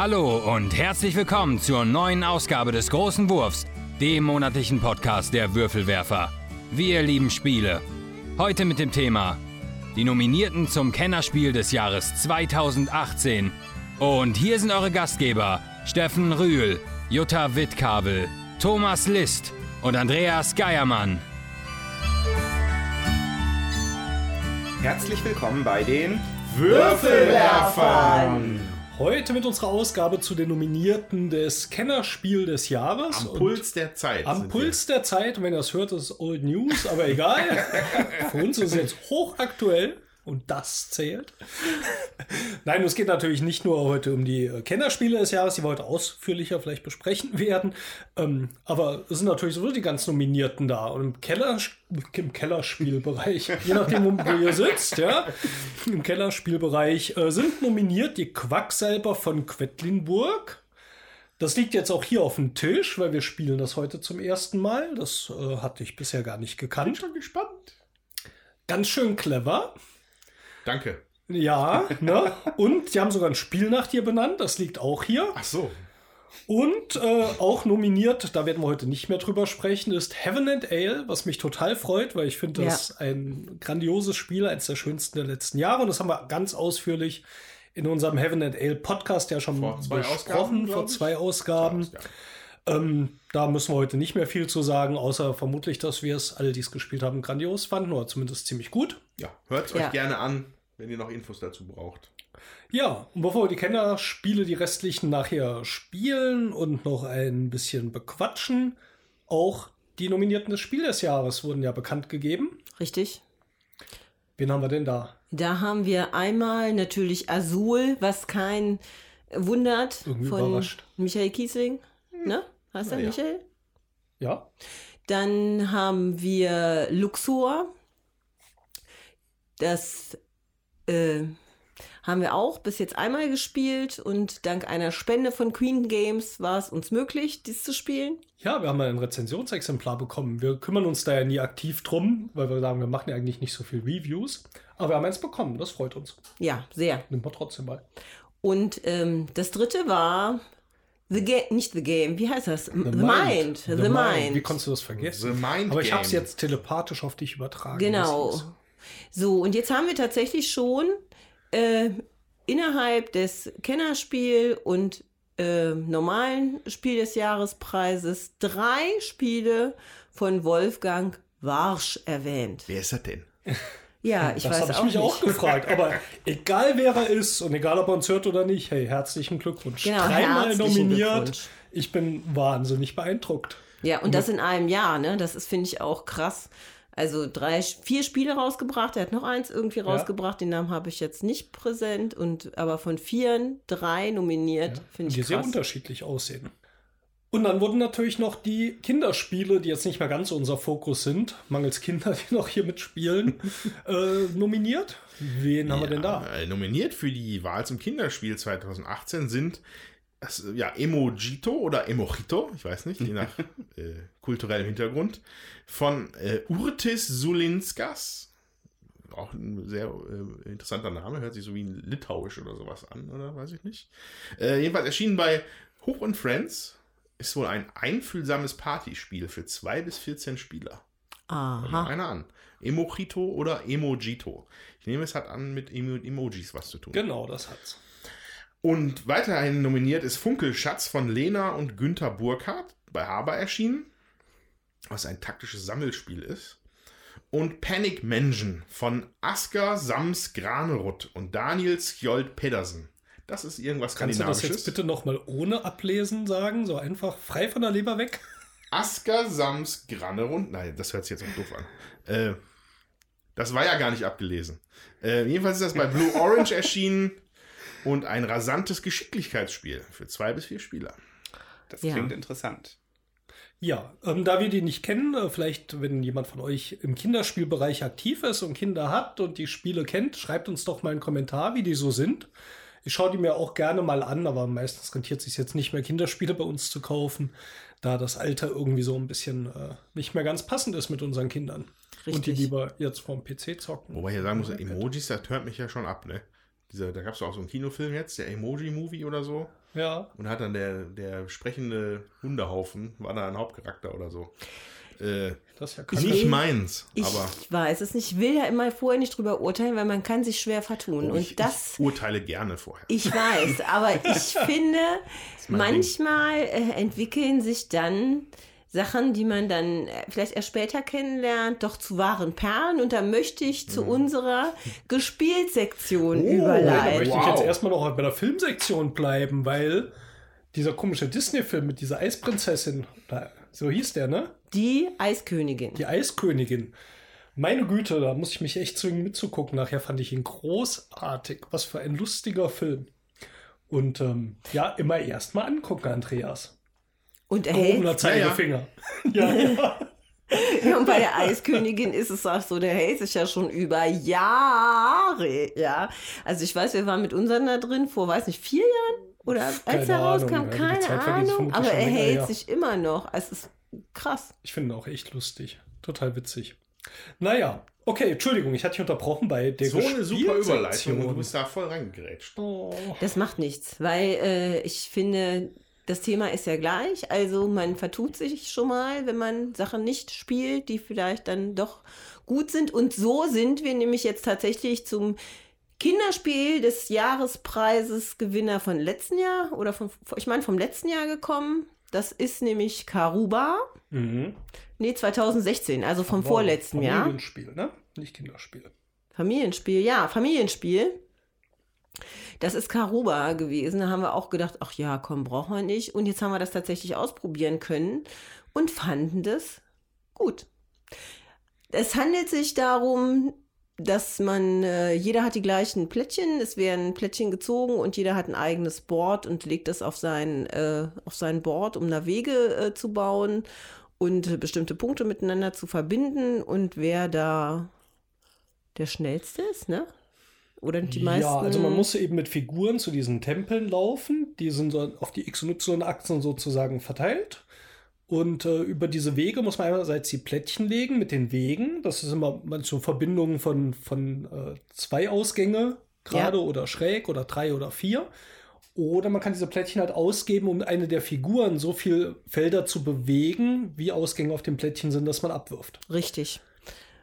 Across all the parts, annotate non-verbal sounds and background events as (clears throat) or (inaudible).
Hallo und herzlich willkommen zur neuen Ausgabe des Großen Wurfs, dem monatlichen Podcast der Würfelwerfer. Wir lieben Spiele. Heute mit dem Thema die Nominierten zum Kennerspiel des Jahres 2018. Und hier sind eure Gastgeber Steffen Rühl, Jutta Wittkabel, Thomas List und Andreas Geiermann. Herzlich willkommen bei den Würfelwerfern! Heute mit unserer Ausgabe zu den Nominierten des Kennerspiel des Jahres. Am Puls der Zeit. Am Puls der Zeit, und wenn ihr das hört, ist es Old News, aber egal. (laughs) Für uns ist es jetzt hochaktuell und das zählt. Nein, es geht natürlich nicht nur heute um die Kennerspiele des Jahres, die wir heute ausführlicher vielleicht besprechen (laughs) werden. Ähm, aber es sind natürlich sowieso die ganz Nominierten da. Und im Keller, im Kellerspielbereich, (laughs) je nachdem, wo ihr sitzt, ja, im Kellerspielbereich äh, sind nominiert die Quacksalber von Quedlinburg. Das liegt jetzt auch hier auf dem Tisch, weil wir spielen das heute zum ersten Mal. Das äh, hatte ich bisher gar nicht gekannt. Bin schon gespannt. Ganz schön clever. Danke. Ja, ne? Und sie haben sogar ein Spiel nach dir benannt, das liegt auch hier. Ach so. Und äh, auch nominiert, da werden wir heute nicht mehr drüber sprechen, ist Heaven and Ale, was mich total freut, weil ich finde das ja. ein grandioses Spiel, eines der schönsten der letzten Jahre. Und das haben wir ganz ausführlich in unserem Heaven and Ale Podcast ja schon vor zwei besprochen, Ausgaben, vor zwei Ausgaben. Zwei Ausgaben. Ähm, da müssen wir heute nicht mehr viel zu sagen, außer vermutlich, dass wir es alle, die es gespielt haben, grandios fanden oder zumindest ziemlich gut. Ja, hört es Ja. euch gerne an, wenn ihr noch Infos dazu braucht. Ja, und bevor wir die Kennerspiele, die restlichen nachher spielen und noch ein bisschen bequatschen, auch die Nominierten des Spiel des Jahres wurden ja bekannt gegeben. Richtig. Wen haben wir denn da? Da haben wir einmal natürlich Azul, was kein wundert, Irgendwie von überrascht. Michael Kiesling. Ne? Heißt er Na ja. Michael? Ja, Dann haben wir Luxor. Das äh, haben wir auch bis jetzt einmal gespielt und dank einer Spende von Queen Games war es uns möglich, dies zu spielen. ja, wir haben ein Rezensionsexemplar bekommen. Wir kümmern uns da ja nie aktiv drum, weil wir sagen, wir machen ja eigentlich nicht so viel Reviews. Aber wir haben eins bekommen, das freut uns. Ja, sehr. Nimmt man trotzdem mal. Und ähm, das dritte war The Game, nicht The Game, wie heißt das? The, Mind. Mind. The, Mind. Wie konntest du das vergessen? The Mind Aber ich habe es jetzt telepathisch auf dich übertragen. Genau. Das So, und jetzt haben wir tatsächlich schon äh, innerhalb des Kennerspiel und äh, normalen Spiel des Jahrespreises drei Spiele von Wolfgang Warsch erwähnt. Wer ist das denn? Ja, (laughs) ich das weiß habe ich auch mich nicht. auch gefragt. Aber egal wer er ist und egal ob er uns hört oder nicht, hey, herzlichen Glückwunsch. Genau, Dreimal nominiert. Glückwunsch. Ich bin wahnsinnig beeindruckt. Ja, und das in einem Jahr, ne? Das ist, finde ich, auch krass. Also drei, vier Spiele rausgebracht. Er hat noch eins irgendwie rausgebracht. Den Namen habe ich jetzt nicht präsent. Und aber von vieren drei nominiert, finde die ich sehr krass. unterschiedlich aussehen. Und dann wurden natürlich noch die Kinderspiele, die jetzt nicht mehr ganz unser Fokus sind, mangels Kinder, (laughs) die noch hier mitspielen, (laughs) äh, nominiert. Wen haben wir denn da? Äh, nominiert für die Wahl zum Kinderspiel 2018 sind äh, ja, Emojito oder Emojito, ich weiß nicht, je nach (laughs) äh, kulturellem Hintergrund, von äh, Urtis Sulinskas. Auch ein sehr äh, interessanter Name, hört sich so wie ein Litauisch oder sowas an, oder weiß ich nicht. Äh, jedenfalls erschienen bei Hoch und Friends, ist wohl ein einfühlsames Partyspiel für 2 bis 14 Spieler. Aha. Aha. Einer an. Emojito oder Emojito. Ich nehme es hat an mit Emo Emojis was zu tun. Genau, das hat's. Und weiterhin nominiert ist Funkelschatz von Lena und Günther Burkhardt bei Haber erschienen, was ein taktisches Sammelspiel ist. Und Panic Mansion von Asker Sams Granerud und Daniel Skjold Pedersen. Das ist irgendwas Kannst du das jetzt bitte nochmal ohne Ablesen sagen? So einfach frei von der Leber weg? Asker Sams Granerund. Nein, das hört sich jetzt auch doof an. Äh, das war ja gar nicht abgelesen. Äh, jedenfalls ist das bei (laughs) Blue Orange erschienen und ein rasantes Geschicklichkeitsspiel für zwei bis vier Spieler. Das Ja. klingt interessant. Ja, ähm, da wir die nicht kennen, äh, vielleicht, wenn jemand von euch im Kinderspielbereich aktiv ist und Kinder hat und die Spiele kennt, schreibt uns doch mal einen Kommentar, wie die so sind. Ich schaue die mir auch gerne mal an, aber meistens rentiert es sich jetzt nicht mehr, Kinderspiele bei uns zu kaufen, da das Alter irgendwie so ein bisschen äh, nicht mehr ganz passend ist mit unseren Kindern. Und die Richtig. lieber jetzt vom PC zocken. Wobei ich ja sagen muss. Emojis, das hört mich ja schon ab, ne? Dieser, da gab es auch so einen Kinofilm jetzt, der Emoji-Movie oder so. Ja. Und hat dann der, der sprechende Hundehaufen, war da ein Hauptcharakter oder so. Äh, Das ist ja Ich nicht will- meins, Ich aber weiß es nicht. Ich will ja immer vorher nicht drüber urteilen, weil man kann sich schwer vertun. oh, und ich, das, ich urteile gerne vorher. ich weiß, aber (laughs) ich finde, mein manchmal äh, entwickeln sich dann Sachen, die man dann äh, vielleicht erst später kennenlernt, doch zu wahren Perlen. Und da möchte ich zu unserer Gespieltsektion Da überleiten. möchte ich Wow. jetzt erstmal noch bei der Filmsektion bleiben, weil dieser komische Disney-Film mit dieser Eisprinzessin, da- so hieß der, ne? Die Eiskönigin. Die Eiskönigin. Meine Güte, da muss ich mich echt zwingen mitzugucken. Nachher fand ich ihn großartig. Was für ein lustiger Film. Und ähm, ja, immer erst mal angucken, Andreas. Und erhält, Zeigefinger. (laughs) Ja, ja. und bei der Eiskönigin ist es auch so, der hält sich ja schon über Jahre, ja. Also ich weiß, wir waren mit unseren da drin vor, weiß nicht, vier Jahren? Oder als Keine er Ahnung, rauskam, ja, die keine vergeht Ahnung. Aber er länger hält her. sich immer noch. Es ist krass. Ich finde ihn auch echt lustig. Total witzig. Naja, okay, Entschuldigung, ich hatte dich unterbrochen bei der so eine super. Überleitung und du bist da voll reingegrätscht. Oh. Das macht nichts, weil äh, ich finde, das Thema ist ja gleich. Also man vertut sich schon mal, wenn man Sachen nicht spielt, die vielleicht dann doch gut sind. Und so sind wir nämlich jetzt tatsächlich zum Kinderspiel des Jahrespreises Gewinner von letzten Jahr oder von, ich meine vom letzten Jahr gekommen. Das ist nämlich Karuba. Mhm. Nee, 2016, also vom Wow, vorletzten Jahr. Familienspiel, ne? Nicht Kinderspiel. Familienspiel, ja, Familienspiel. Das ist Karuba gewesen. Da haben wir auch gedacht, ach ja, komm, brauchen wir nicht. Und jetzt haben wir das tatsächlich ausprobieren können und fanden das gut. Es handelt sich darum, dass man, äh, jeder hat die gleichen Plättchen, es werden Plättchen gezogen und jeder hat ein eigenes Board und legt das auf sein, äh, auf sein Board, um da Wege äh, zu bauen und bestimmte Punkte miteinander zu verbinden. Und wer da der schnellste ist, ne? Oder die meisten. Ja, also man muss eben mit Figuren zu diesen Tempeln laufen. Die sind so auf die X- und Y-Achsen sozusagen verteilt. Und äh, über diese Wege muss man einerseits die Plättchen legen mit den Wegen. Das ist immer so Verbindungen von, von äh, zwei Ausgänge, gerade Ja. oder schräg oder drei oder vier. Oder man kann diese Plättchen halt ausgeben, um eine der Figuren so viel Felder zu bewegen, wie Ausgänge auf dem Plättchen sind, dass man abwirft. Richtig.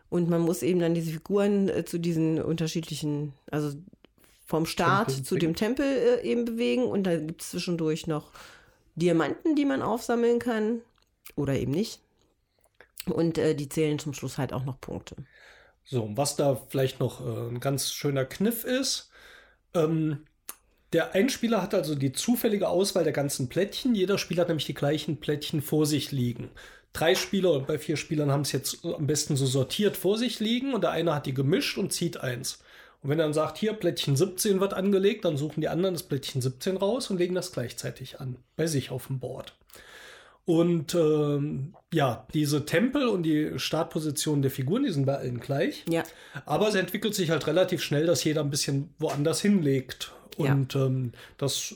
Und man muss eben dann diese Figuren äh, zu diesen unterschiedlichen, also vom Start Tempel zu dem Tempel äh, eben bewegen. Und da gibt es zwischendurch noch Diamanten, die man aufsammeln kann. Oder eben nicht. Und äh, die zählen zum Schluss halt auch noch Punkte. So, was da vielleicht noch äh, ein ganz schöner Kniff ist, ähm, der Einspieler hat also die zufällige Auswahl der ganzen Plättchen. Jeder Spieler hat nämlich die gleichen Plättchen vor sich liegen. Drei Spieler und bei vier Spielern haben es jetzt am besten so sortiert vor sich liegen und der eine hat die gemischt und zieht eins. Und wenn er dann sagt, hier Plättchen 17 wird angelegt, dann suchen die anderen das Plättchen 17 raus und legen das gleichzeitig an, bei sich auf dem Board. Und ähm, ja, diese Tempel und die Startpositionen der Figuren, die sind bei allen gleich. Ja. Aber es entwickelt sich halt relativ schnell, dass jeder ein bisschen woanders hinlegt. Ja. Und ähm, das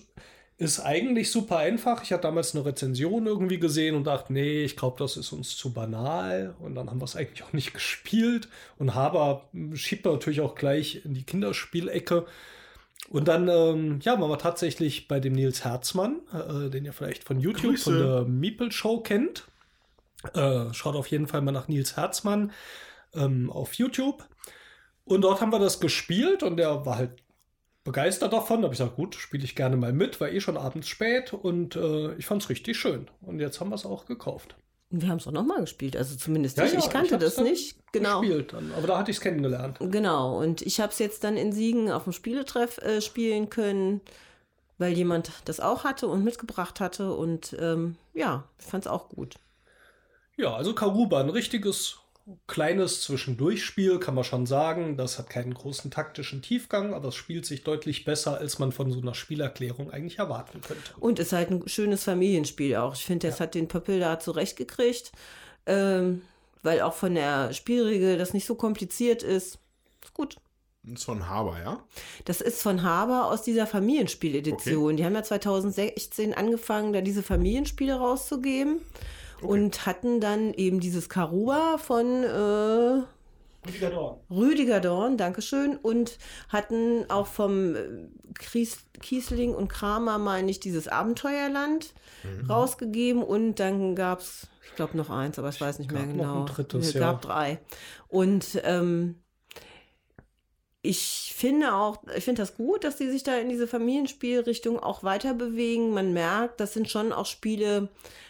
ist eigentlich super einfach. Ich hatte damals eine Rezension irgendwie gesehen und dachte, nee, ich glaube, das ist uns zu banal. Und dann haben wir es eigentlich auch nicht (laughs) gespielt. Und Haber schiebt natürlich auch gleich in die Kinderspielecke. Und dann, ähm, ja, waren wir tatsächlich bei dem Nils Herzmann, äh, den ihr vielleicht von YouTube, Grüße. von der Meeple Show kennt. Äh, schaut auf jeden Fall mal nach Nils Herzmann ähm, auf YouTube. Und dort haben wir das gespielt und der war halt begeistert davon. Da habe ich gesagt, gut, spiele ich gerne mal mit, war eh schon abends spät und äh, ich fand es richtig schön. Und jetzt haben wir es auch gekauft. Wir haben es auch nochmal gespielt. Also zumindest Ja, ich. ja, ich kannte hab's das nicht. Genau. Gespielt dann. Aber da hatte ich es kennengelernt. Genau, und ich habe es jetzt dann in Siegen auf dem Spieletreff äh, spielen können, weil jemand das auch hatte und mitgebracht hatte. Und ähm, ja, ich fand es auch gut. Ja, also Karuba, ein richtiges kleines Zwischendurchspiel, kann man schon sagen. Das hat keinen großen taktischen Tiefgang, aber es spielt sich deutlich besser, als man von so einer Spielerklärung eigentlich erwarten könnte. Und ist halt ein schönes Familienspiel auch. Ich finde, das hat den Pöppel da zurechtgekriegt, ähm, weil auch von der Spielregel das nicht so kompliziert ist. Ist gut. Das ist von Haber, ja? Das ist von Haber aus dieser Familienspieledition. Die haben ja 2016 angefangen, da diese Familienspiele rauszugeben und hatten dann eben dieses Karuba von, äh, Rüdiger Dorn. Rüdiger Dorn, Dankeschön. Und hatten auch vom äh, Kies Kiesling und Kramer, meine ich, dieses Abenteuerland rausgegeben. Und dann gab es, ich glaube, noch eins, aber ich weiß nicht mehr Gab noch genau. ein drittes, es ja. gab drei. Und ähm, ich finde auch, ich finde das gut, dass die sich da in diese Familienspielrichtung auch weiter bewegen. Man merkt, das sind schon auch Spiele,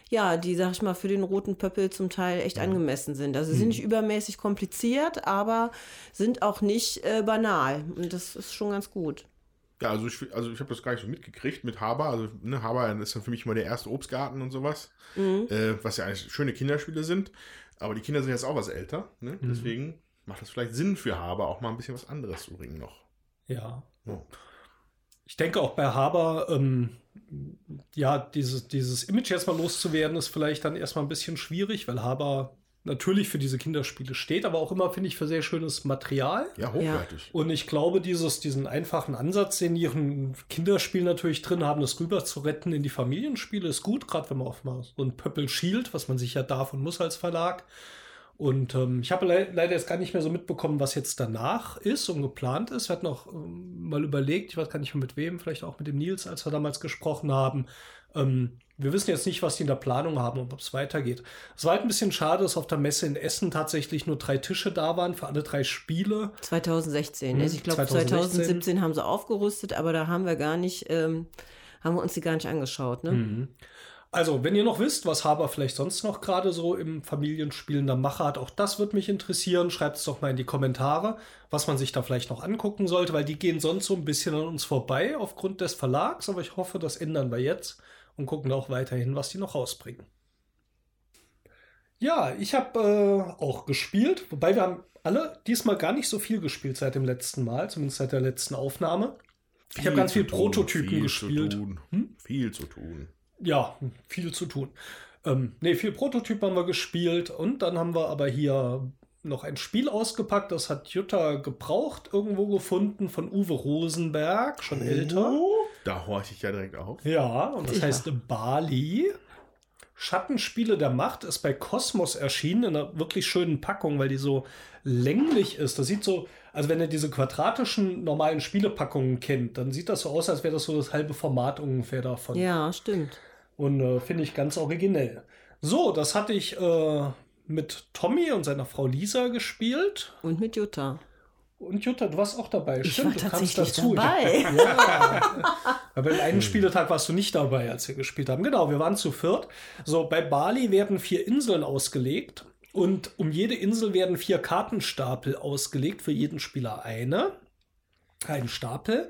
ja, die, sag ich mal, für den roten Pöppel zum Teil echt angemessen sind. Also sie sind nicht übermäßig kompliziert, aber sind auch nicht äh, banal. Und das ist schon ganz gut. Ja, also ich, also ich habe das gar nicht so mitgekriegt mit Haber. Also ne, Haber ist dann für mich immer der erste Obstgarten und sowas. Äh, was ja eigentlich schöne Kinderspiele sind. Aber die Kinder sind jetzt auch was älter. Ne? Deswegen macht das vielleicht Sinn für Haber, auch mal ein bisschen was anderes zu bringen noch. Ja. Ja. Ich denke auch bei Haber, ähm, ja, dieses, dieses Image erstmal loszuwerden, ist vielleicht dann erstmal ein bisschen schwierig, weil Haber natürlich für diese Kinderspiele steht, aber auch immer, finde ich, für sehr schönes Material. Ja, hochwertig. Und ich glaube, dieses, diesen einfachen Ansatz, den die ihren Kinderspiel natürlich drin haben, das rüber zu retten in die Familienspiele, ist gut, gerade wenn man auf mal so ein Pöppel schielt, was man sich ja darf und muss als Verlag. Und ähm, ich habe le leider jetzt gar nicht mehr so mitbekommen, was jetzt danach ist und geplant ist. Wir hatten auch ähm, mal überlegt, ich weiß gar nicht mehr mit wem, vielleicht auch mit dem Nils, als wir damals gesprochen haben. Ähm, wir wissen jetzt nicht, was die in der Planung haben und ob es weitergeht. Es war halt ein bisschen schade, dass auf der Messe in Essen tatsächlich nur drei Tische da waren für alle drei Spiele. 2016. Mhm, Also ich glaube, 2016. 2017 haben sie aufgerüstet, aber da haben wir gar nicht, ähm, haben wir uns die gar nicht angeschaut. Ne? Also, wenn ihr noch wisst, was Haber vielleicht sonst noch gerade so im Familienspielender Macher hat, auch das wird mich interessieren. Schreibt es doch mal in die Kommentare, was man sich da vielleicht noch angucken sollte, weil die gehen sonst so ein bisschen an uns vorbei aufgrund des Verlags. Aber ich hoffe, das ändern wir jetzt und gucken auch weiterhin, was die noch rausbringen. Ja, ich habe äh, auch gespielt, wobei wir haben alle diesmal gar nicht so viel gespielt seit dem letzten Mal, zumindest seit der letzten Aufnahme. Ich habe ganz viel tun, Prototypen viel gespielt. Zu tun, Viel zu tun. Ja, viel zu tun. Ähm, ne, viel Prototyp haben wir gespielt und dann haben wir aber hier noch ein Spiel ausgepackt, das hat Jutta gebraucht, irgendwo gefunden von Uwe Rosenberg, schon älter. Da horche ich ja direkt auf. Ja, und das Sicher. heißt Bali. Schattenspiele der Macht ist bei Kosmos erschienen in einer wirklich schönen Packung, weil die so länglich ist. Das sieht so, also wenn ihr diese quadratischen normalen Spielepackungen kennt, dann sieht das so aus, als wäre das so das halbe Format ungefähr davon. Ja, stimmt. Und äh, finde ich ganz originell. So, das hatte ich äh, mit Tommy und seiner Frau Lisa gespielt. Und mit Jutta. Und Jutta, du warst auch dabei. Ich Stimmt, war du kamst tatsächlich dazu. dabei. (laughs) Ja. Aber im einen Spieletag warst du nicht dabei, als wir gespielt haben. Genau, wir waren zu viert. So, bei Bali werden vier Inseln ausgelegt. Und um jede Insel werden vier Kartenstapel ausgelegt, für jeden Spieler eine. Ein Stapel.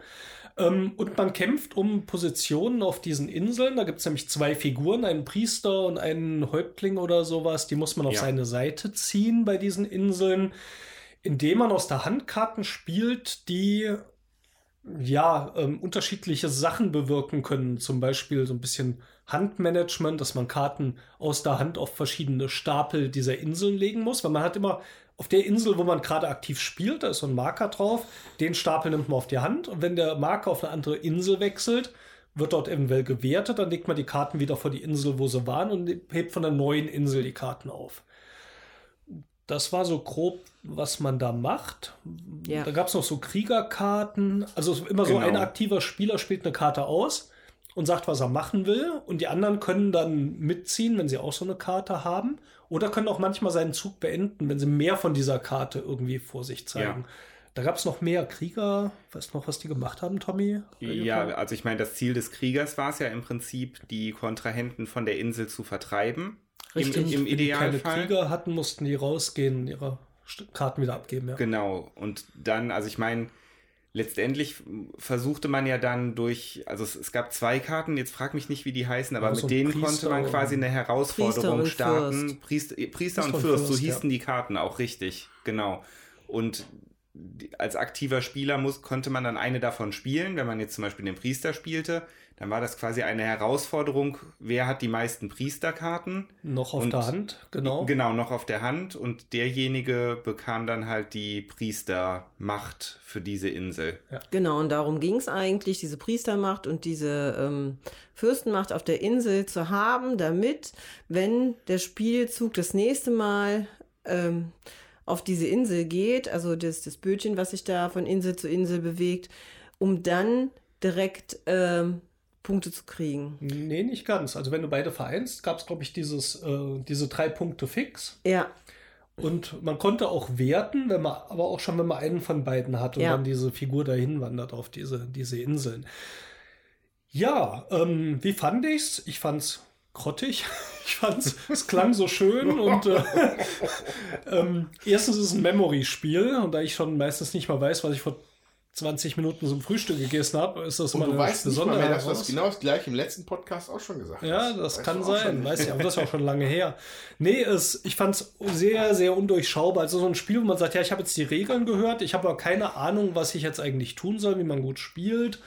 Ähm, und man kämpft um Positionen auf diesen Inseln. Da gibt es nämlich zwei Figuren, einen Priester und einen Häuptling oder sowas. Die muss man auf Ja. seine Seite ziehen bei diesen Inseln, indem man aus der Hand Karten spielt, die ja ähm, unterschiedliche Sachen bewirken können. Zum Beispiel so ein bisschen Handmanagement, dass man Karten aus der Hand auf verschiedene Stapel dieser Inseln legen muss. Weil man hat immer auf der Insel, wo man gerade aktiv spielt, da ist so ein Marker drauf. Den Stapel nimmt man auf die Hand. Und wenn der Marker auf eine andere Insel wechselt, wird dort eventuell gewertet. Dann legt man die Karten wieder vor die Insel, wo sie waren und hebt von der neuen Insel die Karten auf. Das war so grob, was man da macht. Ja. Da gab es noch so Kriegerkarten. Also immer so Genau. ein aktiver Spieler spielt eine Karte aus und sagt, was er machen will. Und die anderen können dann mitziehen, wenn sie auch so eine Karte haben. Oder können auch manchmal seinen Zug beenden, wenn sie mehr von dieser Karte irgendwie vor sich zeigen. Da gab es noch mehr Krieger. Weißt du noch, was die gemacht haben, Tommy? Ja, also ich meine, das Ziel des Kriegers war es ja im Prinzip, die Kontrahenten von der Insel zu vertreiben. Richtig. Im, im Wenn die keine Idealfall. Krieger hatten, mussten die rausgehen und ihre Karten wieder abgeben. Ja. Genau. Und dann, also ich meine, letztendlich versuchte man ja dann durch, also es, es gab zwei Karten, jetzt frag mich nicht, wie die heißen, aber Ja, so mit denen Priester konnte man quasi eine Herausforderung Priester starten. Priester, äh, Priester und Priester und Fürst, so Fürst, ja. hießen die Karten auch richtig, genau. Und als aktiver Spieler muss, konnte man dann eine davon spielen. Wenn man jetzt zum Beispiel den Priester spielte, dann war das quasi eine Herausforderung, wer hat die meisten Priesterkarten. Noch auf Und- der Hand, genau. Genau, noch auf der Hand und derjenige bekam dann halt die Priestermacht für diese Insel. Genau, und darum ging es eigentlich, diese Priestermacht und diese ähm, Fürstenmacht auf der Insel zu haben, damit, wenn der Spielzug das nächste Mal ähm, auf diese Insel geht, also das, das Bötchen, was sich da von Insel zu Insel bewegt, um dann direkt ähm, Punkte zu kriegen. Nee, nicht ganz. Also wenn du beide vereinst, gab es, glaube ich, dieses, äh, diese drei Punkte fix. Ja. Und man konnte auch werten, wenn man, aber auch schon, wenn man einen von beiden hat und Ja. dann diese Figur dahin wandert auf diese, diese Inseln. Ja, ähm, wie fand ich's? Ich fand's grottig. (laughs) Ich fand's, es klang so schön und äh, (laughs) ähm, erstens ist es ein Memory-Spiel und da ich schon meistens nicht mal weiß, was ich vor 20 Minuten zum Frühstück gegessen habe, ist das Und immer du eine weißt nicht mal besondere mehr, dass du das genau das gleiche im letzten Podcast auch schon gesagt ja, das Weißt kann sein, weiß ich, aber das ist ja (laughs) auch schon lange her. Nee, es, ich fand es sehr, sehr undurchschaubar. Also so ein Spiel, wo man sagt, ja, ich habe jetzt die Regeln gehört, ich habe aber keine Ahnung, was ich jetzt eigentlich tun soll, wie man gut spielt.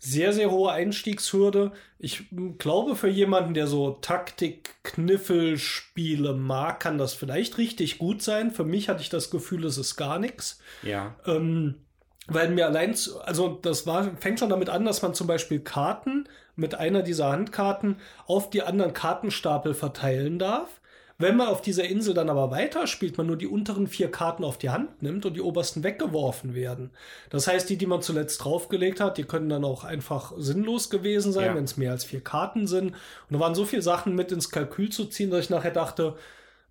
Sehr, sehr hohe Einstiegshürde. Ich glaube, für jemanden, der so Taktik-Kniffel-Spiele mag, kann das vielleicht richtig gut sein. Für mich hatte ich das Gefühl, es ist gar nichts. Ja. Ähm, weil mir allein, zu- also das war, fängt schon damit an, dass man zum Beispiel Karten mit einer dieser Handkarten auf die anderen Kartenstapel verteilen darf. Wenn man auf dieser Insel dann aber weiterspielt, man nur die unteren vier Karten auf die Hand nimmt und die obersten weggeworfen werden. Das heißt, die, die man zuletzt draufgelegt hat, die können dann auch einfach sinnlos gewesen sein, Ja. wenn es mehr als vier Karten sind. Und da waren so viele Sachen mit ins Kalkül zu ziehen, dass ich nachher dachte,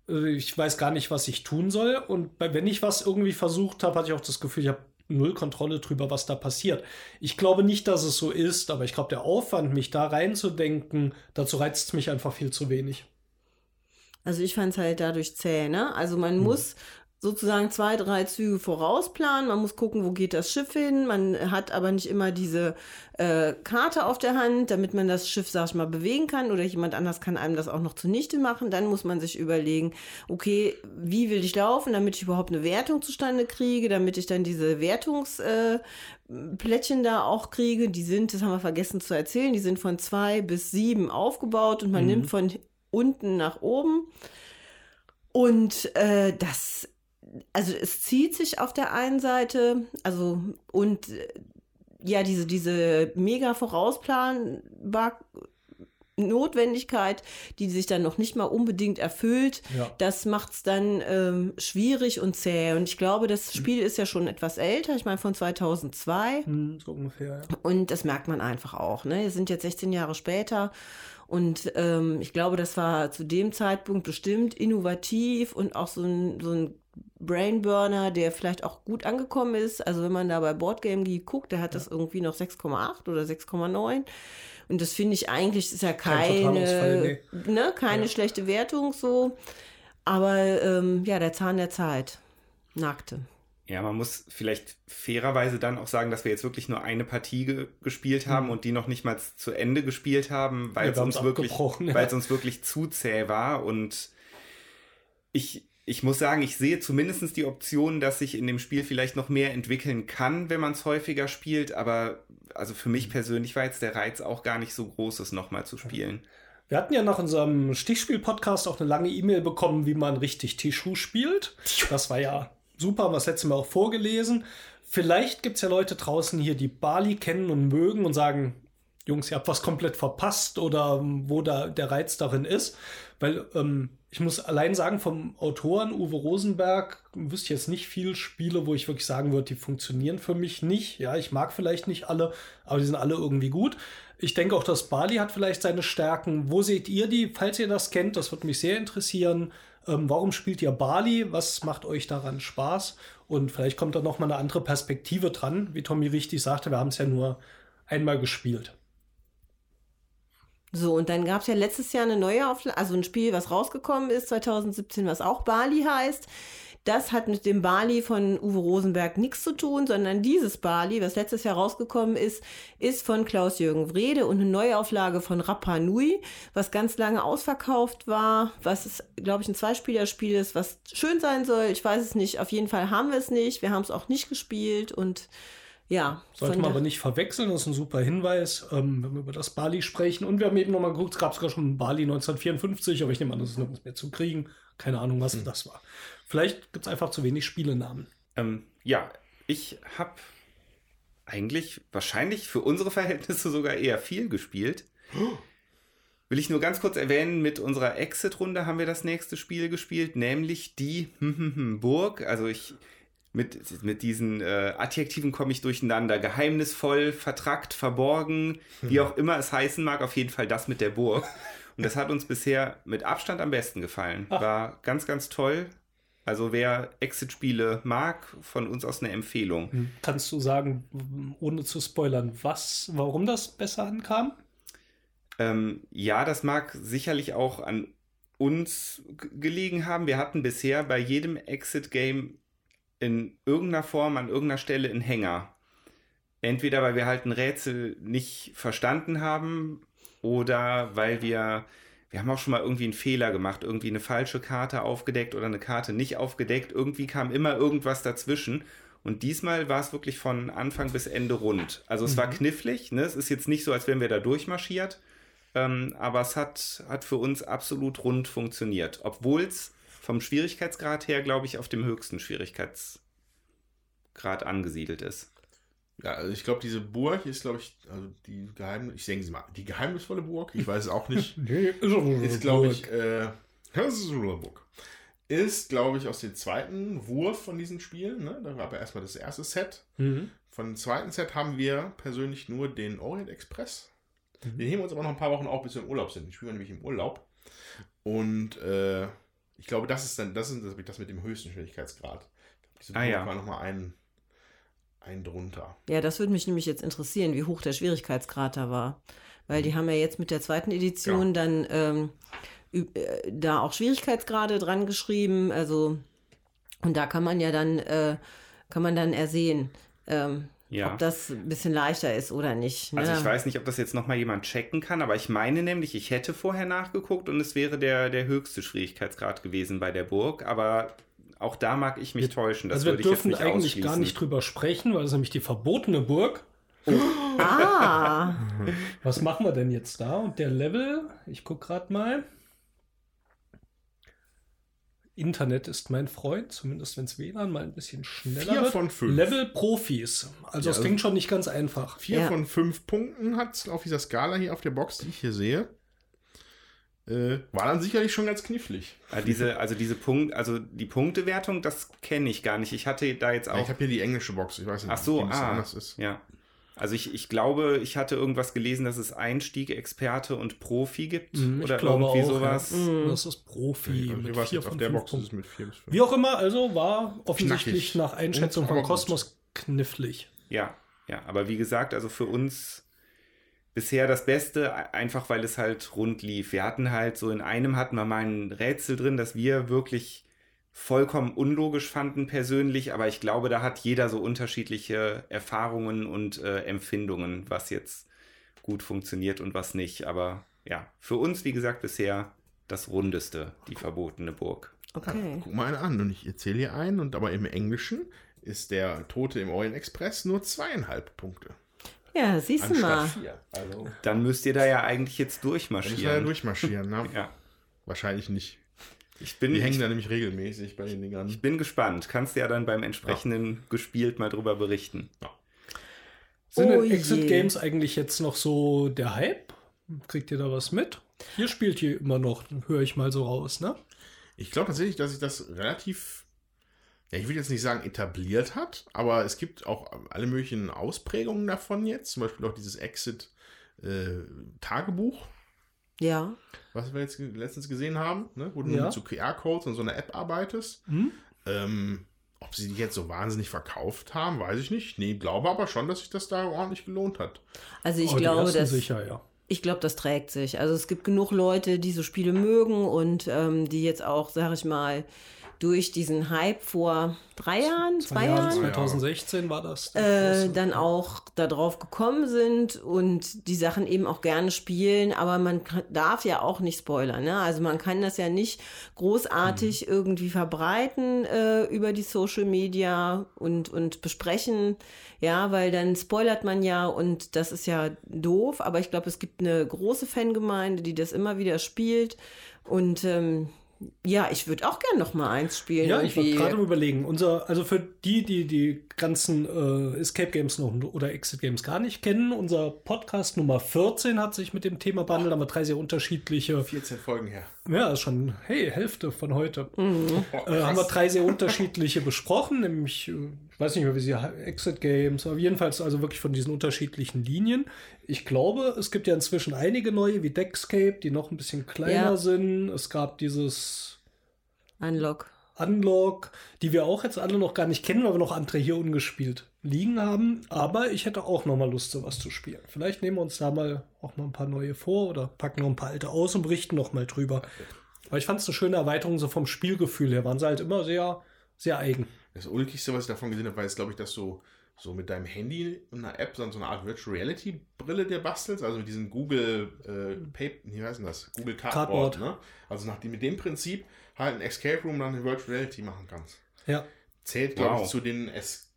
äh, ich weiß gar nicht, was ich tun soll. Und wenn ich was irgendwie versucht habe, hatte ich auch das Gefühl, ich habe null Kontrolle drüber, was da passiert. Ich glaube nicht, dass es so ist, aber ich glaube, der Aufwand, mich da reinzudenken, dazu reizt es mich einfach viel zu wenig. Also ich fand es halt dadurch zäh, ne? Also man muss sozusagen zwei, drei Züge vorausplanen. Man muss gucken, wo geht das Schiff hin. Man hat aber nicht immer diese äh, Karte auf der Hand, damit man das Schiff, sag ich mal, bewegen kann oder jemand anders kann einem das auch noch zunichte machen. Dann muss man sich überlegen, okay, wie will ich laufen, damit ich überhaupt eine Wertung zustande kriege, damit ich dann diese Wertungsplättchen äh, Plättchen da auch kriege. Die sind, das haben wir vergessen zu erzählen, die sind von zwei bis sieben aufgebaut und man nimmt von unten nach oben. Und äh, das, also es zieht sich auf der einen Seite, also und äh, ja, diese, diese mega vorausplanbar Notwendigkeit, die sich dann noch nicht mal unbedingt erfüllt, Ja. das macht es dann ähm, schwierig und zäh. Und ich glaube, das Spiel ist ja schon etwas älter, ich meine von 2002. Hm, so ungefähr, ja. Und das merkt man einfach auch. Ne? Wir sind jetzt 16 Jahre später. Und ähm, ich glaube, das war zu dem Zeitpunkt bestimmt innovativ und auch so ein, so ein Brainburner, der vielleicht auch gut angekommen ist. Also wenn man da bei Boardgame Geek guckt, der hat das irgendwie noch 6,8 oder 6,9. Und das finde ich eigentlich, ist ja Kein Totalausfall, keine, ne, keine Ja. schlechte Wertung so. Aber ähm, ja, der Zahn der Zeit nagte. Ja, man muss vielleicht fairerweise dann auch sagen, dass wir jetzt wirklich nur eine Partie ge gespielt haben und die noch nicht mal zu Ende gespielt haben, weil Ja, es uns wirklich, ja. weil es uns wirklich zu zäh war. Und ich, ich muss sagen, ich sehe zumindest die Option, dass sich in dem Spiel vielleicht noch mehr entwickeln kann, wenn man es häufiger spielt. Aber also für mich persönlich war jetzt der Reiz auch gar nicht so groß, es nochmal zu spielen. Wir hatten ja nach unserem Stichspiel-Podcast auch eine lange E-Mail bekommen, wie man richtig Tischu spielt. Das war ja super, haben wir das letzte Mal auch vorgelesen. Vielleicht gibt es ja Leute draußen hier, die Bali kennen und mögen und sagen, Jungs, ihr habt was komplett verpasst oder ähm, wo da der Reiz darin ist. Weil ähm, ich muss allein sagen, vom Autoren Uwe Rosenberg wüsste ich jetzt nicht viel Spiele, wo ich wirklich sagen würde, die funktionieren für mich nicht. Ja, ich mag vielleicht nicht alle, aber die sind alle irgendwie gut. Ich denke auch, dass Bali hat vielleicht seine Stärken. Wo seht ihr die, falls ihr das kennt? Das würde mich sehr interessieren. Ähm, warum spielt ihr Bali? Was macht euch daran Spaß? Und vielleicht kommt da noch mal eine andere Perspektive dran. Wie Tommy richtig sagte, wir haben es ja nur einmal gespielt. So, und dann gab es ja letztes Jahr eine neue Auflage, also ein Spiel, was rausgekommen ist, 2017, was auch Bali heißt. Das hat mit dem Bali von Uwe Rosenberg nichts zu tun, sondern dieses Bali, was letztes Jahr rausgekommen ist, ist von Klaus-Jürgen Wrede und eine Neuauflage von Rapa Nui, was ganz lange ausverkauft war, was, glaube ich, ein Zweispielerspiel ist, was schön sein soll. Ich weiß es nicht. Auf jeden Fall haben wir es nicht. Wir haben es auch nicht gespielt und ja. Sollte man aber nicht verwechseln, das ist ein super Hinweis, ähm, wenn wir über das Bali sprechen. Und wir haben eben nochmal geguckt, es gab sogar schon ein Bali 1954, aber ich nehme an, das ist nirgends mehr zu kriegen. Keine Ahnung, Hm. was das war. Vielleicht gibt es einfach zu wenig Spielenamen. Ähm, ja, ich habe eigentlich wahrscheinlich für unsere Verhältnisse sogar eher viel gespielt. (gasps) will ich nur ganz kurz erwähnen, mit unserer Exit-Runde haben wir das nächste Spiel gespielt, nämlich die Burg. Also ich mit, mit diesen äh, Adjektiven komme ich durcheinander. Geheimnisvoll, vertrackt, verborgen, wie auch immer es heißen mag, auf jeden Fall das mit der Burg. Und das hat uns bisher mit Abstand am besten gefallen. Ach. War ganz, ganz toll. Also wer Exit-Spiele mag, von uns aus eine Empfehlung. Kannst du sagen, ohne zu spoilern, was, warum das besser ankam? Ähm, ja, das mag sicherlich auch an uns gelegen haben. Wir hatten bisher bei jedem Exit-Game in irgendeiner Form an irgendeiner Stelle einen Hänger. Entweder weil wir halt ein Rätsel nicht verstanden haben oder weil wir, wir haben auch schon mal irgendwie einen Fehler gemacht, irgendwie eine falsche Karte aufgedeckt oder eine Karte nicht aufgedeckt. Irgendwie kam immer irgendwas dazwischen. Und diesmal war es wirklich von Anfang bis Ende rund. Also es war knifflig, ne? Es ist jetzt nicht so, als wären wir da durchmarschiert. Ähm, aber es hat, hat für uns absolut rund funktioniert. Obwohl es vom Schwierigkeitsgrad her, glaube ich, auf dem höchsten Schwierigkeitsgrad angesiedelt ist. Ja, also ich glaube, diese Burg ist, glaube ich, also die geheim, ich denke sie mal, die geheimnisvolle Burg, ich weiß es auch nicht, (laughs) Nee, ist, glaube ich, äh, das ist eine Burg. Ist, glaube ich, aus dem zweiten Wurf von diesen Spielen. Ne? Da war aber erstmal das erste Set. Mhm. Von dem zweiten Set haben wir persönlich nur den Orient Express. Mhm. Den heben wir uns aber noch ein paar Wochen auf, bis wir im Urlaub sind. Die spielen wir nämlich im Urlaub. Und äh, ich glaube, das ist dann, das ist das, das mit dem höchsten Schwierigkeitsgrad. Diese Ah, Burg ja. war nochmal ein, ein drunter. Ja, das würde mich nämlich jetzt interessieren, wie hoch der Schwierigkeitsgrad da war. Weil die haben ja jetzt mit der zweiten Edition dann ähm, äh, da auch Schwierigkeitsgrade dran geschrieben. Also, und da kann man ja dann, äh, kann man dann ersehen, ähm, Ja. ob das ein bisschen leichter ist oder nicht. Ne? Also ich weiß nicht, ob das jetzt nochmal jemand checken kann, aber ich meine nämlich, ich hätte vorher nachgeguckt und es wäre der, der höchste Schwierigkeitsgrad gewesen bei der Burg, aber auch da mag ich mich täuschen. Das Also wir würde ich jetzt dürfen nicht eigentlich gar nicht drüber sprechen, weil es nämlich die verbotene Burg. (laughs) Ah, Was machen wir denn jetzt da? Und der Level, ich gucke gerade mal. Internet ist mein Freund, zumindest wenn es WLAN mal ein bisschen schneller Vier wird. von fünf. Level Profis. Also Ja, es also- klingt schon nicht ganz einfach. Vier Ja. von fünf Punkten hat es auf dieser Skala hier auf der Box, die ich hier sehe. Äh, war dann sicherlich schon ganz knifflig. Ah, diese, also diese Punkt, also die Punktewertung, das kenne ich gar nicht. Ich hatte da jetzt Ja, auch. ich habe hier die englische Box, ich weiß nicht, Ach so, wie das ah, anders ist. ja. Also ich, ich glaube, ich hatte irgendwas gelesen, dass es Einstieg, Experte und Profi gibt Mhm, ich oder glaube irgendwie auch, sowas. Ja. Das ist Profi. Mit vier jetzt auf von der fünf Box, ist es Punkten. mit vier bis fünf. Wie auch immer, also war offensichtlich Knackig. nach Einschätzung Und- von gut. Kosmos knifflig. Ja, ja, aber wie gesagt, also für uns bisher das Beste, e- einfach weil es halt rund lief. Wir hatten halt so in einem hatten wir mal ein Rätsel drin, das wir wirklich vollkommen unlogisch fanden persönlich, aber ich glaube, da hat jeder so unterschiedliche Erfahrungen und äh, Empfindungen, was jetzt gut funktioniert und was nicht. Aber ja, für uns, wie gesagt, bisher das rundeste, die verbotene Burg. okay. Guck mal einen an und ich erzähle hier einen, und aber im Englischen ist der Tote im Orient Express nur zweieinhalb Punkte. Ja, siehst du mal. Vier. Also, Dann müsst ihr da ja eigentlich jetzt müssen wir ja durchmarschieren. durchmarschieren. Ne? (laughs) Ja, Wahrscheinlich nicht. Ich bin, Die ich hängen da nämlich regelmäßig bei den Dingern. Ich bin gespannt. Kannst du ja dann beim entsprechenden gespielt mal drüber berichten. Sind Oh Exit je. Games eigentlich jetzt noch so der Hype? Kriegt ihr da was mit? Ihr spielt hier immer noch, höre ich mal so raus, ne? Ich glaube tatsächlich, dass sich das relativ, ja, ich will jetzt nicht sagen etabliert hat, aber es gibt auch alle möglichen Ausprägungen davon jetzt. Zum Beispiel auch dieses Exit-Tagebuch, Ja. was wir jetzt letztens gesehen haben, ne? wo du Ja. mit so QR-Codes und so einer App arbeitest. Hm? Ähm, ob sie die jetzt so wahnsinnig verkauft haben, weiß ich nicht. Nee, glaube aber schon, dass sich das da ordentlich gelohnt hat. Also ich Oh, glaube, dass sicher, ja. Ich glaube, das trägt sich. Also es gibt genug Leute, die so Spiele mögen und ähm, die jetzt auch, sag ich mal, durch diesen Hype vor drei Jahren, zwei, Jahren, Jahren, 2016 war das. äh, dann auch darauf gekommen sind und die Sachen eben auch gerne spielen, aber man kann, darf ja auch nicht spoilern. Ne? Also man kann das ja nicht großartig irgendwie verbreiten äh, über die Social Media und, und besprechen, ja, weil dann spoilert man ja und das ist ja doof, aber ich glaube, es gibt eine große Fangemeinde, die das immer wieder spielt und ähm, ja, ich würde auch gern noch mal eins spielen. Ja, ich war irgendwie. gerade am überlegen. Unser, also für die, die die ganzen äh, Escape Games noch oder Exit Games gar nicht kennen, unser Podcast Nummer 14 hat sich mit dem Thema behandelt, haben wir drei sehr unterschiedliche 14 Folgen her. Ja, ist schon, hey, Hälfte von heute. Mhm. Äh, haben wir drei sehr unterschiedliche besprochen, nämlich, äh, weiß nicht mehr, wie sie Exit Games, aber jedenfalls also wirklich von diesen unterschiedlichen Linien. Ich glaube, es gibt ja inzwischen einige neue, wie Deckscape, die noch ein bisschen kleiner Ja. sind. Es gab dieses Unlock. Unlock, die wir auch jetzt alle noch gar nicht kennen, weil wir noch andere hier ungespielt liegen haben. Aber ich hätte auch noch mal Lust, sowas zu spielen. Vielleicht nehmen wir uns da mal auch mal ein paar neue vor oder packen noch ein paar alte aus und berichten noch mal drüber. Weil ich fand es eine schöne Erweiterung so vom Spielgefühl her. Waren sie halt immer sehr, sehr eigen. Das Ulkigste, was ich davon gesehen habe, war jetzt, glaube ich, dass du so mit deinem Handy und einer App dann so eine Art Virtual Reality Brille dir bastelst, also mit diesem Google äh, Paper, wie heißt denn das? Google Cardboard, Cardboard. ne? Also nach dem, mit dem Prinzip halt ein Escape Room dann in Virtual Reality machen kannst. Ja. Zählt, glaube Wow. ich, zu den es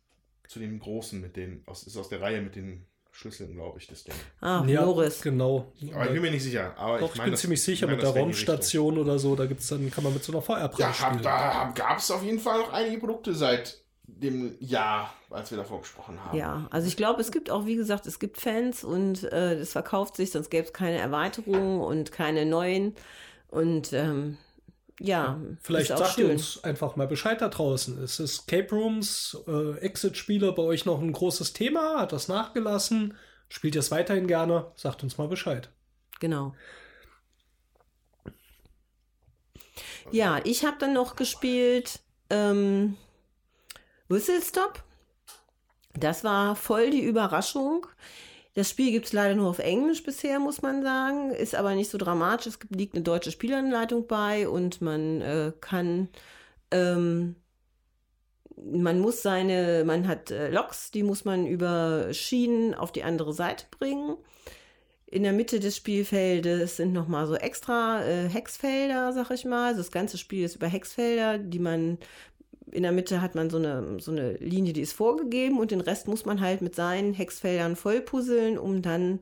zu den großen mit den, aus, ist aus der Reihe mit den Schlüsseln, glaube ich, das Ding. Ah, ja, Norris. genau. Aber ich bin mir nicht sicher. Aber Doch, ich, ich, meine, bin das- ziemlich sicher, ich meine, mit der. Raumstation oder so, da gibt's dann, kann man mit so einer VR-Brille Ja, spielen. da gab es auf jeden Fall noch einige Produkte seit dem Jahr, als wir davor gesprochen haben. Ja, also ich glaube, es gibt auch, wie gesagt, es gibt Fans und äh, es verkauft sich, sonst gäbe es keine Erweiterungen und keine neuen. Und ähm, ja, Vielleicht sagt ihr schön. uns einfach mal Bescheid da draußen. Ist Escape Rooms, äh, Exit-Spiele bei euch noch ein großes Thema? Hat das nachgelassen? Spielt ihr es weiterhin gerne? Sagt uns mal Bescheid. Genau. Ja, ich habe dann noch gespielt ähm, Whistle Stop. Das war voll die Überraschung. Das Spiel gibt es leider nur auf Englisch bisher, muss man sagen. Ist aber nicht so dramatisch. Es liegt eine deutsche Spielanleitung bei und man äh, kann. Ähm, man muss seine, man hat äh, Loks, die muss man über Schienen auf die andere Seite bringen. In der Mitte des Spielfeldes sind nochmal so extra äh, Hexfelder, sag ich mal. Also das ganze Spiel ist über Hexfelder, die man in der Mitte hat man so eine, so eine Linie, die ist vorgegeben und den Rest muss man halt mit seinen Hexfeldern voll puzzeln, um dann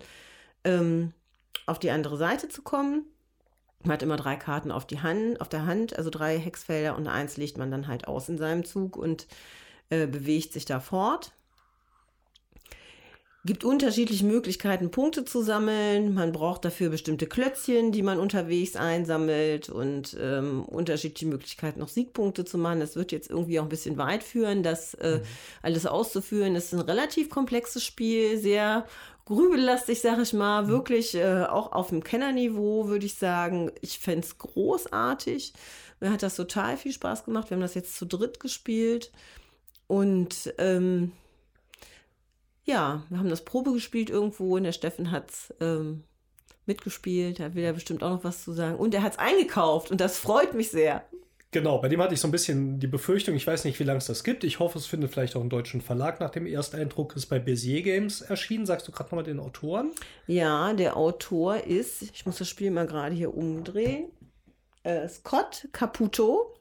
ähm, auf die andere Seite zu kommen. Man hat immer drei Karten auf, die Hand, auf der Hand, also drei Hexfelder und eins legt man dann halt aus in seinem Zug und äh, bewegt sich da fort. Gibt unterschiedliche Möglichkeiten, Punkte zu sammeln. Man braucht dafür bestimmte Klötzchen, die man unterwegs einsammelt und ähm, unterschiedliche Möglichkeiten, noch Siegpunkte zu machen. Das wird jetzt irgendwie auch ein bisschen weit führen, das äh, alles auszuführen. Das ist ein relativ komplexes Spiel, sehr grübellastig, sag ich mal. Wirklich äh, auch auf dem Kennerniveau, würde ich sagen. Ich fände es großartig. Mir hat das total viel Spaß gemacht. Wir haben das jetzt zu dritt gespielt. Und ähm, ja, wir haben das Probe gespielt irgendwo und der Steffen hat es ähm, mitgespielt. Da will er bestimmt auch noch was zu sagen. Und er hat es eingekauft und das freut mich sehr. Genau, bei dem hatte ich so ein bisschen die Befürchtung, ich weiß nicht, wie lange es das gibt. Ich hoffe, es findet vielleicht auch einen deutschen Verlag nach dem Ersteindruck. Ist bei Bezier Games erschienen. Sagst du gerade nochmal den Autoren? Ja, der Autor ist, ich muss das Spiel mal gerade hier umdrehen, äh, Scott Caputo.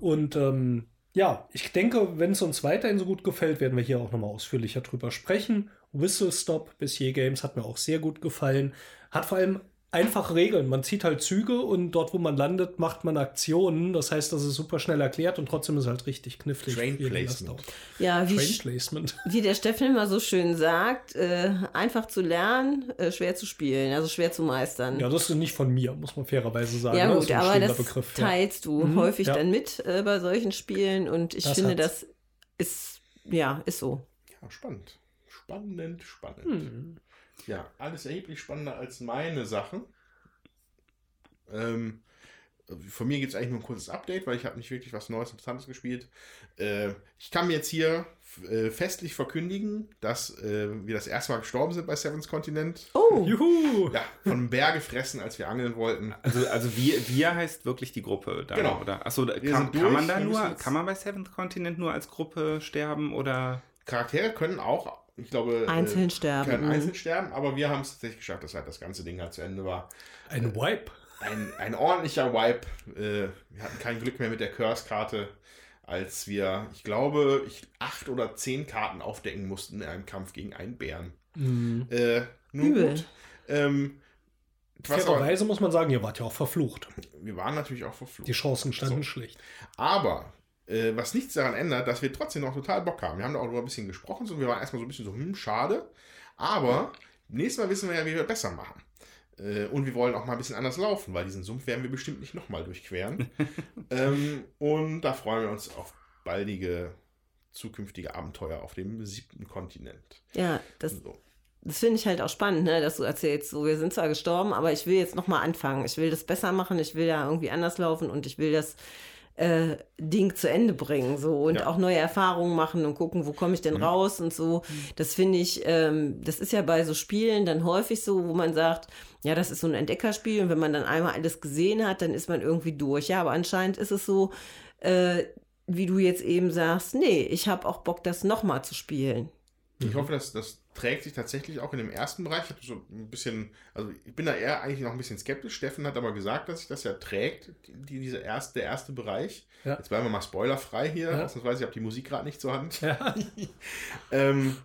Und ähm, ja, ich denke, wenn es uns weiterhin so gut gefällt, werden wir hier auch nochmal ausführlicher drüber sprechen. Whistle Stop Bezier Games hat mir auch sehr gut gefallen. Hat vor allem einfache Regeln. Man zieht halt Züge und dort, wo man landet, macht man Aktionen. Das heißt, das ist super schnell erklärt und trotzdem ist es halt richtig knifflig. Train das Placement. Ja, wie, Train Placement. (laughs) wie der Steffen immer so schön sagt, äh, einfach zu lernen, äh, schwer zu spielen, also schwer zu meistern. Ja, das ist nicht von mir, muss man fairerweise sagen. Ja gut, ist ein aber das Begriff, ja. teilst du Mhm, häufig ja. dann mit äh, bei solchen Spielen und ich Das finde, hat's. das ist, ja, ist so. Ja, spannend. Spannend, spannend. Hm. Ja, alles erheblich spannender als meine Sachen. Ähm, von mir gibt es eigentlich nur ein kurzes Update, weil ich habe nicht wirklich was Neues, Interessantes gespielt. Äh, ich kann mir jetzt hier äh, festlich verkündigen, dass äh, wir das erste Mal gestorben sind bei Seven's Continent. Oh, (laughs) Juhu! Ja, von einem Bär gefressen, als wir angeln wollten. Also, also wir, wir heißt wirklich die Gruppe da, Genau. oder? Achso, kann, kann durch, man da nur, kann man bei Seventh Continent nur als Gruppe sterben oder? Charaktere können auch, ich glaube, einzeln äh, sterben. können Mhm. einzeln sterben, aber wir haben es tatsächlich geschafft, dass halt das ganze Ding halt zu Ende war. Ein Wipe. Ein, ein ordentlicher Wipe. Äh, wir hatten kein Glück mehr mit der Curse-Karte, als wir, ich glaube, ich, acht oder zehn Karten aufdecken mussten in einem Kampf gegen einen Bären. Mhm. Äh, nun Übel. gut. Ähm, Fairerweise muss man sagen, ihr wart ja auch verflucht. wir waren natürlich auch verflucht. Die Chancen standen So. schlecht. Aber äh, was nichts daran ändert, dass wir trotzdem noch total Bock haben. Wir haben da auch darüber ein bisschen gesprochen, so wir waren erstmal so ein bisschen so, hm, schade. Aber nächstes Mal wissen wir ja, wie wir besser machen. Äh, und wir wollen auch mal ein bisschen anders laufen, weil diesen Sumpf werden wir bestimmt nicht nochmal durchqueren. (laughs) ähm, und da freuen wir uns auf baldige zukünftige Abenteuer auf dem siebten Kontinent. Ja, das, So. das finde ich halt auch spannend, ne, dass du erzählst, so, wir sind zwar gestorben, aber ich will jetzt nochmal anfangen. Ich will das besser machen, ich will da irgendwie anders laufen und ich will das äh, Ding zu Ende bringen so und Ja. Mhm. auch neue Erfahrungen machen und gucken, wo komme ich denn raus und so. Das finde ich, ähm, das ist ja bei so Spielen dann häufig so, wo man sagt, ja, das ist so ein Entdeckerspiel und wenn man dann einmal alles gesehen hat, dann ist man irgendwie durch. Ja, aber anscheinend ist es so, äh, wie du jetzt eben sagst, nee, ich habe auch Bock, das nochmal zu spielen. Ich hoffe, dass das trägt sich tatsächlich auch in dem ersten Bereich. Ich habe so ein bisschen, also ich bin da eher eigentlich noch ein bisschen skeptisch. Steffen hat aber gesagt, dass sich das ja trägt, die, diese erste, der erste Bereich. Ja. Jetzt bleiben wir mal spoilerfrei hier, Ja. ausnahmsweise, ich habe die Musik gerade nicht zur Hand. Ja. (laughs) ähm,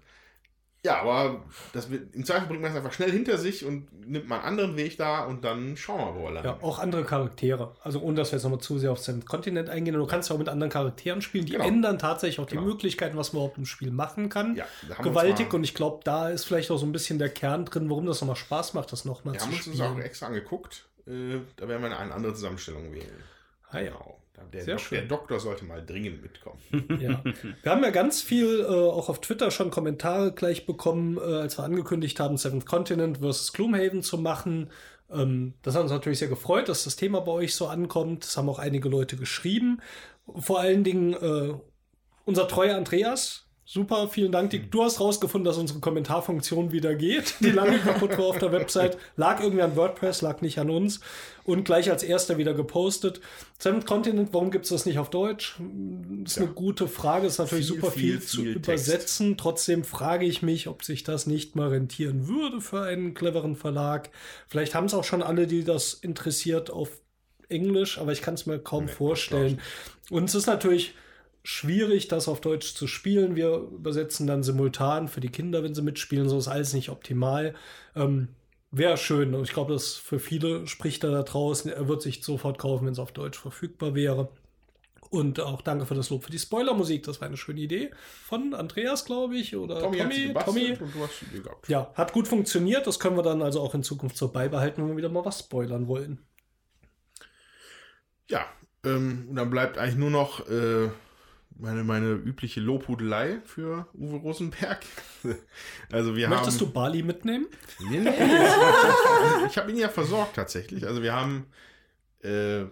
ja, aber das wird, im Zweifel bringt man es einfach schnell hinter sich und nimmt mal einen anderen Weg da und dann schauen wir, wo er landet. Ja, auch andere Charaktere. Also ohne dass wir jetzt nochmal zu sehr auf den Kontinent eingehen. Du kannst ja auch mit anderen Charakteren spielen. Die Genau. ändern tatsächlich auch Genau. die Möglichkeiten, was man überhaupt im Spiel machen kann. Ja, wir Gewaltig. Und ich glaube, da ist vielleicht auch so ein bisschen der Kern drin, warum das nochmal Spaß macht, das nochmal Wir zu haben uns das spielen. auch extra angeguckt. Äh, da werden wir eine andere Zusammenstellung wählen. Ah, ja. Genau. Der, Sehr Dok schön. der Doktor sollte mal dringend mitkommen. Ja. (laughs) Wir haben ja ganz viel äh, auch auf Twitter schon Kommentare gleich bekommen, äh, als wir angekündigt haben, Seventh Continent versus Gloomhaven zu machen. Ähm, das hat uns natürlich sehr gefreut, dass das Thema bei euch so ankommt. Das haben auch einige Leute geschrieben. Vor allen Dingen äh, unser treuer Andreas. Super, vielen Dank. Die, du hast rausgefunden, dass unsere Kommentarfunktion wieder geht, die lange (laughs) kaputt war auf der Website. Lag irgendwie an WordPress, lag nicht an uns. Und gleich als erster wieder gepostet. Seventh Continent, warum gibt es das nicht auf Deutsch? Das ist eine gute Frage. Ist natürlich Viel, super viel, viel, zu viel übersetzen. Trotzdem frage ich mich, ob sich das nicht mal rentieren würde für einen cleveren Verlag. Vielleicht haben es auch schon alle, die das interessiert, auf Englisch, aber ich kann es mir kaum Nee, vorstellen. Und es ist natürlich schwierig, das auf Deutsch zu spielen. Wir übersetzen dann simultan für die Kinder, wenn sie mitspielen. So ist alles nicht optimal. Ähm, Wäre schön. Und ich glaube, das für viele spricht er da draußen. Er wird sich sofort kaufen, wenn es auf Deutsch verfügbar wäre. Und auch danke für das Lob für die Spoilermusik. Das war eine schöne Idee von Andreas, glaube ich. Oder Tommy, Tommy. Tommy. Ja, hat gut funktioniert. Das können wir dann also auch in Zukunft so beibehalten, wenn wir wieder mal was spoilern wollen. Ja, ähm, und dann bleibt eigentlich nur noch äh, meine, meine übliche Lobhudelei für Uwe Rosenberg. (laughs) also wir Möchtest haben... du Bali mitnehmen? Nee, nee, (laughs) ich habe ihn ja versorgt tatsächlich. Also wir haben, äh,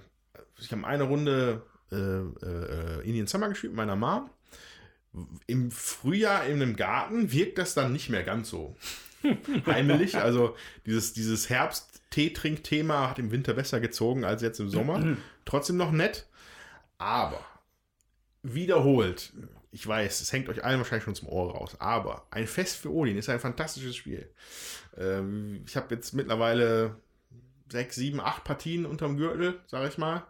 ich habe eine Runde äh, äh, Indian Summer gespielt mit meiner Mom. Im Frühjahr in einem Garten wirkt das dann nicht mehr ganz so (laughs) heimelig. Also dieses, dieses Herbst-Tee-Trink-Thema hat im Winter besser gezogen als jetzt im Sommer. (clears throat) Trotzdem noch nett. Aber wiederholt, ich weiß, es hängt euch allen wahrscheinlich schon zum Ohr raus, aber ein Fest für Odin ist ein fantastisches Spiel. Ähm, ich habe jetzt mittlerweile sechs, sieben, acht Partien unterm Gürtel, sage ich mal.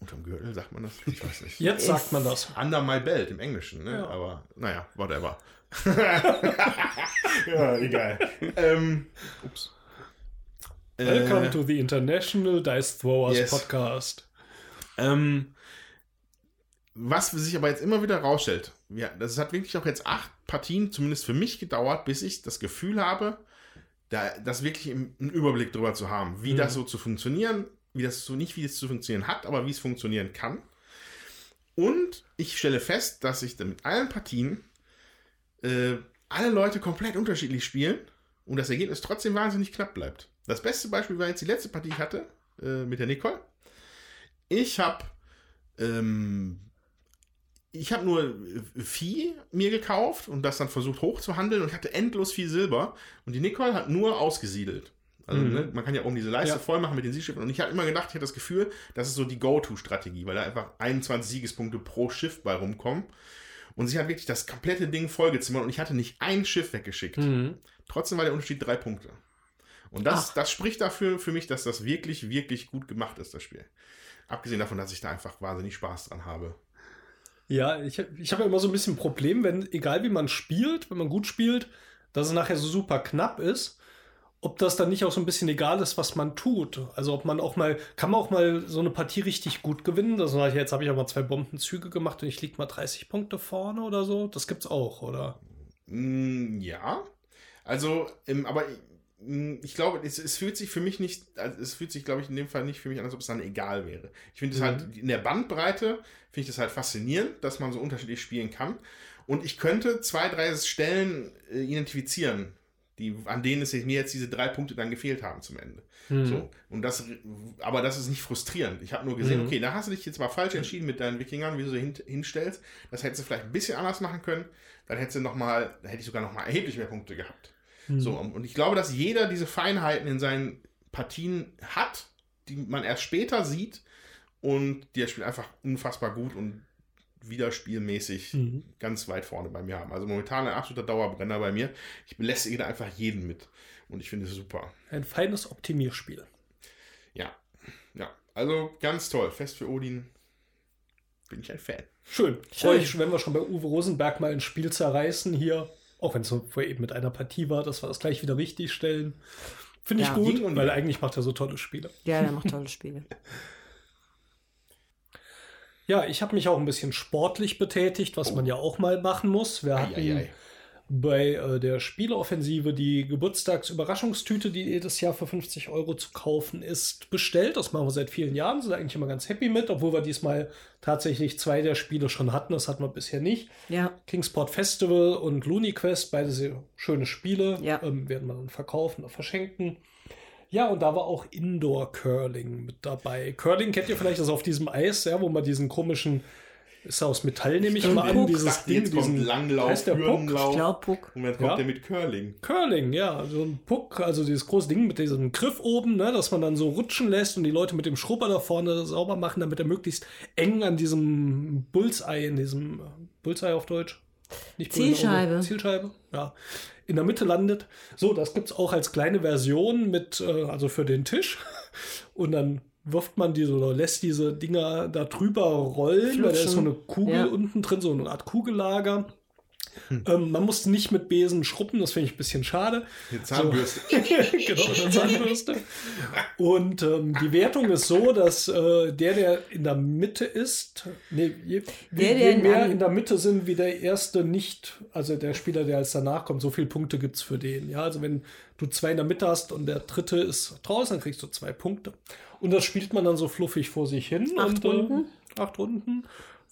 Unterm Gürtel sagt man das? Ich weiß nicht. (laughs) Jetzt sagt man das. Under my belt im Englischen, ne? Ja. Aber naja, whatever. (laughs) ja, egal. ähm, ups. Welcome Äh, to the International Dice Throwers yes. Podcast. Ähm, was sich aber jetzt immer wieder rausstellt, ja, das hat wirklich auch jetzt acht Partien, zumindest für mich, gedauert, bis ich das Gefühl habe, da, das wirklich im, einen Überblick darüber zu haben, wie Mhm. das so zu funktionieren, wie das so nicht, wie es zu funktionieren hat, aber wie es funktionieren kann. Und ich stelle fest, dass ich dann mit allen Partien äh, alle Leute komplett unterschiedlich spielen und das Ergebnis trotzdem wahnsinnig knapp bleibt. Das beste Beispiel war jetzt die letzte Partie, die ich hatte äh, mit der Nicole. Ich habe ähm, ich habe nur äh, Vieh mir gekauft und das dann versucht hochzuhandeln und ich hatte endlos viel Silber und die Nicole hat nur ausgesiedelt. Also Mhm. ne, man kann ja oben diese Leiste Ja. voll machen mit den Siegsschiffen und ich habe immer gedacht, ich hatte das Gefühl, das ist so die Go-To-Strategie, weil da einfach 21 Siegespunkte pro Schiff bei rumkommen. Und sie hat wirklich das komplette Ding vollgezimmert und ich hatte nicht ein Schiff weggeschickt. Mhm. Trotzdem war der Unterschied drei Punkte. Und das, das spricht dafür für mich, dass das wirklich, wirklich gut gemacht ist, das Spiel. Abgesehen davon, dass ich da einfach wahnsinnig Spaß dran habe. Ja, ich, ich habe ja immer so ein bisschen ein Problem, wenn, egal wie man spielt, wenn man gut spielt, dass es nachher so super knapp ist. ob das dann nicht auch so ein bisschen egal ist, was man tut. Also ob man auch mal, kann man auch mal so eine Partie richtig gut gewinnen. Ich, jetzt habe ich aber zwei Bombenzüge gemacht und ich liege mal 30 Punkte vorne oder so. Das gibt's auch, oder? Mm, ja. Also, aber ich glaube, es, es, fühlt sich für mich nicht, also es fühlt sich, glaube ich, in dem Fall nicht für mich an, als ob es dann egal wäre. Ich finde es halt, mhm. halt in der Bandbreite, finde ich das halt faszinierend, dass man so unterschiedlich spielen kann. Und ich könnte zwei, drei Stellen äh, identifizieren, die, an denen es mir jetzt diese drei Punkte dann gefehlt haben zum Ende. Mhm. So. Und das, aber das ist nicht frustrierend. Ich habe nur gesehen, mhm. okay, da hast du dich jetzt mal falsch entschieden mit deinen Wikingern, wie du sie hin, hinstellst. Das hättest du vielleicht ein bisschen anders machen können. Dann hättest du noch mal, da hätte ich sogar noch mal erheblich mehr Punkte gehabt. Mhm. So, und ich glaube, dass jeder diese Feinheiten in seinen Partien hat, die man erst später sieht. Und der spielt einfach unfassbar gut und wiederspielmäßig mhm. ganz weit vorne bei mir haben. Also momentan ein absoluter Dauerbrenner bei mir. Ich belästige da einfach jeden mit. Und ich finde es super. Ein feines Optimierspiel. Ja, ja. Also ganz toll. Fest für Odin. Bin ich ein Fan. Schön. Freue ich, wenn wir schon bei Uwe Rosenberg mal ein Spiel zerreißen hier. Auch wenn es vorher eben mit einer Partie war, dass wir das gleich wieder richtig stellen. Finde ich ja, gut, weil eigentlich macht er so tolle Spiele. Ja, der macht tolle Spiele. (laughs) Ja, ich habe mich auch ein bisschen sportlich betätigt, was oh. man ja auch mal machen muss. Wir hatten ei, ei, ei. Bei äh, der Spieleoffensive die Geburtstagsüberraschungstüte, die jedes Jahr für 50 Euro zu kaufen ist, bestellt. Das machen wir seit vielen Jahren, sind eigentlich immer ganz happy mit, obwohl wir diesmal tatsächlich zwei der Spiele schon hatten. Das hatten wir bisher nicht. Ja. Kingsport Festival und Looney Quest, beide sehr schöne Spiele, ja. ähm, werden wir dann verkaufen oder verschenken. Ja, und da war auch Indoor Curling mit dabei. Curling kennt ihr vielleicht, das auf diesem Eis, ja, wo man diesen komischen, ist aus Metall, nehme ich mal an, dieses dachte, Ding, jetzt diesen Langlauf, heißt der Puck? Ich glaube Puck. Und dann kommt ja. der mit Curling. Curling, ja, so ein Puck, also dieses große Ding mit diesem Griff oben, ne, dass man dann so rutschen lässt und die Leute mit dem Schrubber da vorne sauber machen, damit er möglichst eng an diesem Bullseye, in diesem Bullseye auf Deutsch. Nicht Zielscheibe. Zielscheibe, ja in der Mitte landet. So, das gibt es auch als kleine Version mit, äh, also für den Tisch. (laughs) Und dann wirft man diese oder lässt diese Dinger da drüber rollen, Flutschen. weil da ist so eine Kugel ja. unten drin, so eine Art Kugellager. Hm. Ähm, man muss nicht mit Besen schrubben, das finde ich ein bisschen schade. Die Zahnbürste. So. (laughs) genau, eine Zahnbürste. Und ähm, die Wertung ist so, dass äh, der, der in der Mitte ist, nee, je, der, je mehr in der Mitte sind, wie der erste nicht, also der Spieler, der als danach kommt, so viele Punkte gibt es für den. Ja, also wenn du zwei in der Mitte hast und der dritte ist draußen, dann kriegst du zwei Punkte. Und das spielt man dann so fluffig vor sich hin. Acht und, äh, Runden. Äh, acht Runden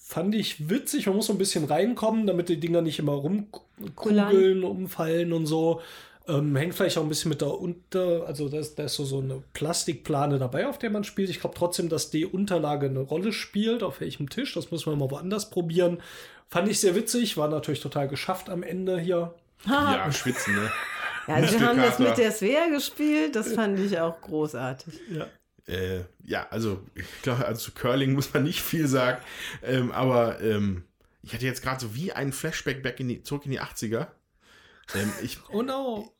fand ich witzig. Man muss so ein bisschen reinkommen, damit die Dinger nicht immer rumkugeln, umfallen und so. Ähm, hängt vielleicht auch ein bisschen mit der Unter, also da ist, da ist so, so eine Plastikplane dabei, auf der man spielt. Ich glaube trotzdem, dass die Unterlage eine Rolle spielt, auf welchem Tisch. Das müssen wir mal woanders probieren. Fand ich sehr witzig, war natürlich total geschafft am Ende hier. ja, schwitzen, ne? Ja, also wir haben das mit der Svea gespielt, das fand ich auch großartig. Ja. Äh, ja, also (laughs) ich glaube, also zu Curling muss man nicht viel sagen. Ähm, aber ähm, ich hatte jetzt gerade so wie einen Flashback back in die, zurück in die 80er. Ähm, ich, (laughs) oh no.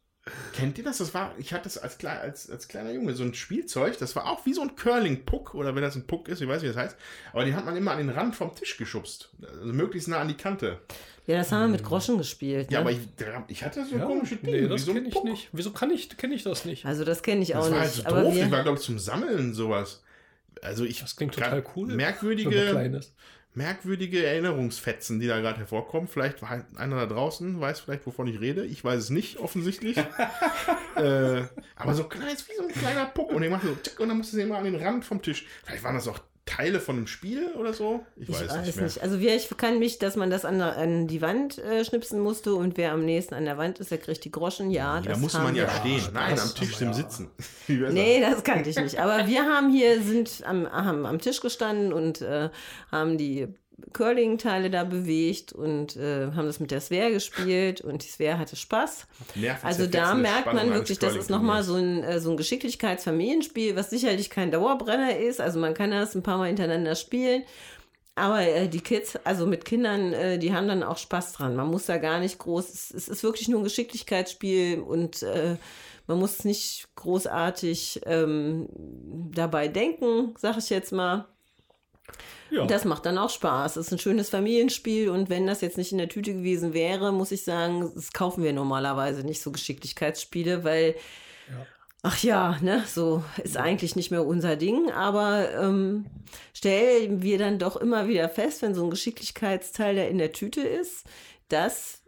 Kennt ihr das? Das war, ich hatte das als, als, als kleiner Junge, so ein Spielzeug, das war auch wie so ein Curling-Puck, oder wenn das ein Puck ist, ich weiß nicht, wie das heißt, aber den hat man immer an den Rand vom Tisch geschubst. Also möglichst nah an die Kante. Ja, das haben wir mit Groschen gespielt. Ne? Ja, aber ich, ich hatte so ja, komische Dinge. Nee, das so kenne ich nicht. Wieso kann ich, kenne ich das nicht? Also das kenne ich auch das war nicht. Halt so aber doof. Ich war, glaube ich, zum Sammeln sowas. Also ich. Das klingt total cool. Merkwürdige, merkwürdige Erinnerungsfetzen, die da gerade hervorkommen. Vielleicht war einer da draußen, weiß vielleicht, wovon ich rede. Ich weiß es nicht, offensichtlich. (laughs) äh, aber so klein ist wie so ein kleiner Puck. Und, den machst du so, und dann musst du sie immer an den Rand vom Tisch. Vielleicht waren das auch Teile von einem Spiel oder so? Ich, ich weiß, weiß, nicht, nicht. Also ich kann mich, dass man das an, an die Wand äh, schnipsen musste und wer am nächsten an der Wand ist, der kriegt die Groschen. Ja, da muss man ja stehen. Nein, am Tisch zum Sitzen. (laughs) nee, das kannte ich nicht. Aber wir haben hier, sind am, haben am Tisch gestanden und äh, haben die Curling-Teile da bewegt und äh, haben das mit der Sphäre gespielt und die Sphäre hatte Spaß. Also da merkt man wirklich, das ist nochmal so ein, äh, so ein Geschicklichkeitsfamilienspiel, was sicherlich kein Dauerbrenner ist. Also man kann das ein paar Mal hintereinander spielen. Aber äh, die Kids, also mit Kindern, äh, die haben dann auch Spaß dran. Man muss da gar nicht groß, es, es ist wirklich nur ein Geschicklichkeitsspiel und äh, man muss nicht großartig ähm, dabei denken, sag ich jetzt mal. Ja. Das macht dann auch Spaß. Es ist ein schönes Familienspiel und wenn das jetzt nicht in der Tüte gewesen wäre, muss ich sagen, das kaufen wir normalerweise nicht so Geschicklichkeitsspiele, weil Ach ja, ne, so ist eigentlich nicht mehr unser Ding, aber ähm, stellen wir dann doch immer wieder fest, wenn so ein Geschicklichkeitsteil da in der Tüte ist, dass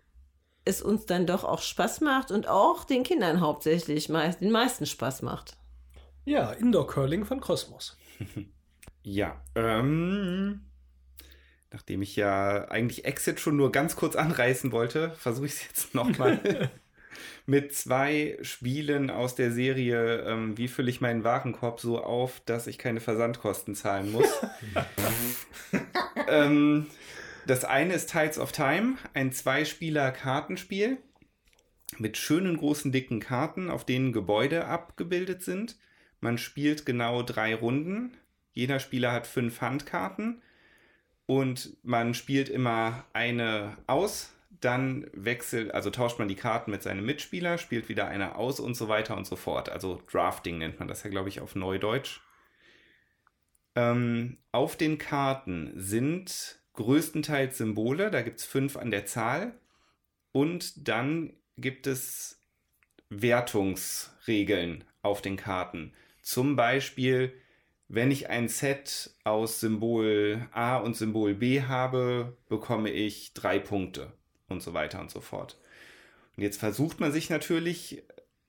es uns dann doch auch Spaß macht und auch den Kindern hauptsächlich meist, den meisten Spaß macht. Ja, Indoor Curling von Kosmos. (laughs) Ja, ähm, nachdem ich ja eigentlich Exit schon nur ganz kurz anreißen wollte, versuche ich es jetzt nochmal (laughs) mit zwei Spielen aus der Serie ähm, Wie fülle ich meinen Warenkorb so auf, dass ich keine Versandkosten zahlen muss. (laughs) ähm, das eine ist Tides of Time, ein Zweispieler-Kartenspiel mit schönen großen dicken Karten, auf denen Gebäude abgebildet sind. Man spielt genau drei Runden. Jeder Spieler hat fünf Handkarten und man spielt immer eine aus. Dann wechselt, also tauscht man die Karten mit seinem Mitspieler, spielt wieder eine aus und so weiter und so fort. Also Drafting nennt man das ja, glaube ich, auf Neudeutsch. Ähm, auf den Karten sind größtenteils Symbole, da gibt es fünf an der Zahl. Und dann gibt es Wertungsregeln auf den Karten. Zum Beispiel, wenn ich ein Set aus Symbol A und Symbol B habe, bekomme ich drei Punkte und so weiter und so fort. Und jetzt versucht man sich natürlich,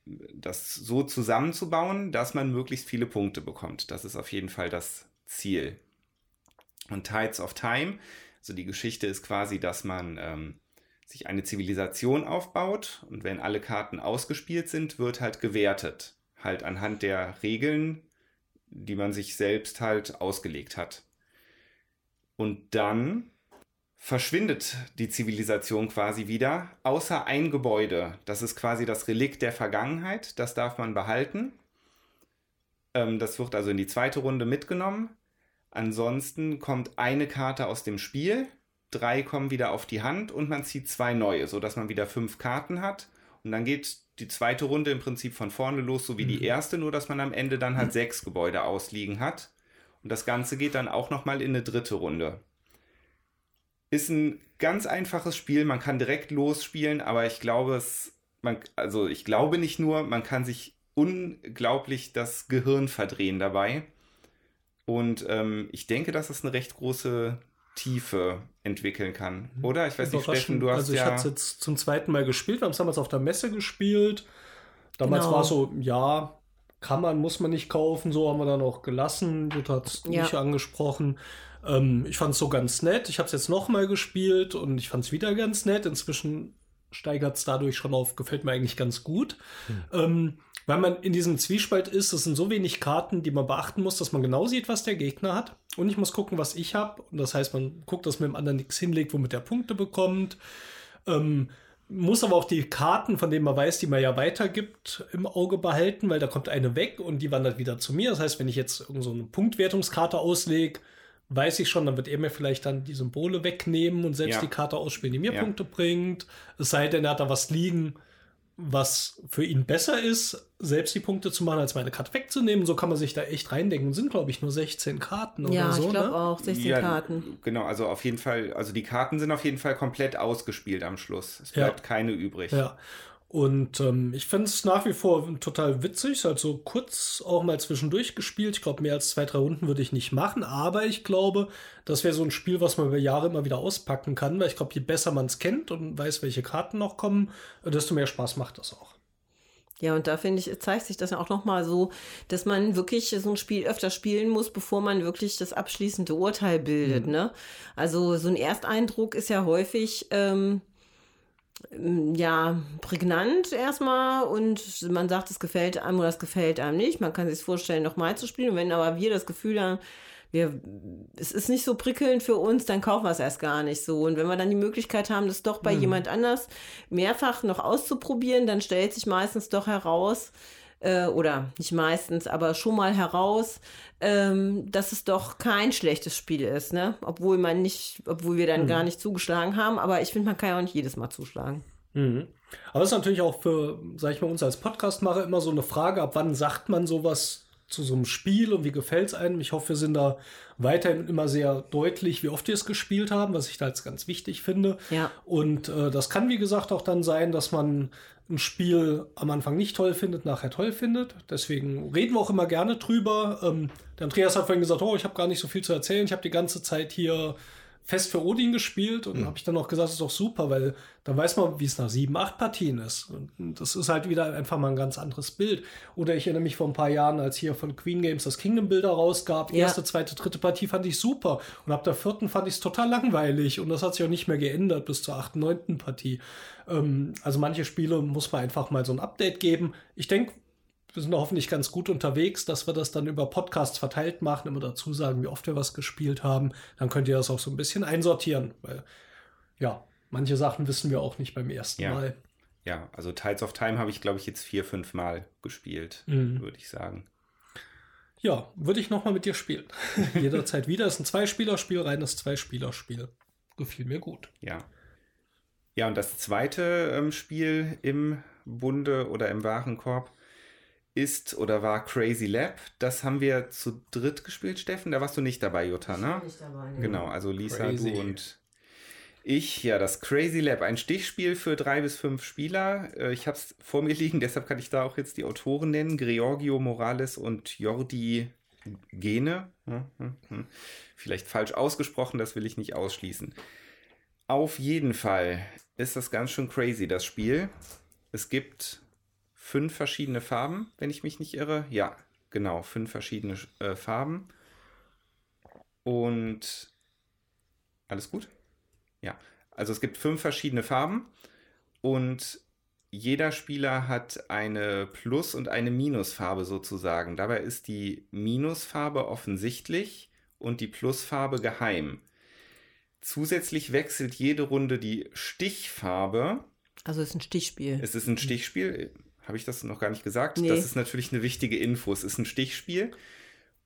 das so zusammenzubauen, dass man möglichst viele Punkte bekommt. Das ist auf jeden Fall das Ziel. Und Tides of Time, also die Geschichte ist quasi, dass man ähm, sich eine Zivilisation aufbaut und wenn alle Karten ausgespielt sind, wird halt gewertet. Halt anhand der Regeln, die man sich selbst halt ausgelegt hat. Und dann verschwindet die Zivilisation quasi wieder, außer ein Gebäude. Das ist quasi das Relikt der Vergangenheit, das darf man behalten. Ähm, das wird also in die zweite Runde mitgenommen. Ansonsten kommt eine Karte aus dem Spiel, drei kommen wieder auf die Hand und man zieht zwei neue, sodass man wieder fünf Karten hat. Und dann geht die zweite Runde im Prinzip von vorne los, so wie die erste, nur dass man am Ende dann halt sechs Gebäude ausliegen hat. Und das Ganze geht dann auch nochmal in eine dritte Runde. Ist ein ganz einfaches Spiel, man kann direkt losspielen, aber ich glaube es, man, also ich glaube nicht nur, man kann sich unglaublich das Gehirn verdrehen dabei. Und ähm, ich denke, dass es eine recht große Tiefe entwickeln kann. Oder? Ich weiß nicht, Steffen, du hast Also ich ja... es jetzt zum zweiten Mal gespielt. Wir haben es damals auf der Messe gespielt. Damals Genau. war es so, ja, kann man, muss man nicht kaufen. So haben wir dann auch gelassen. Hat es Ja. nicht angesprochen. Ähm, ich fand es so ganz nett. Ich habe es jetzt noch mal gespielt und ich fand es wieder ganz nett. Inzwischen steigert es dadurch schon auf, gefällt mir eigentlich ganz gut. Ähm, weil man in diesem Zwiespalt ist, es sind so wenig Karten, die man beachten muss, dass man genau sieht, was der Gegner hat. Und ich muss gucken, was ich habe. Und das heißt, man guckt, dass man dem anderen nichts hinlegt, womit er Punkte bekommt. Ähm, muss aber auch die Karten, von denen man weiß, die man ja weitergibt, im Auge behalten, weil da kommt eine weg und die wandert wieder zu mir. Das heißt, wenn ich jetzt irgend so eine Punktwertungskarte auslege, weiß ich schon, dann wird er mir vielleicht dann die Symbole wegnehmen und selbst Ja. die Karte ausspielen, die mir Ja. Punkte bringt. Es sei denn, er hat da was liegen, was für ihn besser ist, selbst die Punkte zu machen, als meine Karte wegzunehmen. So kann man sich da echt reindenken. Sind, glaube ich, nur 16 Karten oder Ja, so. ich glaube ne? auch, 16 Ja, Karten. Genau, also auf jeden Fall, also die Karten sind auf jeden Fall komplett ausgespielt am Schluss. Es Ja. bleibt keine übrig. Ja. Und ähm, ich finde es nach wie vor total witzig, halt so kurz auch mal zwischendurch gespielt. Ich glaube, mehr als zwei, drei Runden würde ich nicht machen, aber ich glaube, das wäre so ein Spiel, was man über Jahre immer wieder auspacken kann, weil ich glaube, je besser man es kennt und weiß, welche Karten noch kommen, desto mehr Spaß macht das auch. Ja, und da finde ich, zeigt sich das ja auch nochmal so, dass man wirklich so ein Spiel öfter spielen muss, bevor man wirklich das abschließende Urteil bildet. Ne? Also so ein Ersteindruck ist ja häufig ähm, ja prägnant erstmal und man sagt, es gefällt einem oder es gefällt einem nicht. Man kann sich vorstellen, nochmal zu spielen. Und wenn aber wir das Gefühl haben, wir, es ist nicht so prickelnd für uns, dann kaufen wir es erst gar nicht so. Und wenn wir dann die Möglichkeit haben, das doch bei jemand anders mehrfach noch auszuprobieren, dann stellt sich meistens doch heraus, äh, oder nicht meistens, aber schon mal heraus, ähm, dass es doch kein schlechtes Spiel ist, ne? Obwohl man nicht, obwohl wir dann gar nicht zugeschlagen haben, aber ich finde, man kann ja auch nicht jedes Mal zuschlagen. Mhm. Aber es ist natürlich auch für, sag ich mal, uns als Podcastmacher immer so eine Frage, ab wann sagt man sowas zu so einem Spiel und wie gefällt es einem. Ich hoffe, wir sind da weiterhin immer sehr deutlich, wie oft wir es gespielt haben, was ich da als ganz wichtig finde. Ja. Und äh, das kann, wie gesagt, auch dann sein, dass man ein Spiel am Anfang nicht toll findet, nachher toll findet. Deswegen reden wir auch immer gerne drüber. Ähm, der Andreas hat vorhin gesagt, oh, ich habe gar nicht so viel zu erzählen. Ich habe die ganze Zeit hier fest für Odin gespielt und mhm. habe ich dann auch gesagt, das ist doch super, weil dann weiß man, wie es nach sieben, acht Partien ist. Und das ist halt wieder einfach mal ein ganz anderes Bild. Oder ich erinnere mich vor ein paar Jahren, als hier von Queen Games das Kingdom Builder rausgab. Ja. erste, zweite, dritte Partie fand ich super. Und ab der vierten fand ich es total langweilig. Und das hat sich auch nicht mehr geändert bis zur achten, neunten Partie. Ähm, also manche Spiele muss man einfach mal so ein Update geben. Ich denke, wir sind hoffentlich ganz gut unterwegs, dass wir das dann über Podcasts verteilt machen, immer dazu sagen, wie oft wir was gespielt haben. Dann könnt ihr das auch so ein bisschen einsortieren, weil ja, manche Sachen wissen wir auch nicht beim ersten ja. Mal. Ja, also Tides of Time habe ich, glaube ich, jetzt vier, fünf Mal gespielt, mhm. würde ich sagen. Ja, würde ich nochmal mit dir spielen. (laughs) Jederzeit wieder. Es ist ein Zwei-Spieler-Spiel, reines Zwei-Spieler-Spiel. Gefiel mir gut. Ja. Ja, und das zweite ähm, Spiel im Bunde oder im Warenkorb ist oder war Crazy Lab. Das haben wir zu dritt gespielt, Steffen. Da warst du nicht dabei, Jutta, ne? Ich war nicht dabei. Ne? Genau, also Lisa, Crazy. du und ich. Ja, das Crazy Lab, ein Stichspiel für drei bis fünf Spieler. Äh, ich habe es vor mir liegen, (laughs) deshalb kann ich da auch jetzt die Autoren nennen. Georgio Morales und Jordi Gene. Hm, hm, hm. Vielleicht falsch ausgesprochen, das will ich nicht ausschließen. Auf jeden Fall ist das ganz schön crazy, das Spiel. Es gibt fünf verschiedene Farben, wenn ich mich nicht irre. Ja, genau, fünf verschiedene äh, Farben. Und alles gut? Ja, also es gibt fünf verschiedene Farben und jeder Spieler hat eine Plus- und eine Minusfarbe sozusagen. Dabei ist die Minusfarbe offensichtlich und die Plusfarbe geheim. Zusätzlich wechselt jede Runde die Stichfarbe. Also es ist ein Stichspiel. Es ist ein Stichspiel. Habe ich das noch gar nicht gesagt? Nee. Das ist natürlich eine wichtige Info. Es ist ein Stichspiel.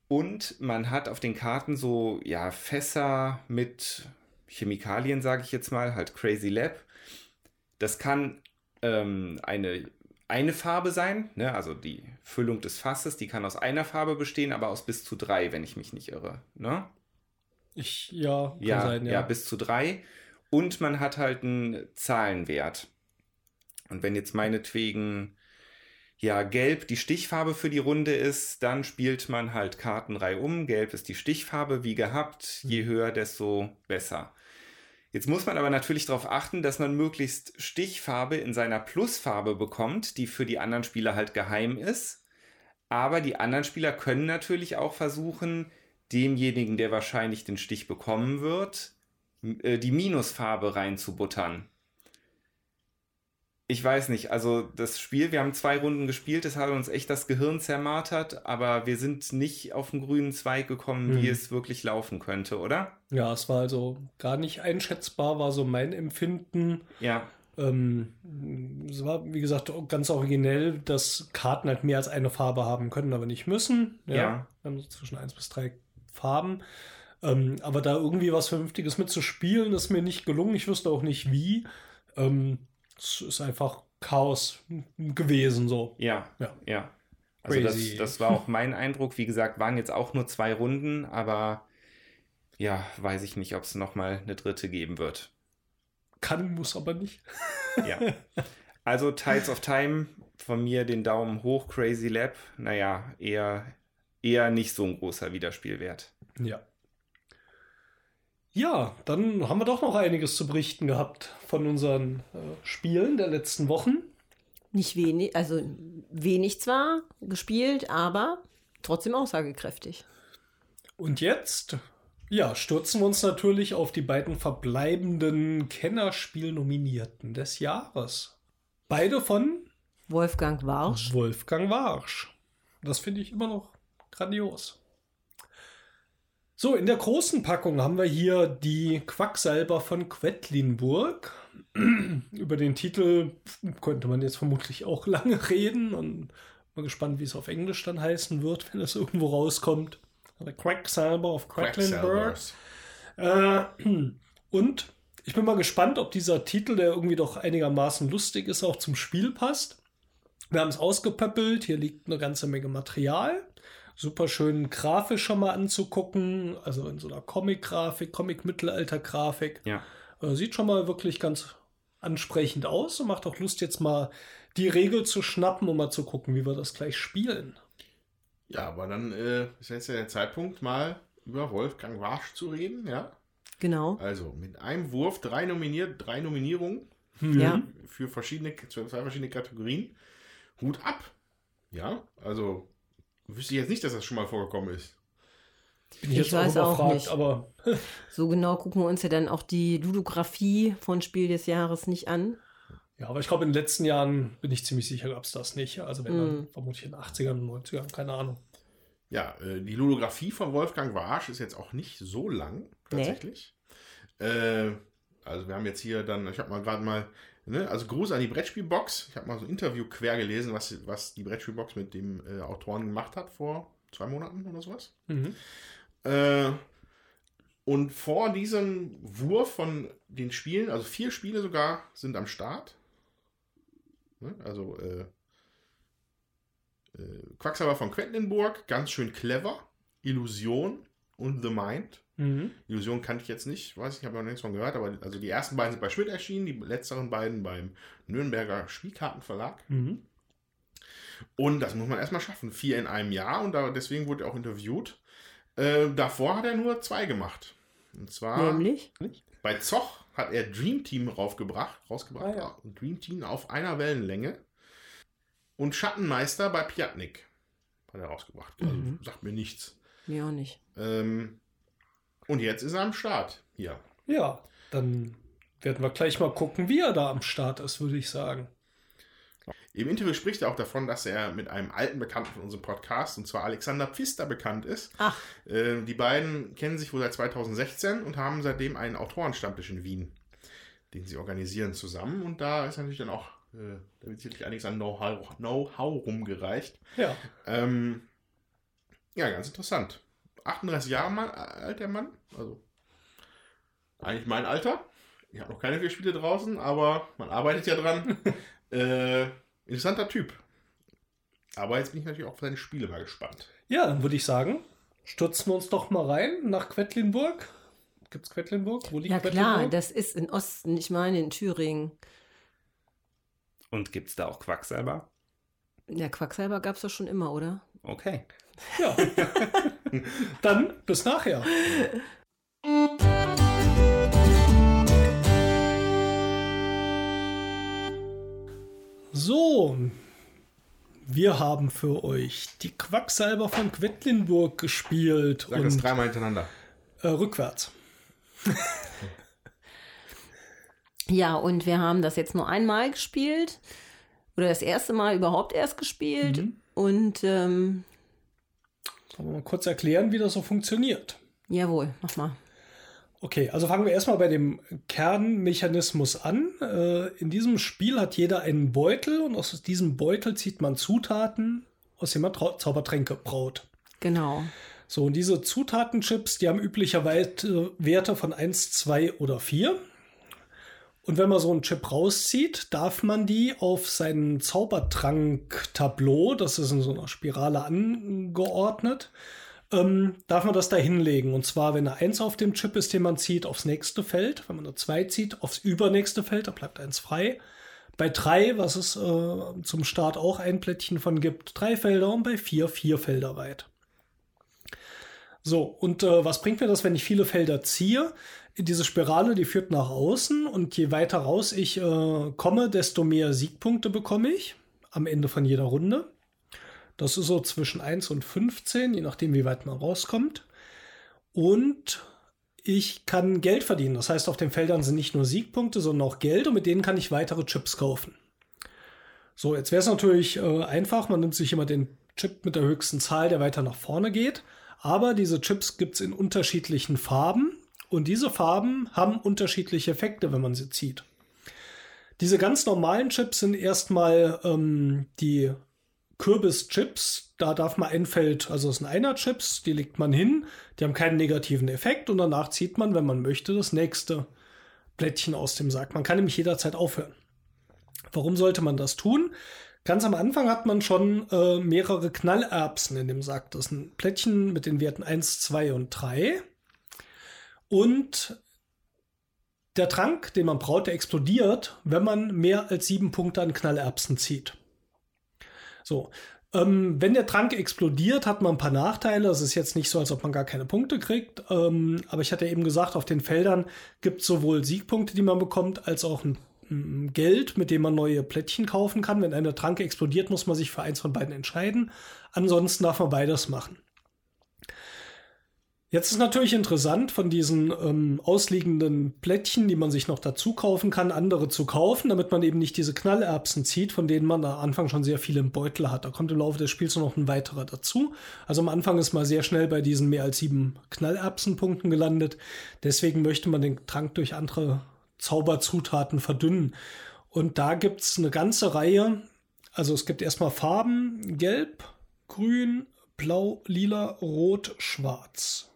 Und man hat auf den Karten so, ja, Fässer mit Chemikalien, sage ich jetzt mal, halt Crazy Lab. Das kann ähm, eine, eine Farbe sein, ne? also die Füllung des Fasses, die kann aus einer Farbe bestehen, aber aus bis zu drei, wenn ich mich nicht irre. Ne? Ich, ja, ja, sein, ja. Ja, bis zu drei. Und man hat halt einen Zahlenwert. Und wenn jetzt meinetwegen ja, gelb die Stichfarbe für die Runde ist, dann spielt man halt Kartenreihe um. Gelb ist die Stichfarbe, wie gehabt. Je mhm. höher, desto besser. Jetzt muss man aber natürlich darauf achten, dass man möglichst Stichfarbe in seiner Plusfarbe bekommt, die für die anderen Spieler halt geheim ist. Aber die anderen Spieler können natürlich auch versuchen, demjenigen, der wahrscheinlich den Stich bekommen wird, äh, die Minusfarbe reinzubuttern ich weiß nicht, also das Spiel, wir haben zwei Runden gespielt, es hat uns echt das Gehirn zermartert, aber wir sind nicht auf den grünen Zweig gekommen, mhm. wie es wirklich laufen könnte, oder? Ja, es war also gar nicht einschätzbar, war so mein Empfinden. Ja. Ähm, es war, wie gesagt, ganz originell, dass Karten halt mehr als eine Farbe haben können, aber nicht müssen. Ja. ja. Wir haben so zwischen eins bis drei Farben. Ähm, aber da irgendwie was Vernünftiges mitzuspielen, ist mir nicht gelungen. Ich wüsste auch nicht wie. Ähm, es ist einfach Chaos gewesen so. Ja, ja. ja. Also das, das war auch mein Eindruck. Wie gesagt, waren jetzt auch nur zwei Runden, aber ja, weiß ich nicht, ob es nochmal eine dritte geben wird. Kann, muss aber nicht. ja. Also Tides of Time, von mir den Daumen hoch, Crazy Lab. Naja, eher, eher nicht so ein großer Wiederspielwert. Ja. Ja, dann haben wir doch noch einiges zu berichten gehabt von unseren äh, Spielen der letzten Wochen. Nicht wenig, also wenig zwar gespielt, aber trotzdem aussagekräftig. Und jetzt, ja, stürzen wir uns natürlich auf die beiden verbleibenden Kennerspiel-Nominierten des Jahres. Beide von Wolfgang Warsch. Wolfgang Warsch. Das finde ich immer noch grandios. So, in der großen Packung haben wir hier die Quacksalber von Quedlinburg. (clears throat) Über den Titel könnte man jetzt vermutlich auch (laughs) lange reden und mal gespannt, wie es auf Englisch dann heißen wird, wenn es irgendwo rauskommt. The Quacksalber of Quedlinburg. Äh, (clears throat) und ich bin mal gespannt, ob dieser Titel, der irgendwie doch einigermaßen lustig ist, auch zum Spiel passt. Wir haben es ausgepöppelt, hier liegt eine ganze Menge Material. Super schön grafisch schon mal anzugucken. Also in so einer Comic-Grafik, Comic-Mittelalter-Grafik. Ja. Äh, sieht schon mal wirklich ganz ansprechend aus und macht auch Lust, jetzt mal die Regel zu schnappen, um mal zu gucken, wie wir das gleich spielen. Ja, aber dann äh, ist jetzt ja der Zeitpunkt, mal über Wolfgang Warsch zu reden, ja. Genau. Also mit einem Wurf drei nominiert, drei Nominierungen Ja. für verschiedene, zwei verschiedene Kategorien. Hut ab. Ja, also wüsste ich jetzt nicht, dass das schon mal vorgekommen ist. Bin Ich weiß auch nicht. aber (laughs) So genau gucken wir uns ja dann auch die Ludografie von Spiel des Jahres nicht an. ja, aber ich glaube, in den letzten Jahren bin ich ziemlich sicher, gab es das nicht. Also wenn dann Mhm. vermutlich in den 80ern und 90ern, keine Ahnung. Ja, äh, die Ludografie von Wolfgang Warsch ist jetzt auch nicht so lang, tatsächlich. Äh, also wir haben jetzt hier dann, ich habe mal gerade mal, ne, also Gruß an die Brettspielbox. Ich habe mal so ein Interview quer gelesen, was, was die Brettspielbox mit dem äh, Autoren gemacht hat vor zwei Monaten oder sowas. Mhm. Äh, und vor diesem Wurf von den Spielen, also vier Spiele sogar, sind am Start. Ne? Also äh, äh, Quacksalber von Quedlinburg, ganz schön clever. Illusion und The Mind. Mhm. Illusion kannte ich jetzt nicht, weiß ich, habe noch nichts von gehört, aber also die ersten beiden sind bei Schmidt erschienen, die letzteren beiden beim Nürnberger Spielkartenverlag. Mhm. Und das muss man erstmal schaffen. Vier in einem Jahr und da, deswegen wurde er auch interviewt. Äh, davor hat er nur zwei gemacht. Und zwar Nämlich? bei Zoch hat er Dream Team raufgebracht, rausgebracht. Ah, ja. Dream Team auf einer Wellenlänge. Und Schattenmeister bei Piatnik hat er rausgebracht. Also Mhm. sagt mir nichts. Mir auch nicht. Ähm, und jetzt ist er am Start. Hier. Ja, dann werden wir gleich mal gucken, wie er da am Start ist, würde ich sagen. Im Interview spricht er auch davon, dass er mit einem alten Bekannten von unserem Podcast, und zwar Alexander Pfister, bekannt ist. Ach, Äh, die beiden kennen sich wohl seit 2016 und haben seitdem einen Autorenstammtisch in Wien, den sie organisieren zusammen. Und da ist natürlich dann auch, äh, da wird sicherlich einiges an Know-how Know rumgereicht. Ja, Ähm, ja, ganz interessant. 38 Jahre mal, alt der Mann. Also eigentlich mein Alter. Ich habe noch keine vier Spiele draußen, aber man arbeitet ja dran. (laughs) äh, interessanter Typ. Aber jetzt bin ich natürlich auch auf seine Spiele mal gespannt. ja dann würde ich sagen, stürzen wir uns doch mal rein nach Quedlinburg. Gibt es Quedlinburg? Wo liegt ja klar, Quedlinburg? das ist in Osten, ich meine in Thüringen. Und gibt es da auch Quacksalber? Ja, Quacksalber gab es doch schon immer, oder? Okay. Ja. (laughs) dann bis nachher. So, wir haben für euch die Quacksalber von Quedlinburg gespielt Sag das und dreimal hintereinander. äh, rückwärts. (laughs) Ja, und wir haben das jetzt nur einmal gespielt. Oder das erste Mal überhaupt erst gespielt. Mhm. Und ähm, Sollen wir mal kurz erklären, wie das so funktioniert? jawohl, mach mal. Okay, also fangen wir erstmal bei dem Kernmechanismus an. Äh, in diesem Spiel hat jeder einen Beutel und aus diesem Beutel zieht man Zutaten, aus denen man Trau Zaubertränke braut. Genau. So, und diese Zutatenchips, die haben üblicherweise Werte von 1, 2 oder 4. Und wenn man so einen Chip rauszieht, darf man die auf sein Zaubertrank-Tableau, das ist in so einer Spirale angeordnet, ähm, darf man das da hinlegen. Und zwar, wenn eine 1 auf dem Chip ist, den man zieht, aufs nächste Feld. Wenn man eine 2 zieht, aufs übernächste Feld, da bleibt eins frei. Bei 3, was es äh, zum Start auch ein Plättchen von gibt, drei Felder und bei 4 vier Felder weit. So, und äh, was bringt mir das, wenn ich viele Felder ziehe? Diese Spirale, die führt nach außen und je weiter raus ich äh, komme, desto mehr Siegpunkte bekomme ich am Ende von jeder Runde. Das ist so zwischen 1 und 15, je nachdem, wie weit man rauskommt. Und ich kann Geld verdienen. Das heißt, auf den Feldern sind nicht nur Siegpunkte, sondern auch Geld und mit denen kann ich weitere Chips kaufen. So, jetzt wäre es natürlich äh, einfach, man nimmt sich immer den Chip mit der höchsten Zahl, der weiter nach vorne geht. Aber diese Chips gibt es in unterschiedlichen Farben und diese Farben haben unterschiedliche Effekte, wenn man sie zieht. Diese ganz normalen Chips sind erstmal ähm, die Kürbis-Chips. Da darf man ein Feld, also es sind Einer-Chips, die legt man hin, die haben keinen negativen Effekt und danach zieht man, wenn man möchte, das nächste Blättchen aus dem Sack. Man kann nämlich jederzeit aufhören. Warum sollte man das tun? Ganz am Anfang hat man schon äh, mehrere Knallerbsen in dem Sack. Das sind Plättchen mit den Werten 1, 2 und 3. Und der Trank, den man braut, der explodiert, wenn man mehr als sieben Punkte an Knallerbsen zieht. So, ähm, wenn der Trank explodiert, hat man ein paar Nachteile. Es ist jetzt nicht so, als ob man gar keine Punkte kriegt. Ähm, aber ich hatte eben gesagt, auf den Feldern gibt es sowohl Siegpunkte, die man bekommt, als auch ein, ein Geld, mit dem man neue Plättchen kaufen kann. Wenn eine Trank explodiert, muss man sich für eins von beiden entscheiden. Ansonsten darf man beides machen. Jetzt ist natürlich interessant, von diesen ähm, ausliegenden Plättchen, die man sich noch dazu kaufen kann, andere zu kaufen, damit man eben nicht diese Knallerbsen zieht, von denen man am Anfang schon sehr viele im Beutel hat. Da kommt im Laufe des Spiels noch ein weiterer dazu. Also am Anfang ist man sehr schnell bei diesen mehr als sieben Knallerbsenpunkten gelandet. Deswegen möchte man den Trank durch andere Zauberzutaten verdünnen. Und da gibt es eine ganze Reihe. Also es gibt erstmal Farben, gelb, grün, blau, lila, rot, schwarz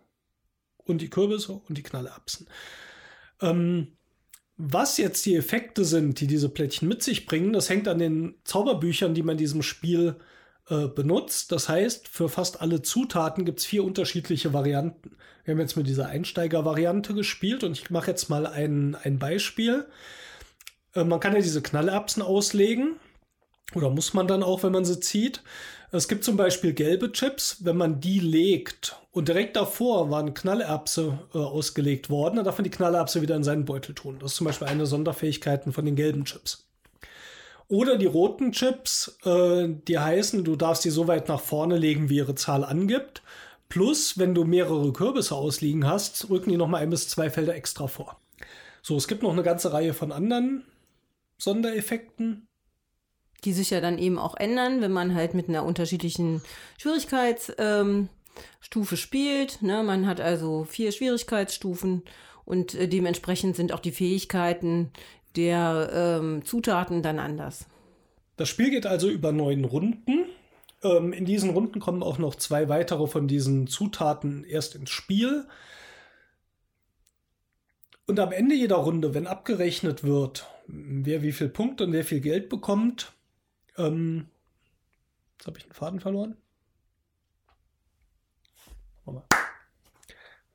und die Kürbisse und die Knallerbsen. Ähm, was jetzt die Effekte sind, die diese Plättchen mit sich bringen, das hängt an den Zauberbüchern, die man in diesem Spiel äh, benutzt. Das heißt, für fast alle Zutaten gibt es vier unterschiedliche Varianten. Wir haben jetzt mit dieser Einsteiger-Variante gespielt und ich mache jetzt mal ein, ein Beispiel. Äh, man kann ja diese Knallerbsen auslegen. Oder muss man dann auch, wenn man sie zieht. Es gibt zum Beispiel gelbe Chips, wenn man die legt und direkt davor waren Knallerbse äh, ausgelegt worden, dann darf man die Knallerbse wieder in seinen Beutel tun. Das ist zum Beispiel eine der Sonderfähigkeiten von den gelben Chips. Oder die roten Chips, äh, die heißen, du darfst die so weit nach vorne legen, wie ihre Zahl angibt. Plus, wenn du mehrere Kürbisse ausliegen hast, rücken die nochmal ein bis zwei Felder extra vor. So, es gibt noch eine ganze Reihe von anderen Sondereffekten die sich ja dann eben auch ändern, wenn man halt mit einer unterschiedlichen Schwierigkeitsstufe spielt. Ne? Man hat also vier Schwierigkeitsstufen und äh, dementsprechend sind auch die Fähigkeiten der ähm, Zutaten dann anders. Das Spiel geht also über neun Runden. Ähm, in diesen Runden kommen auch noch zwei weitere von diesen Zutaten erst ins Spiel. Und am Ende jeder Runde, wenn abgerechnet wird, wer wie viel Punkte und wer viel Geld bekommt, ähm, jetzt habe ich den Faden verloren.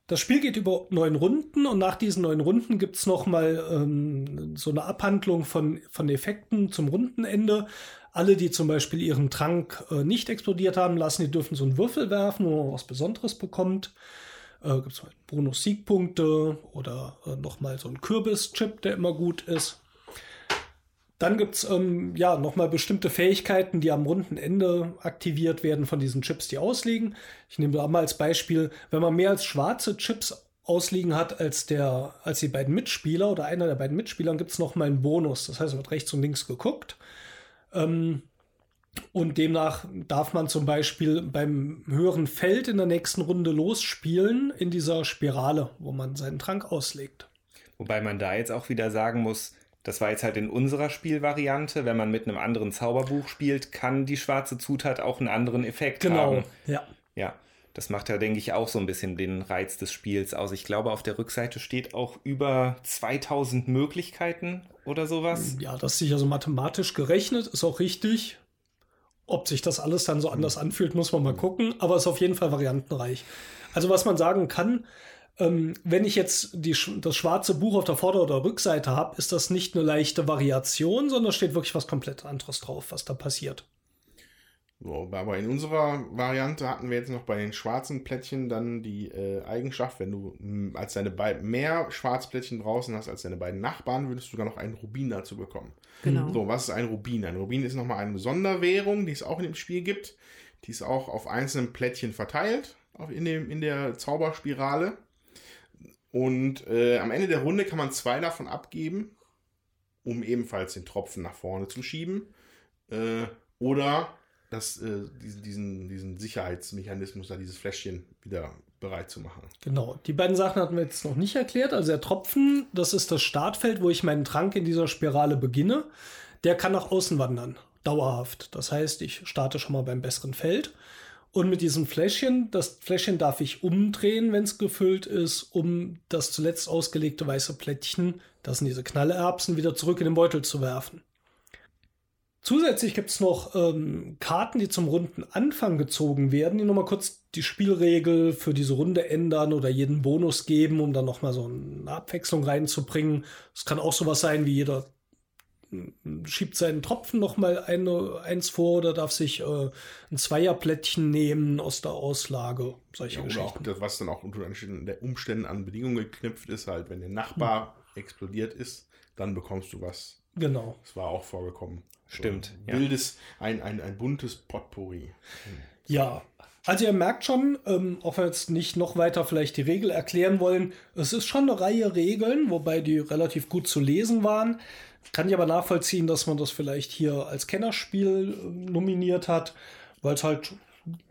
Das Spiel geht über neun Runden und nach diesen neun Runden gibt es nochmal ähm, so eine Abhandlung von, von Effekten zum Rundenende. Alle, die zum Beispiel ihren Trank äh, nicht explodiert haben lassen, die dürfen so einen Würfel werfen, wo man was Besonderes bekommt. Äh, gibt es halt Bonus-Siegpunkte oder äh, nochmal so einen Kürbis-Chip, der immer gut ist. Dann gibt es ähm, ja nochmal bestimmte Fähigkeiten, die am runden Ende aktiviert werden von diesen Chips, die ausliegen. Ich nehme da mal als Beispiel, wenn man mehr als schwarze Chips ausliegen hat als, der, als die beiden Mitspieler oder einer der beiden Mitspieler, gibt es nochmal einen Bonus. Das heißt, wird rechts und links geguckt. Ähm, und demnach darf man zum Beispiel beim höheren Feld in der nächsten Runde losspielen in dieser Spirale, wo man seinen Trank auslegt. Wobei man da jetzt auch wieder sagen muss, das war jetzt halt in unserer Spielvariante. Wenn man mit einem anderen Zauberbuch spielt, kann die schwarze Zutat auch einen anderen Effekt genau. haben. Genau, ja. Ja, das macht ja, denke ich, auch so ein bisschen den Reiz des Spiels aus. Ich glaube, auf der Rückseite steht auch über 2000 Möglichkeiten oder sowas. Ja, das ist sicher so mathematisch gerechnet, ist auch richtig. Ob sich das alles dann so anders anfühlt, muss man mal gucken, aber ist auf jeden Fall variantenreich. Also was man sagen kann, ähm, wenn ich jetzt die, das schwarze Buch auf der Vorder- oder Rückseite habe, ist das nicht eine leichte Variation, sondern steht wirklich was komplett anderes drauf, was da passiert. So, aber in unserer Variante hatten wir jetzt noch bei den schwarzen Plättchen dann die äh, Eigenschaft, wenn du mh, als deine beiden mehr Schwarzplättchen draußen hast als deine beiden Nachbarn, würdest du sogar noch einen Rubin dazu bekommen. Genau. So, was ist ein Rubin? Ein Rubin ist nochmal eine Sonderwährung, die es auch in dem Spiel gibt. Die ist auch auf einzelnen Plättchen verteilt, in, dem, in der Zauberspirale. Und äh, am Ende der Runde kann man zwei davon abgeben, um ebenfalls den Tropfen nach vorne zu schieben. Äh, oder das, äh, diesen, diesen, diesen Sicherheitsmechanismus, da dieses Fläschchen wieder bereit zu machen. Genau, die beiden Sachen hatten wir jetzt noch nicht erklärt. Also der Tropfen, das ist das Startfeld, wo ich meinen Trank in dieser Spirale beginne. Der kann nach außen wandern, dauerhaft. Das heißt, ich starte schon mal beim besseren Feld. Und mit diesem Fläschchen, das Fläschchen darf ich umdrehen, wenn es gefüllt ist, um das zuletzt ausgelegte weiße Plättchen, das sind diese Knallerbsen, wieder zurück in den Beutel zu werfen. Zusätzlich gibt es noch ähm, Karten, die zum Rundenanfang gezogen werden, die nochmal kurz die Spielregel für diese Runde ändern oder jeden Bonus geben, um dann nochmal so eine Abwechslung reinzubringen. Es kann auch sowas sein, wie jeder schiebt seinen Tropfen nochmal eine, eins vor oder darf sich äh, ein Zweierplättchen nehmen aus der Auslage. Solche Ja, oder auch Geschichten. das, was dann auch unter Umständen- der Umständen an Bedingungen geknüpft ist, halt, wenn der Nachbar explodiert ist, dann bekommst du was. Genau. Das war auch vorgekommen. Stimmt, So ja. ein wildes, ein, ein, ein buntes Potpourri. Ja, also ihr merkt schon, ähm, auch wenn wir jetzt nicht noch weiter vielleicht die Regel erklären wollen, es ist schon eine Reihe Regeln, wobei die relativ gut zu lesen waren. Kann ich aber nachvollziehen, dass man das vielleicht hier als Kennerspiel ähm, nominiert hat, weil es halt,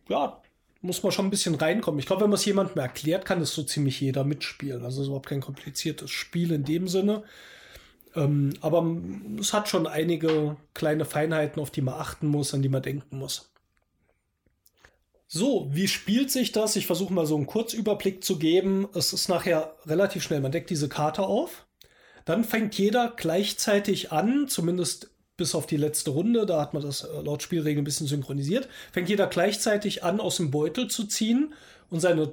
ja, muss man schon ein bisschen reinkommen. Ich glaube, wenn man es jemandem erklärt, kann es so ziemlich jeder mitspielen. Also es ist überhaupt kein kompliziertes Spiel in dem Sinne. Ähm, aber es hat schon einige kleine Feinheiten, auf die man achten muss, an die man denken muss. So, wie spielt sich das? Ich versuche mal so einen Kurzüberblick zu geben. Es ist nachher relativ schnell. Man deckt diese Karte auf. Dann fängt jeder gleichzeitig an, zumindest bis auf die letzte Runde, da hat man das äh, laut Spielregeln ein bisschen synchronisiert, fängt jeder gleichzeitig an, aus dem Beutel zu ziehen und seine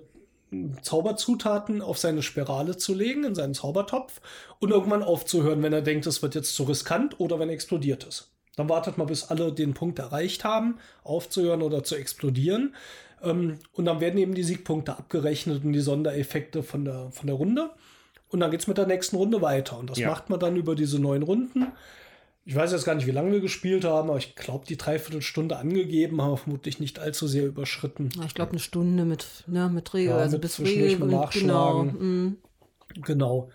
mm, Zauberzutaten auf seine Spirale zu legen, in seinen Zaubertopf und irgendwann aufzuhören, wenn er denkt, es wird jetzt zu riskant oder wenn er explodiert ist. Dann wartet man, bis alle den Punkt erreicht haben, aufzuhören oder zu explodieren. Ähm, und dann werden eben die Siegpunkte abgerechnet und die Sondereffekte von der, von der Runde. Und dann geht es mit der nächsten Runde weiter. Und das Ja. macht man dann über diese neun Runden. Ich weiß jetzt gar nicht, wie lange wir gespielt haben, aber ich glaube, die Dreiviertelstunde angegeben haben wir vermutlich nicht allzu sehr überschritten. Ja, Ich glaube, eine Stunde mit, ne, mit Regel, Ja, also mit bis zwischendurch Regel. Genau. nachschlagen. mm. Genau.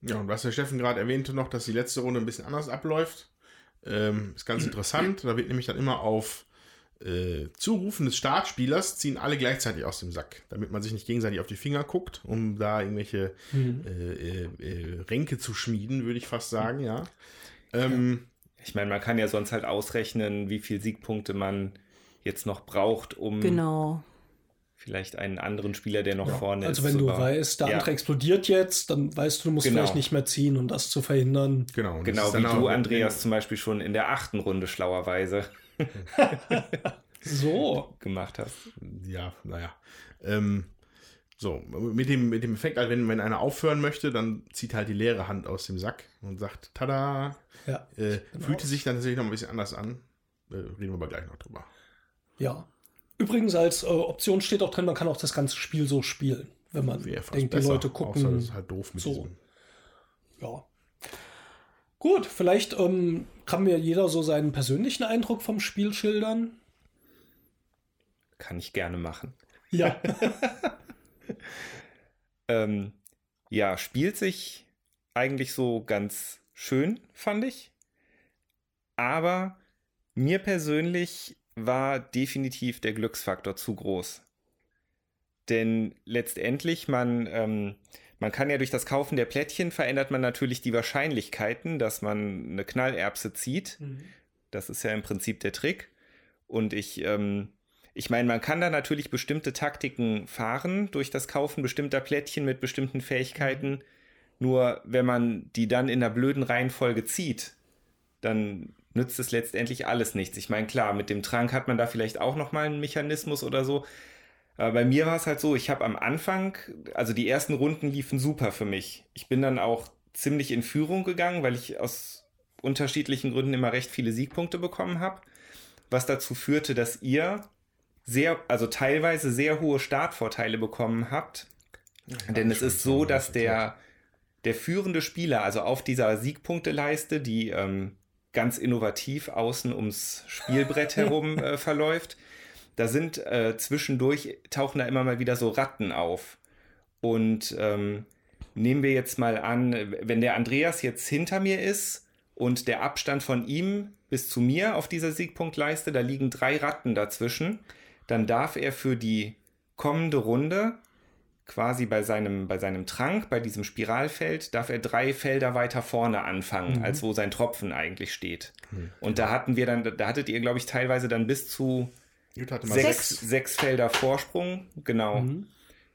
Ja, und was der Steffen gerade erwähnte noch, dass die letzte Runde ein bisschen anders abläuft, ähm, ist ganz (clears throat) interessant. Da wird nämlich dann immer auf äh, Zurufen des Startspielers ziehen alle gleichzeitig aus dem Sack, damit man sich nicht gegenseitig auf die Finger guckt, um da irgendwelche Mhm. äh, äh, äh, Ränke zu schmieden, würde ich fast sagen, ja. Ähm, Ich meine, man kann ja sonst halt ausrechnen, wie viel Siegpunkte man jetzt noch braucht, um Genau. vielleicht einen anderen Spieler, der noch Ja, vorne also ist. wenn zu du weißt, der ja, andere explodiert jetzt, dann weißt du, du musst Genau. vielleicht nicht mehr ziehen, um das zu verhindern. Genau. das Genau wie du, Andreas, zum Beispiel schon in der achten Runde schlauerweise (laughs) So. gemacht hast. Ja, naja. Ähm, so, mit dem, mit dem Effekt, halt, wenn, wenn einer aufhören möchte, dann zieht halt die leere Hand aus dem Sack und sagt, tada, Ja. äh, Genau. fühlte sich dann tatsächlich noch ein bisschen anders an. Äh, reden wir aber gleich noch drüber. Ja. Übrigens als äh, Option steht auch drin, man kann auch das ganze Spiel so spielen, wenn man denkt, die Leute Außer gucken. das ist halt doof mit so. diesem. Ja. Gut, vielleicht ähm, kann mir jeder so seinen persönlichen Eindruck vom Spiel schildern. Kann ich gerne machen. Ja. (laughs) Ähm, ja, spielt sich eigentlich so ganz schön, fand ich. Aber mir persönlich war definitiv der Glücksfaktor zu groß. Denn letztendlich, man, ähm, man kann ja durch das Kaufen der Plättchen verändert man natürlich die Wahrscheinlichkeiten, dass man eine Knallerbse zieht. Das ist ja im Prinzip der Trick. Und ich, ähm, ich meine, man kann da natürlich bestimmte Taktiken fahren durch das Kaufen bestimmter Plättchen mit bestimmten Fähigkeiten. Nur wenn man die dann in einer blöden Reihenfolge zieht, dann nützt es letztendlich alles nichts. Ich meine, klar, mit dem Trank hat man da vielleicht auch nochmal einen Mechanismus oder so. Aber bei mir war es halt so, ich habe am Anfang, also die ersten Runden liefen super für mich. Ich bin dann auch ziemlich in Führung gegangen, weil ich aus unterschiedlichen Gründen immer recht viele Siegpunkte bekommen habe. Was dazu führte, dass ihr sehr, also teilweise sehr hohe Startvorteile bekommen habt. Denn es ist so, dass der, der führende Spieler, also auf dieser Siegpunkteleiste, die ähm, ganz innovativ außen ums Spielbrett (laughs) herum äh, verläuft, da sind äh, zwischendurch, tauchen da immer mal wieder so Ratten auf. Und ähm, nehmen wir jetzt mal an, wenn der Andreas jetzt hinter mir ist und der Abstand von ihm bis zu mir auf dieser Siegpunktleiste, da liegen drei Ratten dazwischen, dann darf er für die kommende Runde quasi bei seinem, bei seinem Trank, bei diesem Spiralfeld, darf er drei Felder weiter vorne anfangen, als wo sein Tropfen eigentlich steht. Und da hatten wir dann, da hattet ihr, glaube ich, teilweise dann bis zu Jut hatte mal sechs, sechs. sechs Felder Vorsprung, genau.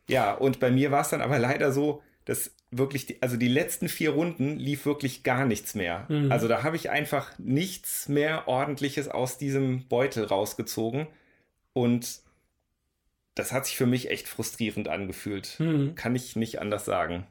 Ja, und bei mir war es dann aber leider so, das wirklich, die, also die letzten vier Runden lief wirklich gar nichts mehr. Mhm. Also da habe ich einfach nichts mehr Ordentliches aus diesem Beutel rausgezogen. Und das hat sich für mich echt frustrierend angefühlt. Mhm. Kann ich nicht anders sagen.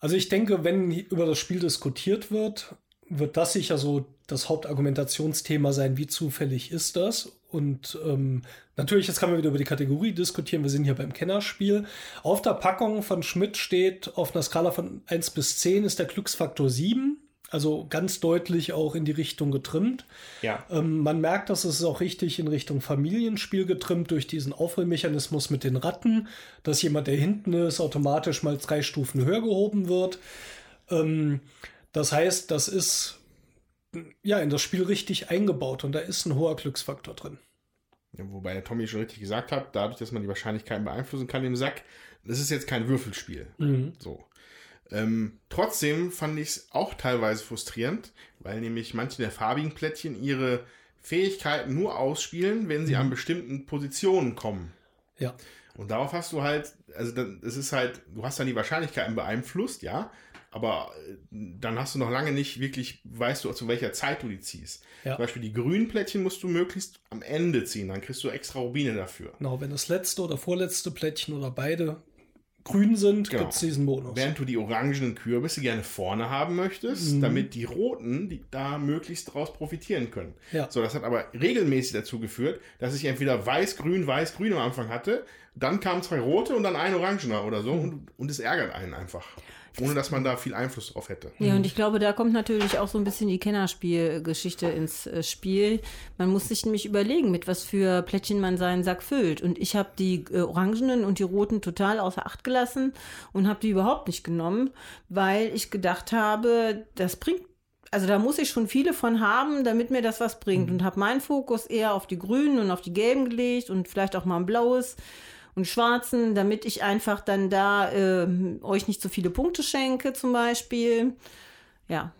Also ich denke, wenn über das Spiel diskutiert wird, wird das sicher so das Hauptargumentationsthema sein, wie zufällig ist das? Und ähm, natürlich, jetzt kann man wieder über die Kategorie diskutieren. Wir sind hier beim Kennerspiel. Auf der Packung von Schmidt steht, auf einer Skala von 1 bis 10 ist der Glücksfaktor 7. Also ganz deutlich auch in die Richtung getrimmt. Ja. Ähm, man merkt, dass es auch richtig in Richtung Familienspiel getrimmt durch diesen Aufholmechanismus mit den Ratten, dass jemand, der hinten ist, automatisch mal drei Stufen höher gehoben wird. Ähm, das heißt, das ist ja in das Spiel richtig eingebaut und da ist ein hoher Glücksfaktor drin. Ja, wobei der Tommy schon richtig gesagt hat, dadurch, dass man die Wahrscheinlichkeiten beeinflussen kann im Sack, das ist jetzt kein Würfelspiel. Mhm. So. Ähm, trotzdem fand ich es auch teilweise frustrierend, weil nämlich manche der farbigen Plättchen ihre Fähigkeiten nur ausspielen, wenn sie mhm. an bestimmten Positionen kommen. Ja. Und darauf hast du halt, also es ist halt, du hast dann die Wahrscheinlichkeiten beeinflusst, ja, aber äh, dann hast du noch lange nicht wirklich, weißt du, zu welcher Zeit du die ziehst. Ja. Zum Beispiel die grünen Plättchen musst du möglichst am Ende ziehen, dann kriegst du extra Rubine dafür. Genau, wenn das letzte oder vorletzte Plättchen oder beide grün sind, genau. gibt es diesen Bonus. Während du die orangenen Kürbisse gerne vorne haben möchtest, mhm. damit die roten die da möglichst daraus profitieren können. Ja. So, das hat aber regelmäßig dazu geführt, dass ich entweder weiß, grün, weiß, grün am Anfang hatte, dann kamen zwei rote und dann ein orangener oder so mhm. und, und es ärgert einen einfach ohne dass man da viel Einfluss drauf hätte. Ja, und ich glaube, da kommt natürlich auch so ein bisschen die Kennerspielgeschichte ins äh, Spiel. Man muss sich nämlich überlegen, mit was für Plättchen man seinen Sack füllt. Und ich habe die äh, orangenen und die roten total außer Acht gelassen und habe die überhaupt nicht genommen, weil ich gedacht habe, das bringt also da muss ich schon viele von haben, damit mir das was bringt. Mhm. Und habe meinen Fokus eher auf die grünen und auf die gelben gelegt und vielleicht auch mal ein blaues und schwarzen, damit ich einfach dann da äh, euch nicht so viele Punkte schenke, zum Beispiel. Ja.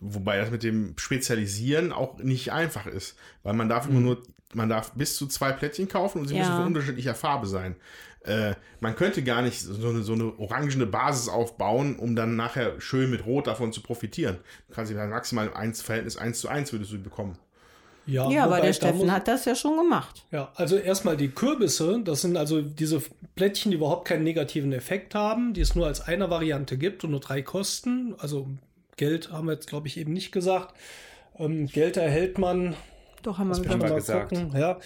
Wobei das mit dem Spezialisieren auch nicht einfach ist, weil man darf mhm. immer nur, man darf bis zu zwei Plättchen kaufen und sie ja. müssen von unterschiedlicher Farbe sein. Äh, man könnte gar nicht so eine, so eine orangene Basis aufbauen, um dann nachher schön mit Rot davon zu profitieren. Du kannst maximal ein Verhältnis 1 zu 1 würdest du bekommen. Ja, ja aber der Steffen muss, hat das ja schon gemacht. Ja, also erstmal die Kürbisse, das sind also diese Plättchen, die überhaupt keinen negativen Effekt haben, die es nur als eine Variante gibt und nur drei kosten. Also Geld haben wir jetzt, glaube ich, eben nicht gesagt. Ähm, Geld erhält man. Doch, haben wir mal gesagt. Gucken, ja,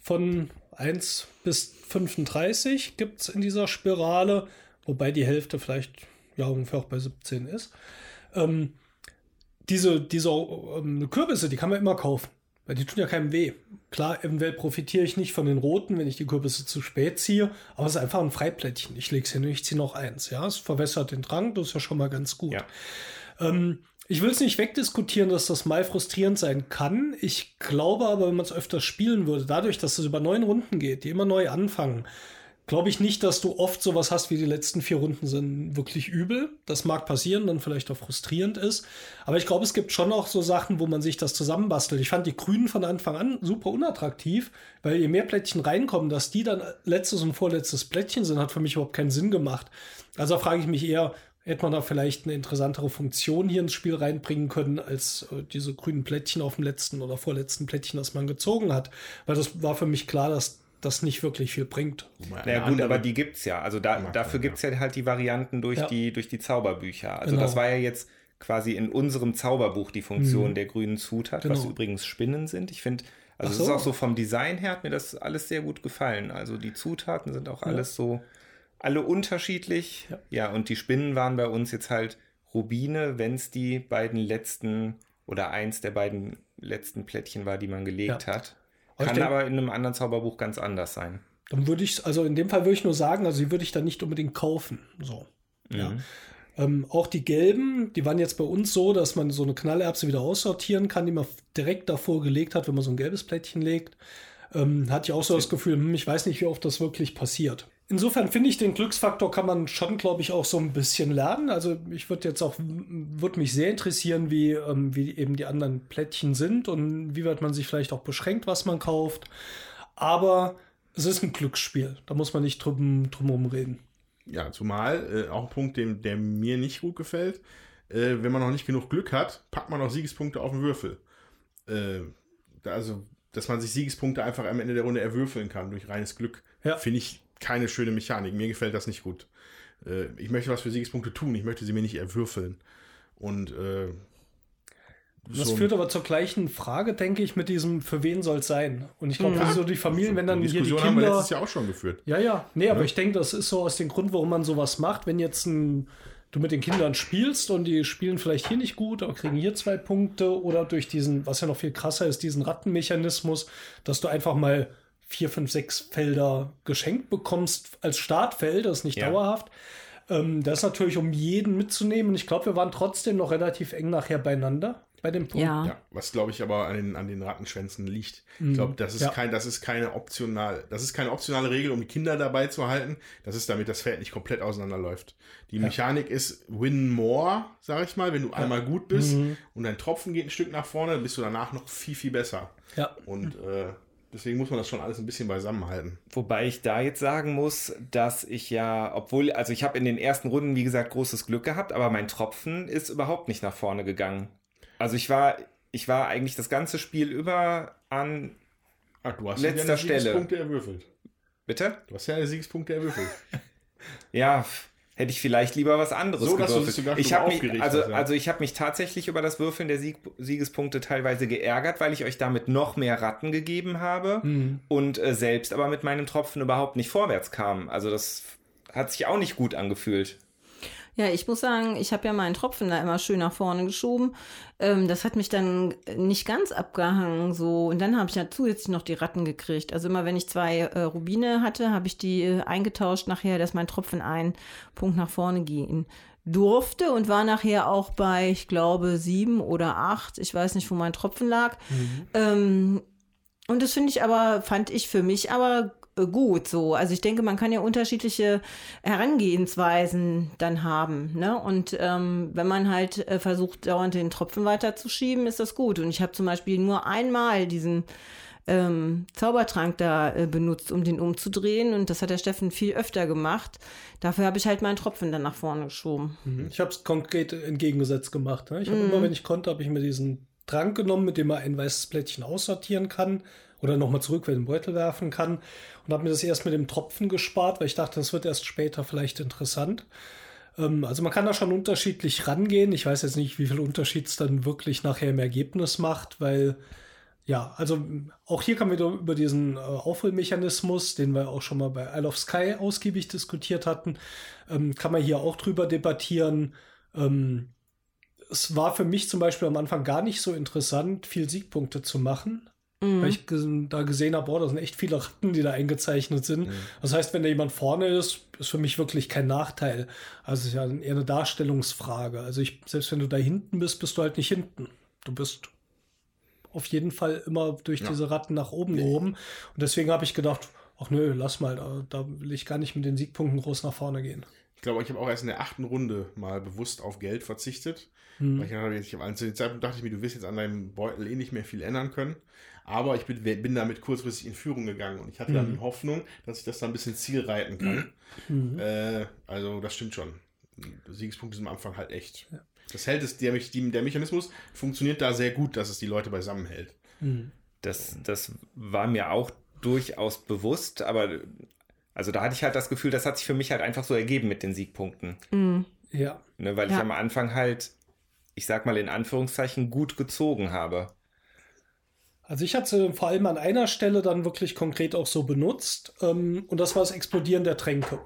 von 1 bis 35 gibt es in dieser Spirale, wobei die Hälfte vielleicht ja ungefähr auch bei 17 ist. Ähm, diese, diese ähm, Kürbisse, die kann man immer kaufen. Weil die tun ja keinem weh. Klar, eventuell profitiere ich nicht von den roten, wenn ich die Kürbisse zu spät ziehe, aber es ist einfach ein Freiplättchen. Ich lege es hin und ich ziehe noch eins. Ja, es verwässert den Drang, das ist ja schon mal ganz gut. Ja. Ähm, ich will es nicht wegdiskutieren, dass das mal frustrierend sein kann. Ich glaube aber, wenn man es öfters spielen würde, dadurch, dass es über neun Runden geht, die immer neu anfangen, glaube ich nicht, dass du oft sowas hast wie die letzten vier Runden sind wirklich übel. Das mag passieren, dann vielleicht auch frustrierend ist. Aber ich glaube, es gibt schon auch so Sachen, wo man sich das zusammenbastelt. Ich fand die Grünen von Anfang an super unattraktiv, weil je mehr Plättchen reinkommen, dass die dann letztes und vorletztes Plättchen sind, hat für mich überhaupt keinen Sinn gemacht. Also frage ich mich eher, hätte man da vielleicht eine interessantere Funktion hier ins Spiel reinbringen können, als äh, diese grünen Plättchen auf dem letzten oder vorletzten Plättchen, das man gezogen hat. Weil das war für mich klar, dass das nicht wirklich viel bringt. Ja gut, aber die gibt es ja. Also da, dafür gibt es ja halt die Varianten durch, ja. die, durch die Zauberbücher. Also genau. das war ja jetzt quasi in unserem Zauberbuch die Funktion mhm. der grünen Zutat, genau. was übrigens Spinnen sind. Ich finde, also so. es ist auch so vom Design her hat mir das alles sehr gut gefallen. Also die Zutaten sind auch ja. alles so, alle unterschiedlich. Ja. ja, und die Spinnen waren bei uns jetzt halt Rubine, wenn es die beiden letzten oder eins der beiden letzten Plättchen war, die man gelegt ja. hat. Kann denke, aber in einem anderen Zauberbuch ganz anders sein. Dann würde ich, also in dem Fall würde ich nur sagen, also die würde ich dann nicht unbedingt kaufen. So. Mhm. Ja. Ähm, auch die gelben, die waren jetzt bei uns so, dass man so eine Knallerbse wieder aussortieren kann, die man direkt davor gelegt hat, wenn man so ein gelbes Plättchen legt. Ähm, hatte ich auch so das Gefühl, hm, ich weiß nicht, wie oft das wirklich passiert. Insofern finde ich, den Glücksfaktor kann man schon, glaube ich, auch so ein bisschen lernen. Also ich würde jetzt auch, würde mich sehr interessieren, wie, ähm, wie eben die anderen Plättchen sind und wie weit man sich vielleicht auch beschränkt, was man kauft. Aber es ist ein Glücksspiel. Da muss man nicht drum, drum reden. ja, zumal, äh, auch ein Punkt, dem, der mir nicht gut gefällt, äh, wenn man noch nicht genug Glück hat, packt man noch Siegespunkte auf den Würfel. Äh, also, dass man sich Siegespunkte einfach am Ende der Runde erwürfeln kann durch reines Glück, Ja. finde ich keine schöne Mechanik. Mir gefällt das nicht gut. Äh, ich möchte was für Siegespunkte tun, ich möchte sie mir nicht erwürfeln. Und äh, Das so- führt aber zur gleichen Frage, denke ich, mit diesem, für wen soll es sein? Und ich glaube, das ist so die Familien, wenn dann die hier die Diskussion haben wir Kinder. letztes Jahr auch schon geführt. Ja, ja. Nee, aber Ja. ich denke, das ist so aus dem Grund, warum man sowas macht. Wenn jetzt ein, du mit den Kindern spielst und die spielen vielleicht hier nicht gut, aber kriegen hier zwei Punkte oder durch diesen, was ja noch viel krasser ist, diesen Rattenmechanismus, dass du einfach mal vier, fünf, sechs Felder geschenkt bekommst als Startfeld, das ist nicht Ja. dauerhaft. Ähm, das ist natürlich, um jeden mitzunehmen. Und ich glaube, wir waren trotzdem noch relativ eng nachher beieinander bei dem Punkt. Ja. Ja, was glaube ich aber an den, an den Rattenschwänzen liegt. Ich glaube, das ist Ja. kein, das ist keine optional, das ist keine optionale Regel, um die Kinder dabei zu halten. Das ist damit das Feld nicht komplett auseinanderläuft. Die Mechanik ist win more, sag ich mal, wenn du einmal gut bist und dein Tropfen geht ein Stück nach vorne, dann bist du danach noch viel, viel besser. Ja. Und äh, deswegen muss man das schon alles ein bisschen beisammenhalten. Wobei ich da jetzt sagen muss, dass ich ja, obwohl, also ich habe in den ersten Runden, wie gesagt, großes Glück gehabt, aber mein Tropfen ist überhaupt nicht nach vorne gegangen. Also ich war, ich war eigentlich das ganze Spiel über an, Ach, du hast Letzter ja Stelle. Siegspunkte erwürfelt. bitte? Du hast ja deine Siegspunkte erwürfelt. (laughs) Ja, hätte ich vielleicht lieber was anderes So, dass du gewürfelt. dich sogar ich habe mich, also, ja. also ich habe mich tatsächlich über das Würfeln der Sieg, Siegespunkte teilweise geärgert, weil ich euch damit noch mehr Ratten gegeben habe Mhm. und äh, selbst aber mit meinem Tropfen überhaupt nicht vorwärts kam. Also das hat sich auch nicht gut angefühlt. Ja, ich muss sagen, ich habe ja meinen Tropfen da immer schön nach vorne geschoben. Ähm, das hat mich dann nicht ganz abgehangen. So. Und dann habe ich ja zusätzlich noch die Ratten gekriegt. Also immer wenn ich zwei äh, Rubine hatte, habe ich die äh, eingetauscht nachher, dass mein Tropfen einen Punkt nach vorne gehen durfte und war nachher auch bei, ich glaube, sieben oder acht. Ich weiß nicht, wo mein Tropfen lag. Ähm, und das finde ich aber, fand ich für mich aber gut so. Also ich denke, man kann ja unterschiedliche Herangehensweisen dann haben. Ne? Und ähm, wenn man halt äh, versucht, dauernd den Tropfen weiterzuschieben, ist das gut. Und ich habe zum Beispiel nur einmal diesen ähm, Zaubertrank da äh, benutzt, um den umzudrehen. Und das hat der Steffen viel öfter gemacht. Dafür habe ich halt meinen Tropfen dann nach vorne geschoben. Ich habe es konkret entgegengesetzt gemacht. Ne? Ich habe immer, wenn ich konnte, habe ich mir diesen Trank genommen, mit dem man ein weißes Plättchen aussortieren kann oder nochmal zurück in den Beutel werfen kann und habe mir das erst mit dem Tropfen gespart, weil ich dachte, das wird erst später vielleicht interessant. Ähm, also man kann da schon unterschiedlich rangehen. Ich weiß jetzt nicht, wie viel Unterschied es dann wirklich nachher im Ergebnis macht, weil ja, also auch hier kann man wieder über diesen äh, Aufholmechanismus, den wir auch schon mal bei Isle of Sky ausgiebig diskutiert hatten, ähm, kann man hier auch drüber debattieren. Ähm, es war für mich zum Beispiel am Anfang gar nicht so interessant, viel Siegpunkte zu machen, weil ich da gesehen habe, boah, da sind echt viele Ratten, die da eingezeichnet sind. Das heißt, wenn da jemand vorne ist, ist für mich wirklich kein Nachteil. Also es ist ja eher eine Darstellungsfrage. Also ich, selbst wenn du da hinten bist, bist du halt nicht hinten. Du bist auf jeden Fall immer durch diese Ratten nach oben gehoben. Und deswegen habe ich gedacht, ach nö, lass mal, da, da will ich gar nicht mit den Siegpunkten groß nach vorne gehen. Ich glaube, ich habe auch erst in der achten Runde mal bewusst auf Geld verzichtet. Hm. Weil ich, dachte, ich hab, zu dem Zeitpunkt dachte ich mir, du wirst jetzt an deinem Beutel eh nicht mehr viel ändern können. Aber ich bin, bin damit kurzfristig in Führung gegangen und ich hatte dann Mhm. die Hoffnung, dass ich das dann ein bisschen zielreiten kann. Mhm. Äh, also das stimmt schon. Siegspunkte sind am Anfang halt echt. Das hält es, der, der Mechanismus funktioniert da sehr gut, dass es die Leute beisammenhält. Mhm. Das, das war mir auch durchaus bewusst, aber also da hatte ich halt das Gefühl, das hat sich für mich halt einfach so ergeben mit den Siegpunkten. Mhm. Ja. Ne, weil ich Ja. am Anfang halt, ich sag mal in Anführungszeichen, gut gezogen habe. Also ich hatte vor allem an einer Stelle dann wirklich konkret auch so benutzt ähm, und das war das Explodieren der Tränke.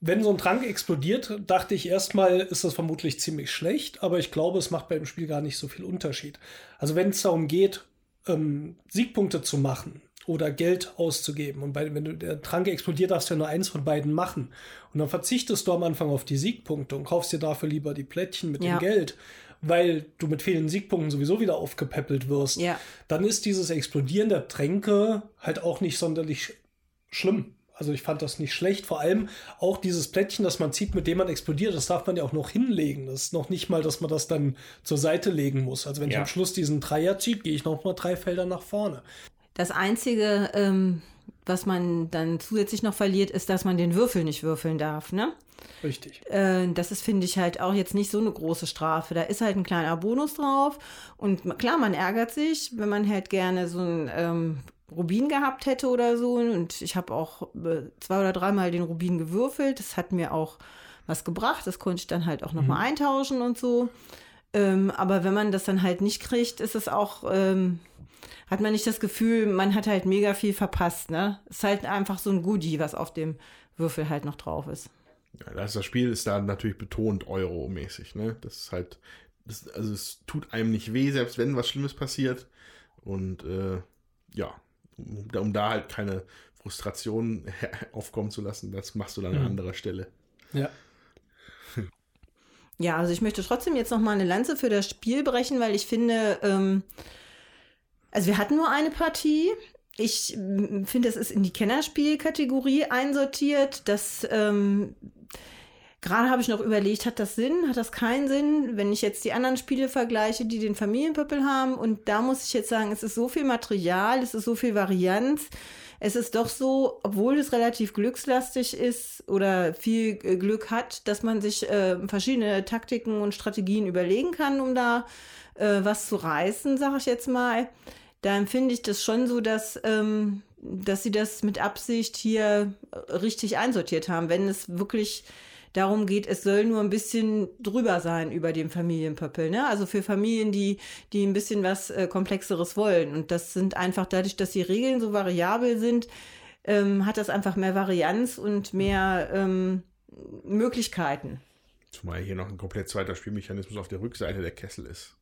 Wenn so ein Trank explodiert, dachte ich erstmal, ist das vermutlich ziemlich schlecht, aber ich glaube, es macht beim Spiel gar nicht so viel Unterschied. Also wenn es darum geht, ähm, Siegpunkte zu machen oder Geld auszugeben und bei, wenn du, der Trank explodiert, darfst du ja nur eins von beiden machen. Und dann verzichtest du am Anfang auf die Siegpunkte und kaufst dir dafür lieber die Plättchen mit Ja. dem Geld, weil du mit fehlenden Siegpunkten sowieso wieder aufgepäppelt wirst Ja. dann ist dieses Explodieren der Tränke halt auch nicht sonderlich sch- schlimm. Also ich fand das nicht schlecht. Vor allem auch dieses Plättchen, das man zieht, mit dem man explodiert, das darf man ja auch noch hinlegen. Das ist noch nicht mal, dass man das dann zur Seite legen muss. Also wenn ich Ja. am Schluss diesen Dreier ziehe, gehe ich noch mal drei Felder nach vorne. Das Einzige, ähm, was man dann zusätzlich noch verliert, ist, dass man den Würfel nicht würfeln darf, ne? Richtig. Äh, das ist, finde ich, halt auch jetzt nicht so eine große Strafe. Da ist halt ein kleiner Bonus drauf. Und klar, man ärgert sich, wenn man halt gerne so ein ähm, Rubin gehabt hätte oder so. Und ich habe auch äh, zwei oder dreimal den Rubin gewürfelt. Das hat mir auch was gebracht. Das konnte ich dann halt auch nochmal mhm. eintauschen und so. Ähm, aber wenn man das dann halt nicht kriegt, ist es auch, ähm, hat man nicht das Gefühl, man hat halt mega viel verpasst. Ne? Ist halt einfach so ein Goodie, was auf dem Würfel halt noch drauf ist. Ja, das Spiel ist da natürlich betont Euro-mäßig. Ne? Das ist halt, das, also es tut einem nicht weh, selbst wenn was Schlimmes passiert. Und äh, ja, um, um, da halt keine Frustration (laughs) aufkommen zu lassen, das machst du dann mhm. an anderer Stelle. Ja. Ja, also ich möchte trotzdem jetzt noch mal eine Lanze für das Spiel brechen, weil ich finde, ähm, also wir hatten nur eine Partie. Ich mm, finde, es ist in die Kennerspielkategorie einsortiert. Das ähm, gerade habe ich noch überlegt, hat das Sinn, hat das keinen Sinn, wenn ich jetzt die anderen Spiele vergleiche, die den Familienpöppel haben. Und da muss ich jetzt sagen, es ist so viel Material, es ist so viel Varianz es ist doch so, obwohl es relativ glückslastig ist oder viel äh, Glück hat, dass man sich äh, verschiedene Taktiken und Strategien überlegen kann, um da äh, was zu reißen, sage ich jetzt mal. Da empfinde ich das schon so, dass, ähm, dass sie das mit Absicht hier richtig einsortiert haben. Wenn es wirklich darum geht, es soll nur ein bisschen drüber sein über dem Familienpöppel. Ne? Also für Familien, die, die ein bisschen was äh, Komplexeres wollen. Und das sind einfach dadurch, dass die Regeln so variabel sind, ähm, hat das einfach mehr Varianz und mehr ähm, Möglichkeiten. Zumal hier noch ein komplett zweiter Spielmechanismus auf der Rückseite der Kessel ist.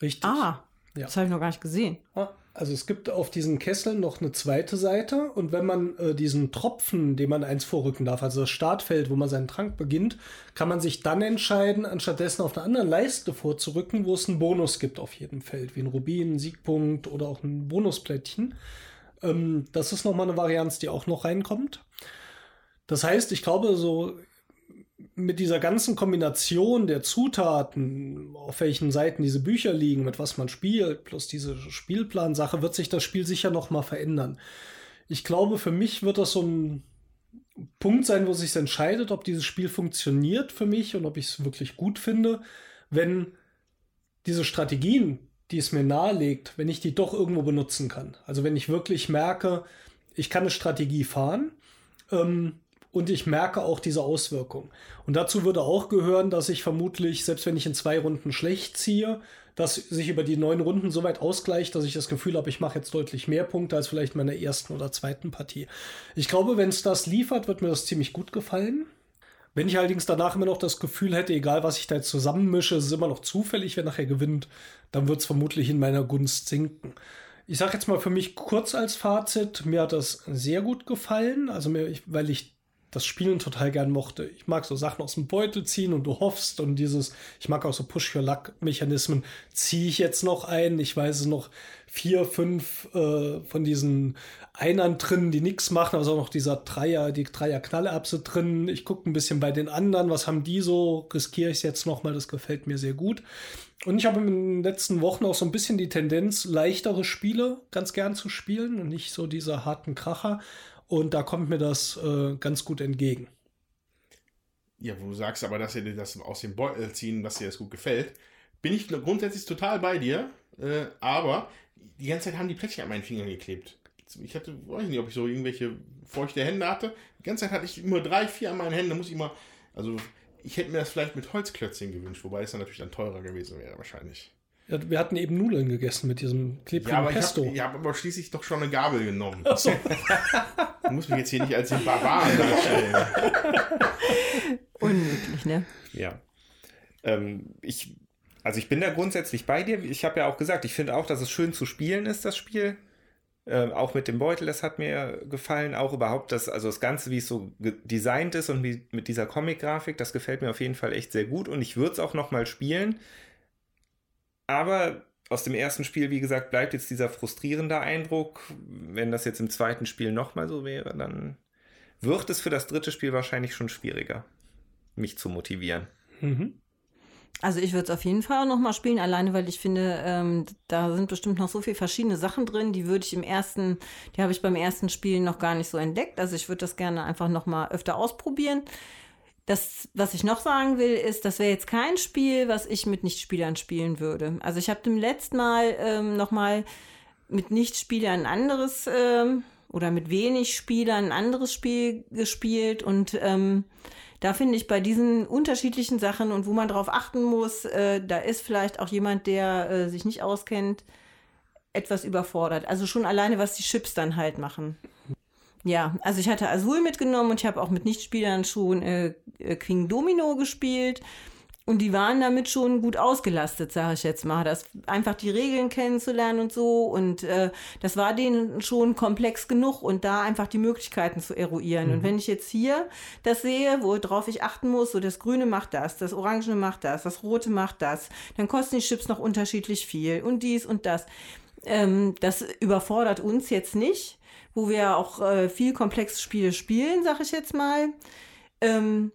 Richtig. Ah, ja. das habe ich noch gar nicht gesehen. Ah, also es gibt auf diesen Kesseln noch eine zweite Seite und wenn man äh, diesen Tropfen, den man eins vorrücken darf, also das Startfeld, wo man seinen Trank beginnt, kann man sich dann entscheiden, anstattdessen auf einer anderen Leiste vorzurücken, wo es einen Bonus gibt auf jedem Feld, wie ein Rubin, ein Siegpunkt oder auch ein Bonusplättchen. Ähm, das ist nochmal eine Varianz, die auch noch reinkommt. Das heißt, ich glaube, so mit dieser ganzen Kombination der Zutaten, auf welchen Seiten diese Bücher liegen, mit was man spielt, plus diese Spielplansache, wird sich das Spiel sicher noch mal verändern. Ich glaube, für mich wird das so ein Punkt sein, wo sich entscheidet, ob dieses Spiel funktioniert für mich und ob ich es wirklich gut finde, wenn diese Strategien, die es mir nahelegt, wenn ich die doch irgendwo benutzen kann. Also wenn ich wirklich merke, ich kann eine Strategie fahren, ähm, und ich merke auch diese Auswirkung. Und dazu würde auch gehören, dass ich vermutlich, selbst wenn ich in zwei Runden schlecht ziehe, dass sich über die neun Runden so weit ausgleicht, dass ich das Gefühl habe, ich mache jetzt deutlich mehr Punkte als vielleicht in meiner ersten oder zweiten Partie. Ich glaube, wenn es das liefert, wird mir das ziemlich gut gefallen. Wenn ich allerdings danach immer noch das Gefühl hätte, egal was ich da jetzt zusammenmische, es ist immer noch zufällig, wer nachher gewinnt, dann wird es vermutlich in meiner Gunst sinken. Ich sage jetzt mal für mich kurz als Fazit, mir hat das sehr gut gefallen, also mir, weil ich das Spielen total gern mochte. Ich mag so Sachen aus dem Beutel ziehen und du hoffst und dieses, ich mag auch so Push-Your-Luck-Mechanismen. Ziehe ich jetzt noch ein? Ich weiß es noch vier, fünf äh, von diesen Einern drin, die nichts machen, also auch noch dieser Dreier, die Dreier-Knallerbse drin. Ich gucke ein bisschen bei den anderen, was haben die so? Riskiere ich es jetzt nochmal, das gefällt mir sehr gut. Und ich habe in den letzten Wochen auch so ein bisschen die Tendenz, leichtere Spiele ganz gern zu spielen und nicht so diese harten Kracher. Und da kommt mir das äh, ganz gut entgegen. Ja, wo du sagst aber, dass dir das aus dem Beutel ziehen, dass dir das gut gefällt, bin ich grundsätzlich total bei dir. Äh, aber die ganze Zeit haben die Plättchen an meinen Fingern geklebt. Ich hatte, weiß nicht, ob ich so irgendwelche feuchte Hände hatte. Die ganze Zeit hatte ich nur drei, vier an meinen Händen. Da muss ich immer, also ich hätte mir das vielleicht mit Holzklötzchen gewünscht, wobei es dann natürlich dann teurer gewesen wäre wahrscheinlich. Ja, wir hatten eben Nudeln gegessen mit diesem klebrigen ja, Pesto. Ich habe hab aber schließlich doch schon eine Gabel genommen. Ach so. (laughs) du musst mich jetzt hier nicht als den Barbaren darstellen. (laughs) Unmöglich, ne? Ja. Ähm, ich, also ich bin da grundsätzlich bei dir. Ich habe ja auch gesagt, ich finde auch, dass es schön zu spielen ist, das Spiel. Äh, auch mit dem Beutel, das hat mir gefallen. Auch überhaupt das, also das Ganze, wie es so designt ist und wie, mit dieser Comic-Grafik, das gefällt mir auf jeden Fall echt sehr gut. Und ich würde es auch nochmal spielen. Aber aus dem ersten Spiel, wie gesagt, bleibt jetzt dieser frustrierende Eindruck. Wenn das jetzt im zweiten Spiel nochmal so wäre, dann wird es für das dritte Spiel wahrscheinlich schon schwieriger, mich zu motivieren. Mhm. Also ich würde es auf jeden Fall auch nochmal spielen, alleine weil ich finde, ähm, da sind bestimmt noch so viele verschiedene Sachen drin, die würde ich im ersten, die habe ich beim ersten Spiel noch gar nicht so entdeckt. Also ich würde das gerne einfach nochmal öfter ausprobieren. Das, was ich noch sagen will, ist, das wäre jetzt kein Spiel, was ich mit Nichtspielern spielen würde. Also ich habe dem letzten Mal ähm, nochmal mit Nichtspielern ein anderes ähm, oder mit wenig Spielern ein anderes Spiel gespielt und ähm, da finde ich bei diesen unterschiedlichen Sachen und wo man drauf achten muss, äh, da ist vielleicht auch jemand, der äh, sich nicht auskennt, etwas überfordert. Also schon alleine, was die Chips dann halt machen. Ja, also ich hatte Azul mitgenommen und ich habe auch mit Nichtspielern schon äh, äh King Domino gespielt. Und die waren damit schon gut ausgelastet, sage ich jetzt mal. Das einfach die Regeln kennenzulernen und so. Und äh, das war denen schon komplex genug und da einfach die Möglichkeiten zu eruieren. Mhm. Und wenn ich jetzt hier das sehe, worauf ich achten muss, so das Grüne macht das, das Orangene macht das, das Rote macht das, dann kosten die Chips noch unterschiedlich viel und dies und das. Ähm, das überfordert uns jetzt nicht, wo wir auch äh, viel komplexe Spiele spielen, sage ich jetzt mal. Ähm,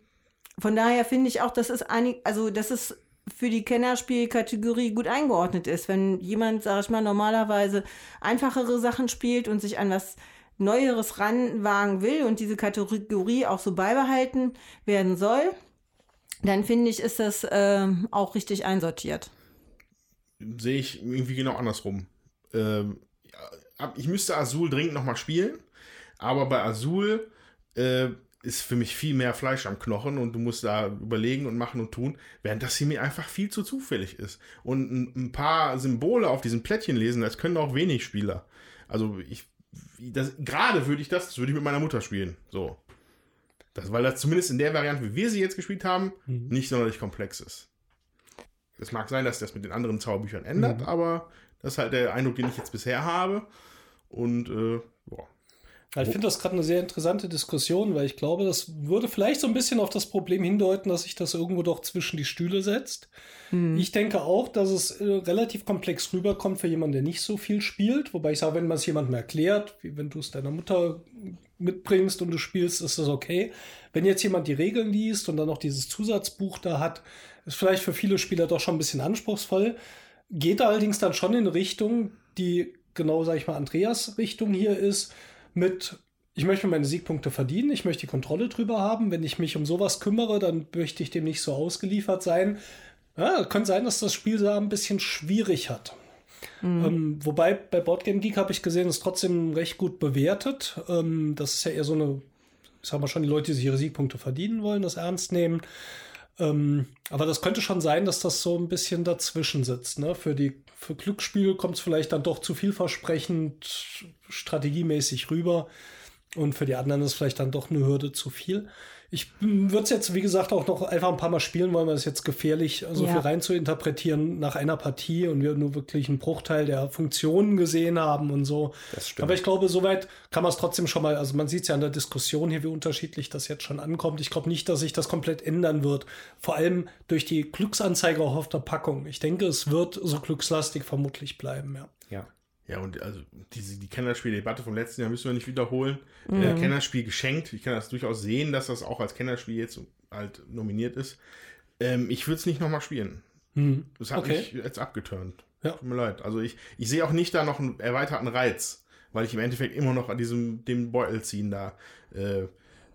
von daher finde ich auch, dass es einig, also dass es für die Kennerspielkategorie gut eingeordnet ist. Wenn jemand, sag ich mal, normalerweise einfachere Sachen spielt und sich an was Neueres ranwagen will und diese Kategorie auch so beibehalten werden soll, dann finde ich, ist das äh, auch richtig einsortiert. Sehe ich irgendwie genau andersrum. Ähm, ich müsste Azul dringend nochmal spielen, aber bei Azul äh, ist für mich viel mehr Fleisch am Knochen und du musst da überlegen und machen und tun, während das hier mir einfach viel zu zufällig ist. Und ein, ein paar Symbole auf diesen Plättchen lesen, das können auch wenig Spieler. Also ich, gerade würde ich das, das würde ich mit meiner Mutter spielen. So. Das, weil das zumindest in der Variante, wie wir sie jetzt gespielt haben, mhm. nicht sonderlich komplex ist. Es mag sein, dass das mit den anderen Zauberbüchern ändert, mhm. aber das ist halt der Eindruck, den ich jetzt bisher habe. Und äh, ja. Ich finde das gerade eine sehr interessante Diskussion, weil ich glaube, das würde vielleicht so ein bisschen auf das Problem hindeuten, dass sich das irgendwo doch zwischen die Stühle setzt. Mhm. Ich denke auch, dass es äh, relativ komplex rüberkommt für jemanden, der nicht so viel spielt. Wobei ich sage, wenn man es jemandem erklärt, wie wenn du es deiner Mutter mitbringst und du spielst, ist das okay. Wenn jetzt jemand die Regeln liest und dann noch dieses Zusatzbuch da hat, ist vielleicht für viele Spieler doch schon ein bisschen anspruchsvoll. Geht allerdings dann schon in Richtung, die genau, sag ich mal, Andreas Richtung hier ist mit, ich möchte meine Siegpunkte verdienen, ich möchte die Kontrolle drüber haben. Wenn ich mich um sowas kümmere, dann möchte ich dem nicht so ausgeliefert sein. Ja, könnte sein, dass das Spiel da ein bisschen schwierig hat. Mhm. Ähm, wobei bei Boardgame Geek habe ich gesehen, ist trotzdem recht gut bewertet. Ähm, das ist ja eher so eine, ich sag mal schon, die Leute, die sich ihre Siegpunkte verdienen wollen, das ernst nehmen. Ähm, aber das könnte schon sein, dass das so ein bisschen dazwischen sitzt. Ne? Für die für Glücksspiel kommt es vielleicht dann doch zu vielversprechend strategiemäßig rüber. Und für die anderen ist vielleicht dann doch eine Hürde zu viel. Ich würde es jetzt, wie gesagt, auch noch einfach ein paar Mal spielen wollen, weil es jetzt gefährlich, so also ja. viel rein zu interpretieren nach einer Partie und wir nur wirklich einen Bruchteil der Funktionen gesehen haben und so. Aber ich glaube, soweit kann man es trotzdem schon mal, also man sieht es ja in der Diskussion hier, wie unterschiedlich das jetzt schon ankommt. Ich glaube nicht, dass sich das komplett ändern wird. Vor allem durch die Glücksanzeige auch auf der Packung. Ich denke, es wird so glückslastig vermutlich bleiben, ja. Ja. Ja, und also diese, die Kennerspieldebatte vom letzten Jahr müssen wir nicht wiederholen. Mhm. Äh, Kennerspiel geschenkt. Ich kann das durchaus sehen, dass das auch als Kennerspiel jetzt halt nominiert ist. Ähm, ich würde es nicht nochmal spielen. Mhm. Das hat okay. mich jetzt abgeturnt. Ja. Tut mir leid. Also ich, ich sehe auch nicht da noch einen erweiterten Reiz, weil ich im Endeffekt immer noch an diesem dem Beutel ziehen da äh,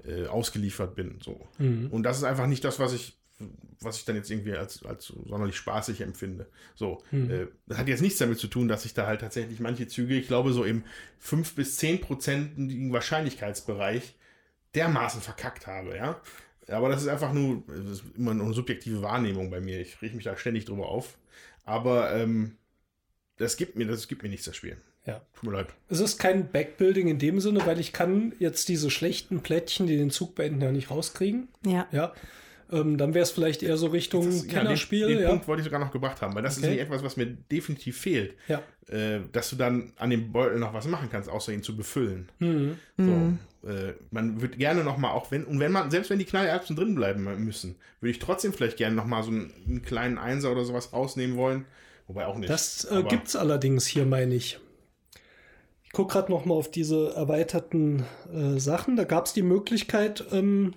äh, ausgeliefert bin. So. Mhm. Und das ist einfach nicht das, was ich was ich dann jetzt irgendwie als, als sonderlich spaßig empfinde. So, hm. äh, das hat jetzt nichts damit zu tun, dass ich da halt tatsächlich manche Züge, ich glaube, so im 5 bis 10 prozentigen Wahrscheinlichkeitsbereich dermaßen verkackt habe, ja. Aber das ist einfach nur, das ist immer eine subjektive Wahrnehmung bei mir. Ich rieche mich da ständig drüber auf. Aber ähm, das gibt mir, das gibt mir nichts, das Spiel. Ja. Tut mir leid. Es ist kein Backbuilding in dem Sinne, weil ich kann jetzt diese schlechten Plättchen, die den Zug beenden, ja nicht rauskriegen. Ja. Ja. Ähm, dann wäre es vielleicht eher so Richtung das, Kennerspiel. Ja, den, den ja. Punkt wollte ich sogar noch gebracht haben, weil das okay. ist nicht etwas, was mir definitiv fehlt. Ja. Äh, dass du dann an dem Beutel noch was machen kannst, außer ihn zu befüllen. Mhm. So, mhm. äh, man würde gerne noch mal, auch wenn, und wenn man, selbst wenn die Knallerbsen drin bleiben müssen, würde ich trotzdem vielleicht gerne noch mal so einen, einen, kleinen Einser oder sowas rausnehmen wollen. Wobei auch nicht. Das äh, gibt es allerdings hier, meine ich. Ich gucke gerade noch mal auf diese erweiterten äh, Sachen. Da gab es die Möglichkeit, ähm,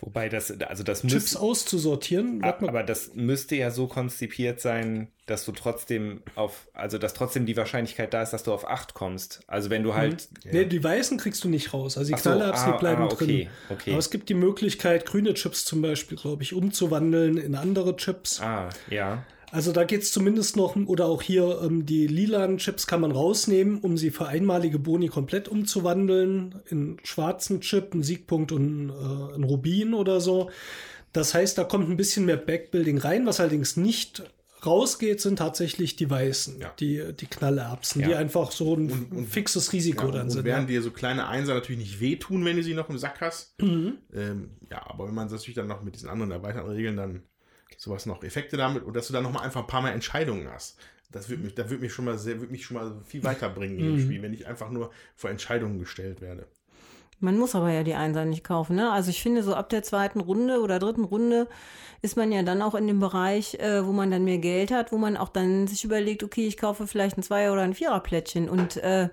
Wobei das, also das Chips auszusortieren. Aber das müsste ja so konzipiert sein, dass du trotzdem auf, also dass trotzdem die Wahrscheinlichkeit da ist, dass du auf 8 kommst. Also wenn du halt, Nee, die weißen kriegst du nicht raus. Also die so, Knallerbs, die ah, bleiben ah, okay, drin. okay. Aber es gibt die Möglichkeit, grüne Chips zum Beispiel, glaube ich, umzuwandeln in andere Chips. ah, ja, Also da geht es zumindest noch, oder auch hier ähm, die lilanen Chips kann man rausnehmen, um sie für einmalige Boni komplett umzuwandeln. In schwarzen Chip, einen Siegpunkt und äh, einen Rubin oder so. Das heißt, da kommt ein bisschen mehr Backbuilding rein. Was allerdings nicht rausgeht, sind tatsächlich die weißen, Ja. die, die Knallerbsen, Ja. die einfach so ein Und- und- fixes Risiko Ja, dann und sind. während dir so kleine Einser natürlich nicht wehtun, wenn du sie noch im Sack hast. Mhm. Ähm, ja, aber wenn man natürlich dann noch mit diesen anderen erweiterten Regeln dann sowas noch Effekte damit und dass du dann noch mal einfach ein paar Mal Entscheidungen hast. Das wird mich, da wird mich schon mal sehr, wird mich schon mal viel weiterbringen in dem Spiel, wenn ich einfach nur vor Entscheidungen gestellt werde. Man muss aber ja die Einser nicht kaufen. Ne? Also ich finde, so ab der zweiten Runde oder dritten Runde ist man ja dann auch in dem Bereich, äh, wo man dann mehr Geld hat, wo man auch dann sich überlegt, okay, ich kaufe vielleicht ein Zweier- oder ein Viererplättchen. Und äh,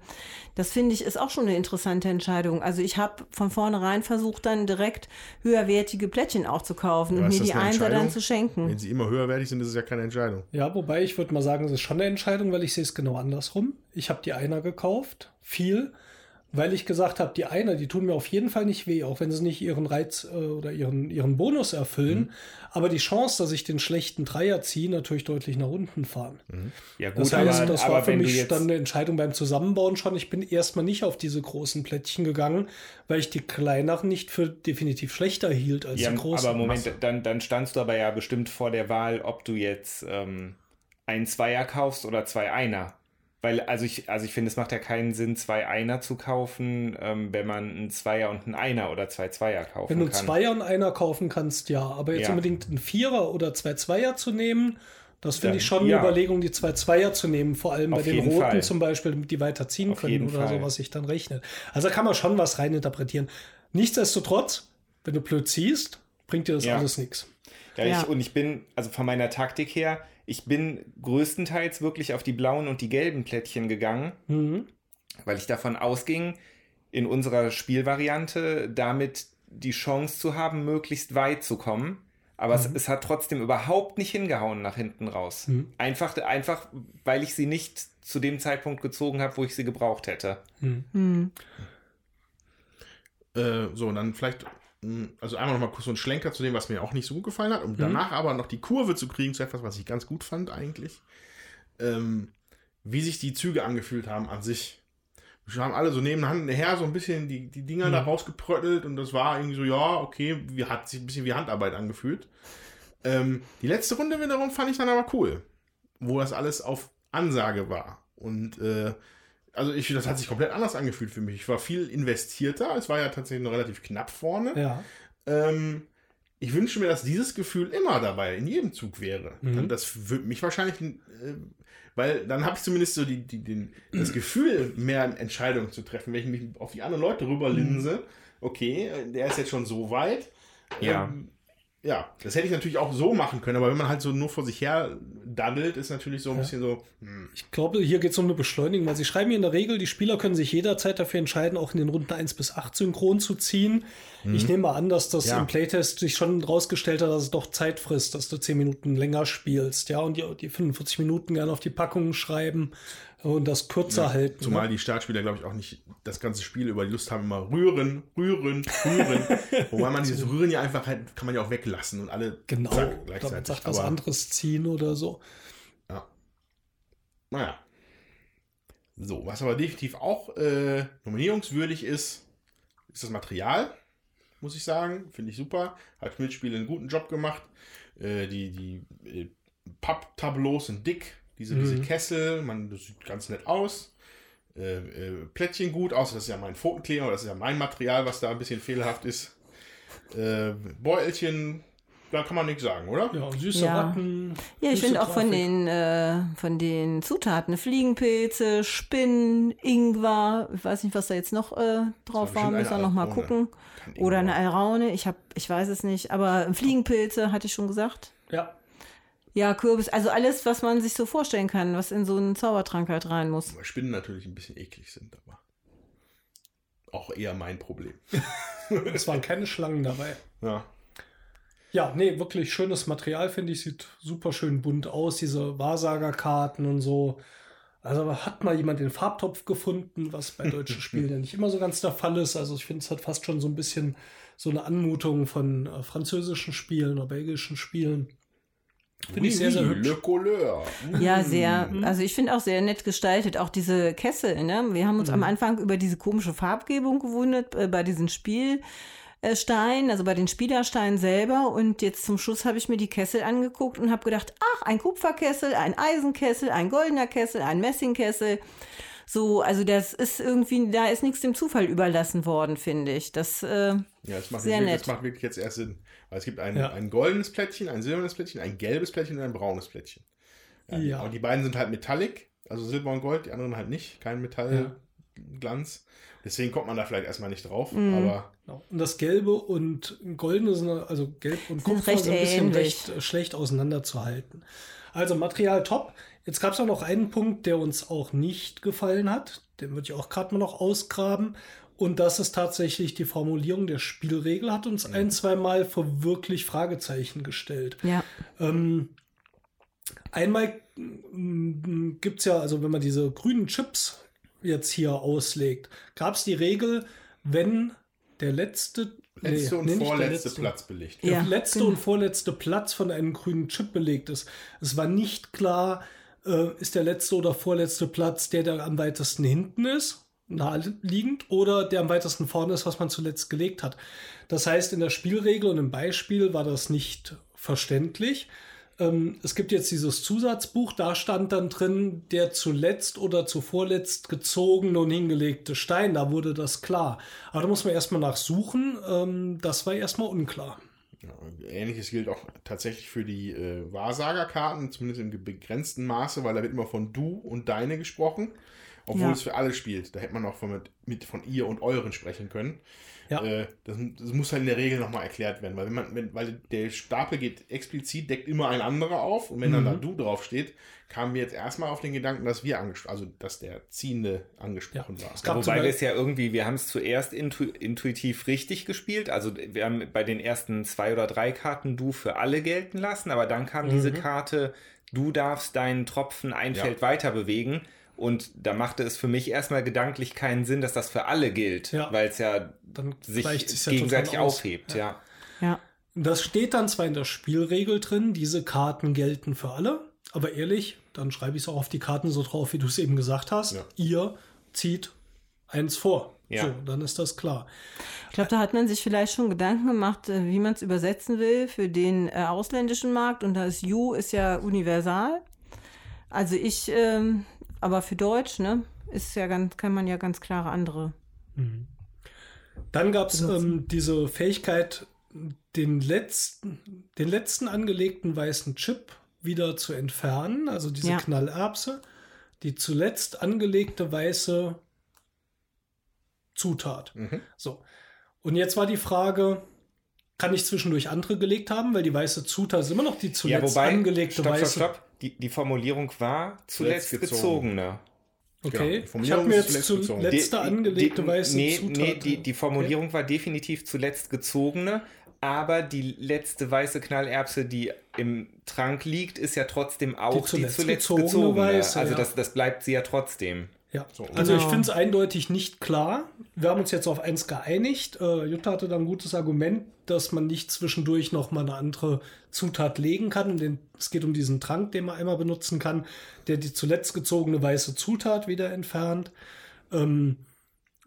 das finde ich ist auch schon eine interessante Entscheidung. Also ich habe von vornherein versucht, dann direkt höherwertige Plättchen auch zu kaufen Ja, und mir die Einser dann zu schenken. Wenn sie immer höherwertig sind, ist es ja keine Entscheidung. Ja, wobei ich würde mal sagen, es ist schon eine Entscheidung, weil ich sehe es genau andersrum. Ich habe die Einer gekauft, viel, weil ich gesagt habe, die Einer, die tun mir auf jeden Fall nicht weh, auch wenn sie nicht ihren Reiz äh, oder ihren, ihren Bonus erfüllen. Aber die Chance, dass ich den schlechten Dreier ziehe, natürlich deutlich nach unten fahren. ja gut, Das heißt, aber, das war für mich dann eine Entscheidung beim Zusammenbauen schon. Ich bin erstmal nicht auf diese großen Plättchen gegangen, weil ich die kleineren nicht für definitiv schlechter hielt als ja, die großen. aber Moment, dann, dann standst du aber ja bestimmt vor der Wahl, ob du jetzt ähm, einen Zweier kaufst oder zwei Einer. Weil, also ich, also ich finde, es macht ja keinen Sinn, zwei Einer zu kaufen, ähm, wenn man einen Zweier und einen Einer oder zwei Zweier kaufen Wenn du einen kann. Zweier und einer kaufen kannst, ja. Aber jetzt Ja. unbedingt einen Vierer oder zwei Zweier zu nehmen, das finde ich schon eine ja. Überlegung, die zwei Zweier zu nehmen. Vor allem bei Auf den jeden Roten Fall. zum Beispiel, damit die weiter ziehen Auf können oder Fall. so, was sich dann rechnet. Also da kann man schon was reininterpretieren. Nichtsdestotrotz, wenn du blöd ziehst, bringt dir das Ja. alles nichts. Ja, Ja. Ich, und ich bin, also von meiner Taktik her, ich bin größtenteils wirklich auf die blauen und die gelben Plättchen gegangen, Mhm. weil ich davon ausging, in unserer Spielvariante damit die Chance zu haben, möglichst weit zu kommen. Aber es, es hat trotzdem überhaupt nicht hingehauen nach hinten raus. Einfach, einfach, weil ich sie nicht zu dem Zeitpunkt gezogen habe, wo ich sie gebraucht hätte. Hm. Äh, so, und dann vielleicht, also einmal noch mal kurz so ein Schlenker zu dem, was mir auch nicht so gut gefallen hat, um danach aber noch die Kurve zu kriegen zu etwas, was ich ganz gut fand eigentlich. Ähm, wie sich die Züge angefühlt haben an sich. Wir haben alle so nebenher so ein bisschen die, die Dinger da rausgepröttelt und das war irgendwie so, ja, okay, wie, hat sich ein bisschen wie Handarbeit angefühlt. Ähm, die letzte Runde wiederum fand ich dann aber cool, wo das alles auf Ansage war. Und äh, also ich, das hat sich komplett anders angefühlt für mich. Ich war viel investierter. Es war ja tatsächlich noch relativ knapp vorne. Ja. Ähm, ich wünsche mir, dass dieses Gefühl immer dabei in jedem Zug wäre. Mhm. Dann, das würde mich wahrscheinlich, äh, weil dann habe ich zumindest so die, die, den, das Gefühl, mehr Entscheidungen zu treffen, wenn ich mich auf die anderen Leute rüberlinse. Okay, äh, der ist jetzt schon so weit. Ja. Ähm, ja, das hätte ich natürlich auch so machen können, aber wenn man halt so nur vor sich her daddelt, ist natürlich so ein bisschen so, hm, Ich glaube, hier geht es um eine Beschleunigung, weil sie schreiben hier in der Regel, die Spieler können sich jederzeit dafür entscheiden, auch in den Runden 1 bis 8 synchron zu ziehen. Ich nehme mal an, dass das Ja. im Playtest sich schon rausgestellt hat, dass es doch Zeit frisst, dass du 10 Minuten länger spielst, ja, und die, die 45 Minuten gerne auf die Packungen schreiben und das kürzer halten. Zumal ne? die Startspieler, glaube ich, auch nicht das ganze Spiel über die Lust haben, immer rühren, rühren, rühren. (laughs) Wobei man dieses Rühren ja einfach halt, kann man ja auch weglassen und alle Genau, zack, gleichzeitig. sagt was anderes ziehen oder so. Ja. Naja. So, was aber definitiv auch äh, nominierungswürdig ist, ist das Material, muss ich sagen. Finde ich super. Hat Schmidt-Spiele einen guten Job gemacht. Äh, die die äh, Papptableaus sind dick. Diese, diese Kessel, man, das sieht ganz nett aus. Äh, äh, Plättchen gut, außer das ist ja mein Pfotenkleber, das ist ja mein Material, was da ein bisschen fehlerhaft ist. Äh, Beutelchen, da kann man nichts sagen, oder? Ja, süße Ja. Ratten. Ja, ich finde auch von den, äh, von den Zutaten, Fliegenpilze, Spinnen, Ingwer, ich weiß nicht, was da jetzt noch äh, drauf war, müssen wir noch mal Alraune. gucken. Oder eine Alraune, ich, hab, ich weiß es nicht, aber Fliegenpilze, hatte ich schon gesagt. Ja, Ja, Kürbis, also alles, was man sich so vorstellen kann, was in so einen Zaubertrank halt rein muss. Weil Spinnen natürlich ein bisschen eklig sind, aber auch eher mein Problem. (laughs) es waren keine Schlangen dabei. Ja. Ja, nee, wirklich schönes Material, finde ich. Sieht super schön bunt aus, diese Wahrsagerkarten und so. Also hat mal jemand den Farbtopf gefunden, was bei deutschen (laughs) Spielen ja nicht immer so ganz der Fall ist. Also ich finde, es hat fast schon so ein bisschen so eine Anmutung von äh, französischen Spielen oder belgischen Spielen. Finde ich sehr, sehr hübsch. Le Couleur. Ja, sehr. Also ich finde auch sehr nett gestaltet. Auch diese Kessel. Ne? Wir haben uns am Anfang über diese komische Farbgebung gewundert äh, bei diesen Spielsteinen, also bei den Spielersteinen selber. Und jetzt zum Schluss habe ich mir die Kessel angeguckt und habe gedacht, ach, ein Kupferkessel, ein Eisenkessel, ein goldener Kessel, ein Messingkessel. So, also das ist irgendwie, da ist nichts dem Zufall überlassen worden, finde ich. Das, äh, Ja, das macht, Sehr wirklich, nett. das macht wirklich jetzt erst Sinn. Weil es gibt ein, Ja. ein goldenes Plättchen, ein silbernes Plättchen, ein gelbes Plättchen und ein braunes Plättchen. Ja, Ja. Aber die beiden sind halt metallic, also Silber und Gold, die anderen halt nicht, kein Metallglanz. Deswegen kommt man da vielleicht erstmal nicht drauf, Mhm. aber Genau. Und das Gelbe und Goldene sind, also Gelb und Kupfer recht sind ein bisschen recht äh, schlecht auseinanderzuhalten. Also Material top. Jetzt gab es auch noch einen Punkt, der uns auch nicht gefallen hat. Den würde ich auch gerade mal noch ausgraben. Und das ist tatsächlich die Formulierung der Spielregel, hat uns ein, zwei Mal vor wirklich Fragezeichen gestellt. ja. Ähm, einmal gibt es ja, also wenn man diese grünen Chips jetzt hier auslegt, gab es die Regel, wenn der letzte, letzte nee, und der vorletzte letzte. Platz belegt. Der Ja, letzte genau. und vorletzte Platz von einem grünen Chip belegt ist. Es war nicht klar, äh, ist der letzte oder vorletzte Platz der, der am weitesten hinten ist, naheliegend, oder der am weitesten vorne ist, was man zuletzt gelegt hat. Das heißt, in der Spielregel und im Beispiel war das nicht verständlich. Ähm, es gibt jetzt dieses Zusatzbuch, da stand dann drin, der zuletzt oder zuvorletzt gezogene und hingelegte Stein, da wurde das klar. Aber da muss man erstmal nachsuchen, ähm, das war erstmal unklar. Ähnliches gilt auch tatsächlich für die äh, Wahrsagerkarten, zumindest im begrenzten Maße, weil da wird immer von du und deine gesprochen, obwohl Ja. es für alle spielt. Da hätte man auch von, mit, mit von ihr und euren sprechen können. Ja. Äh, das, das muss halt in der Regel nochmal erklärt werden, weil wenn man, wenn, weil der Stapel geht explizit, deckt immer ein anderer auf und wenn dann da du drauf steht, kamen wir jetzt erstmal auf den Gedanken, dass wir angesprochen, also dass der Ziehende angesprochen war. Es gab zum Wobei wir es ja irgendwie, wir haben es zuerst intu intuitiv richtig gespielt. Also wir haben bei den ersten zwei oder drei Karten du für alle gelten lassen, aber dann kam diese Mhm. Karte, du darfst deinen Tropfen ein Ja. Feld weiter bewegen. Und da machte es für mich erstmal gedanklich keinen Sinn, dass das für alle gilt, Ja. weil es ja Dann sich ja gegenseitig aus. aufhebt. Ja. Ja. Das steht dann zwar in der Spielregel drin, diese Karten gelten für alle, aber ehrlich, dann schreibe ich es auch auf die Karten so drauf, wie du es eben gesagt hast. Ja. Ihr zieht eins vor. Ja. So, dann ist das klar. Ich glaube, da hat man sich vielleicht schon Gedanken gemacht, äh, wie man es übersetzen will für den äh, ausländischen Markt. Und da ist You ist ja universal. Also ich, ähm, aber für Deutsch, ne, ist ja ganz, kann man ja ganz klare andere. Dann gab es ähm, diese Fähigkeit, den letzten, den letzten angelegten weißen Chip wieder zu entfernen, also diese Ja. Knallerbse, die zuletzt angelegte weiße Zutat. Mhm. So. Und jetzt war die Frage, kann ich zwischendurch andere gelegt haben, weil die weiße Zutat ist immer noch die ja, zuletzt wobei, angelegte stopp, weiße. stopp, stopp. Die, die Formulierung war zuletzt, Zuletzt gezogene. Genau, Okay, die ich habe mir ist jetzt zuletzt zuletzte angelegte die, weiße nee, Zutat. Nee, die, die Formulierung war definitiv zuletzt gezogene, aber die letzte weiße Knallerbse, die im Trank liegt, ist ja trotzdem auch die zuletzt zuletzt, gezogene gezogene. weiße, also ja. das, das bleibt sie ja trotzdem. Ja, So, also ich genau. finde es eindeutig nicht klar. Wir haben uns jetzt auf eins geeinigt. Äh, Jutta hatte da ein gutes Argument, dass man nicht zwischendurch noch mal eine andere Zutat legen kann. Denn es geht um diesen Trank, den man einmal benutzen kann, der die zuletzt gezogene weiße Zutat wieder entfernt. Ähm,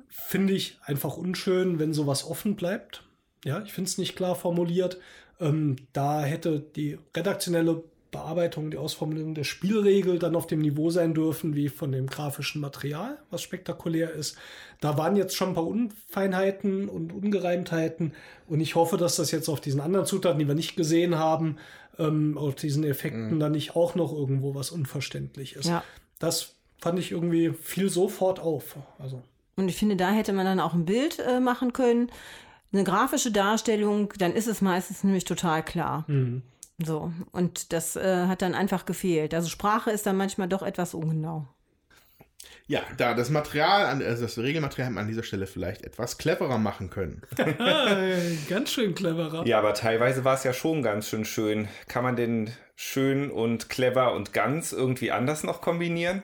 finde ich einfach unschön, wenn sowas offen bleibt. Ja, ich finde es nicht klar formuliert. Ähm, da hätte die redaktionelle Bearbeitung, die Ausformulierung der Spielregel dann auf dem Niveau sein dürfen wie von dem grafischen Material, was spektakulär ist. Da waren jetzt schon ein paar Unfeinheiten und Ungereimtheiten und ich hoffe, dass das jetzt auf diesen anderen Zutaten, die wir nicht gesehen haben, ähm, auf diesen Effekten dann nicht auch noch irgendwo was unverständlich ist. Ja. Das fand ich irgendwie fiel sofort auf. Also Und ich finde, da hätte man dann auch ein Bild äh, machen können. Eine grafische Darstellung, dann ist es meistens nämlich total klar. So. Und das äh, hat dann einfach gefehlt. Also Sprache ist dann manchmal doch etwas ungenau. Ja, da das Material, also das Regelmaterial an dieser Stelle vielleicht etwas cleverer machen können. (laughs) (laughs) ganz schön cleverer. Ja, aber teilweise war es ja schon ganz schön schön. Kann man denn schön und clever und ganz irgendwie anders noch kombinieren?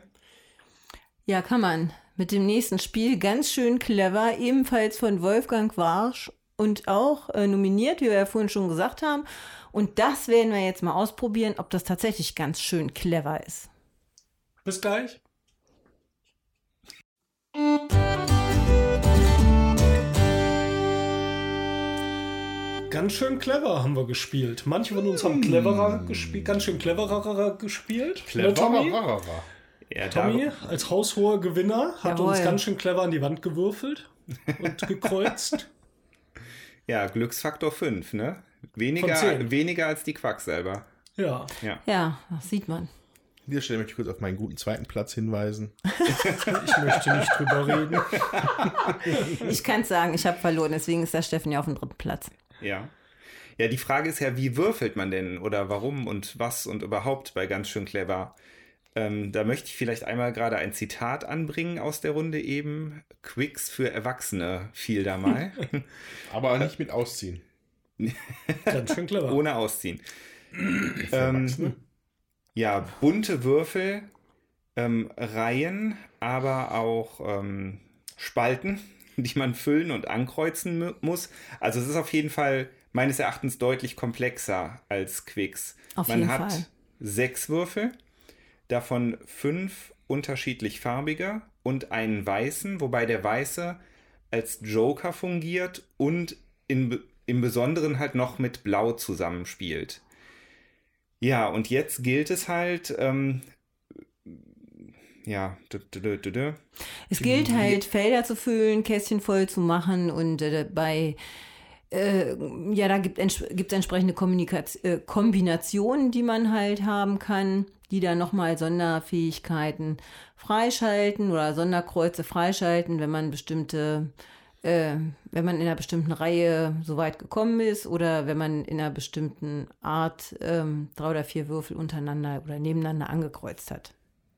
Ja, kann man. Mit dem nächsten Spiel ganz schön clever, ebenfalls von Wolfgang Warsch und auch äh, nominiert, wie wir ja vorhin schon gesagt haben. Und das werden wir jetzt mal ausprobieren, ob das tatsächlich ganz schön clever ist. Bis gleich. Ganz schön clever haben wir gespielt. Manche von uns haben cleverer gespielt, ganz schön cleverer gespielt. Ne, Tommy? Cleverer. Ja, Tommy als haushoher Gewinner hat Jawohl. uns ganz schön clever an die Wand gewürfelt und gekreuzt. (laughs) Ja, Glücksfaktor 5, ne? Weniger, weniger als die Quacksalber. Ja, Ja, das sieht man. An dieser Stelle möchte ich kurz auf meinen guten zweiten Platz hinweisen. (laughs) ich möchte nicht drüber reden. (laughs) Ich kann es sagen, ich habe verloren, deswegen ist der Steffen ja auf dem dritten Platz. Ja. Ja, die Frage ist ja, wie würfelt man denn oder warum und was und überhaupt bei ganz schön clever? Ähm, da möchte ich vielleicht einmal gerade ein Zitat anbringen aus der Runde eben. Quicks für Erwachsene fiel da mal. (laughs) Aber nicht mit ausziehen. (laughs) Ganz schön clever. Ohne ausziehen. Ähm. Ja, bunte Würfel, ähm, Reihen, aber auch ähm, Spalten, (laughs) die man füllen und ankreuzen mu- muss. Also es ist auf jeden Fall meines Erachtens deutlich komplexer als Quicks. Auf man jeden hat Fall. sechs Würfel, davon fünf unterschiedlich farbige und einen weißen, wobei der weiße als Joker fungiert und in, im Besonderen halt noch mit Blau zusammenspielt. Ja, und jetzt gilt es halt, ähm, ja. Es gilt halt, Felder zu füllen, Kästchen voll zu machen und äh, bei, äh, ja, da gibt es entsprechende Kommunikaz äh, Kombinationen, die man halt haben kann, die dann nochmal Sonderfähigkeiten freischalten oder Sonderkreuze freischalten, wenn man bestimmte, äh, wenn man in einer bestimmten Reihe so weit gekommen ist oder wenn man in einer bestimmten Art ähm, drei oder vier Würfel untereinander oder nebeneinander angekreuzt hat.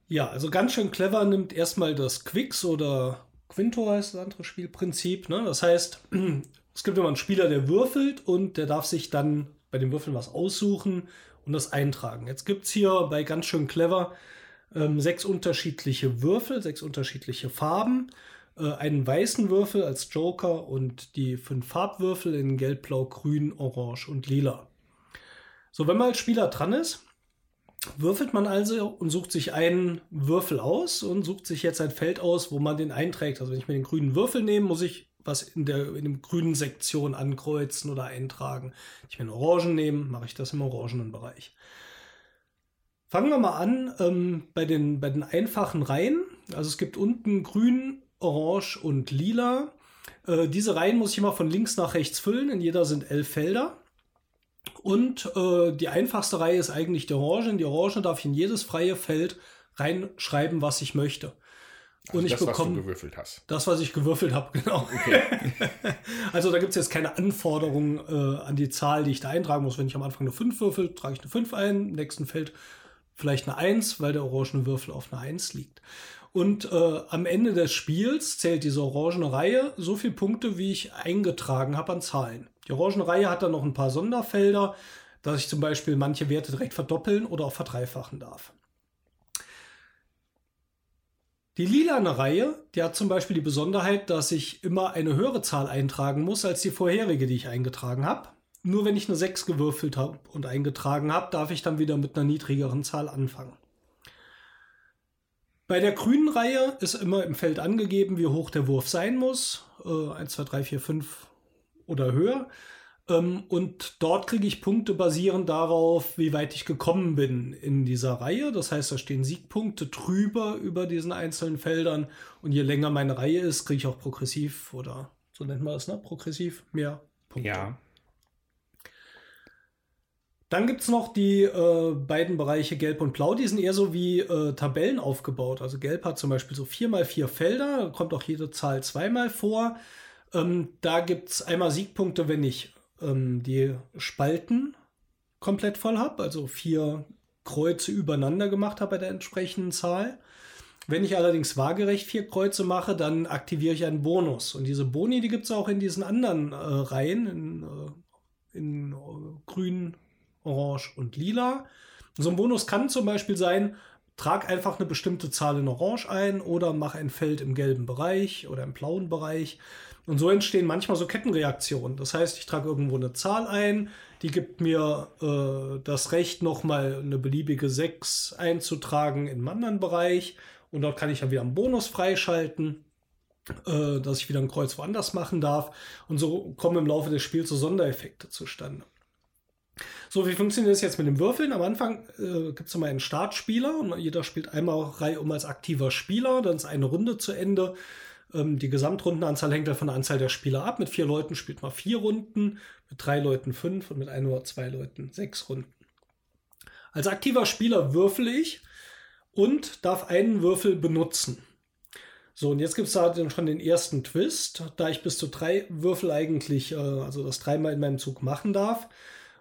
Ja, also ganz schön clever nimmt erstmal das Quicks oder Quinto heißt das andere Spielprinzip. Ne? Das heißt, (clears throat) es gibt immer einen Spieler, der würfelt und der darf sich dann bei den Würfeln was aussuchen und das eintragen. Jetzt gibt es hier bei ganz schön clever ähm, sechs unterschiedliche Würfel, sechs unterschiedliche Farben, äh, einen weißen Würfel als Joker und die fünf Farbwürfel in Gelb, Blau, Grün, Orange und Lila. So, wenn man als Spieler dran ist, würfelt man also und sucht sich einen Würfel aus und sucht sich jetzt ein Feld aus, wo man den einträgt. Also wenn ich mir den grünen Würfel nehme, muss ich was in der in dem grünen Sektion ankreuzen oder eintragen. Wenn ich mir einen Orangen nehme, mache ich das im orangenen Bereich. Fangen wir mal an ähm, bei, den, bei den einfachen Reihen. Also es gibt unten grün, orange und lila. Äh, diese Reihen muss ich immer von links nach rechts füllen. In jeder sind elf Felder. Und äh, die einfachste Reihe ist eigentlich die Orange. In die Orange darf ich in jedes freie Feld reinschreiben, was ich möchte. Also und ich das, was du bekomme gewürfelt hast. das, was ich gewürfelt habe, genau. (laughs) also da gibt es jetzt keine Anforderungen äh, an die Zahl, die ich da eintragen muss. Wenn ich am Anfang eine 5 würfel, trage ich eine 5 ein, im nächsten Feld vielleicht eine 1, weil der orangene Würfel auf eine 1 liegt. Und äh, am Ende des Spiels zählt diese orangene Reihe so viele Punkte, wie ich eingetragen habe an Zahlen. Die orangene Reihe hat dann noch ein paar Sonderfelder, dass ich zum Beispiel manche Werte direkt verdoppeln oder auch verdreifachen darf. Die lilane Reihe, die hat zum Beispiel die Besonderheit, dass ich immer eine höhere Zahl eintragen muss als die vorherige, die ich eingetragen habe. Nur wenn ich eine 6 gewürfelt habe und eingetragen habe, darf ich dann wieder mit einer niedrigeren Zahl anfangen. Bei der grünen Reihe ist immer im Feld angegeben, wie hoch der Wurf sein muss. Äh, 1, 2, 3, 4, 5 oder höher. Ähm, und dort kriege ich Punkte basierend darauf, wie weit ich gekommen bin in dieser Reihe. Das heißt, da stehen Siegpunkte drüber über diesen einzelnen Feldern. Und je länger meine Reihe ist, kriege ich auch progressiv oder so nennt man das, ne? Progressiv mehr Punkte. Ja. Dann gibt es noch die äh, beiden Bereiche Gelb und Blau, die sind eher so wie äh, Tabellen aufgebaut. Also Gelb hat zum Beispiel so vier mal vier Felder, da kommt auch jede Zahl zweimal vor. Ähm, da gibt es einmal Siegpunkte, wenn ich ähm, die Spalten komplett voll habe, also vier Kreuze übereinander gemacht habe bei der entsprechenden Zahl. Wenn ich allerdings waagerecht vier Kreuze mache, dann aktiviere ich einen Bonus. Und diese Boni, die gibt es auch in diesen anderen äh, Reihen, in, äh, in äh, grün, orange und lila. So ein Bonus kann zum Beispiel sein, trag einfach eine bestimmte Zahl in Orange ein oder mach ein Feld im gelben Bereich oder im blauen Bereich. Und so entstehen manchmal so Kettenreaktionen. Das heißt, ich trage irgendwo eine Zahl ein, die gibt mir äh, das Recht, nochmal eine beliebige 6 einzutragen in einem anderen Bereich. Und dort kann ich dann wieder einen Bonus freischalten, äh, dass ich wieder ein Kreuz woanders machen darf. Und so kommen im Laufe des Spiels so Sondereffekte zustande. So, wie funktioniert das jetzt mit dem Würfeln? Am Anfang äh, gibt es immer einen Startspieler und jeder spielt einmal Reihe um als aktiver Spieler. Dann ist eine Runde zu Ende. Ähm, die Gesamtrundenanzahl hängt dann von der Anzahl der Spieler ab. Mit vier Leuten spielt man vier Runden, mit drei Leuten fünf und mit ein oder zwei Leuten sechs Runden. Als aktiver Spieler würfel ich und darf einen Würfel benutzen. So, und jetzt gibt es da schon den ersten Twist. Da ich bis zu drei Würfel eigentlich, äh, also das dreimal in meinem Zug machen darf,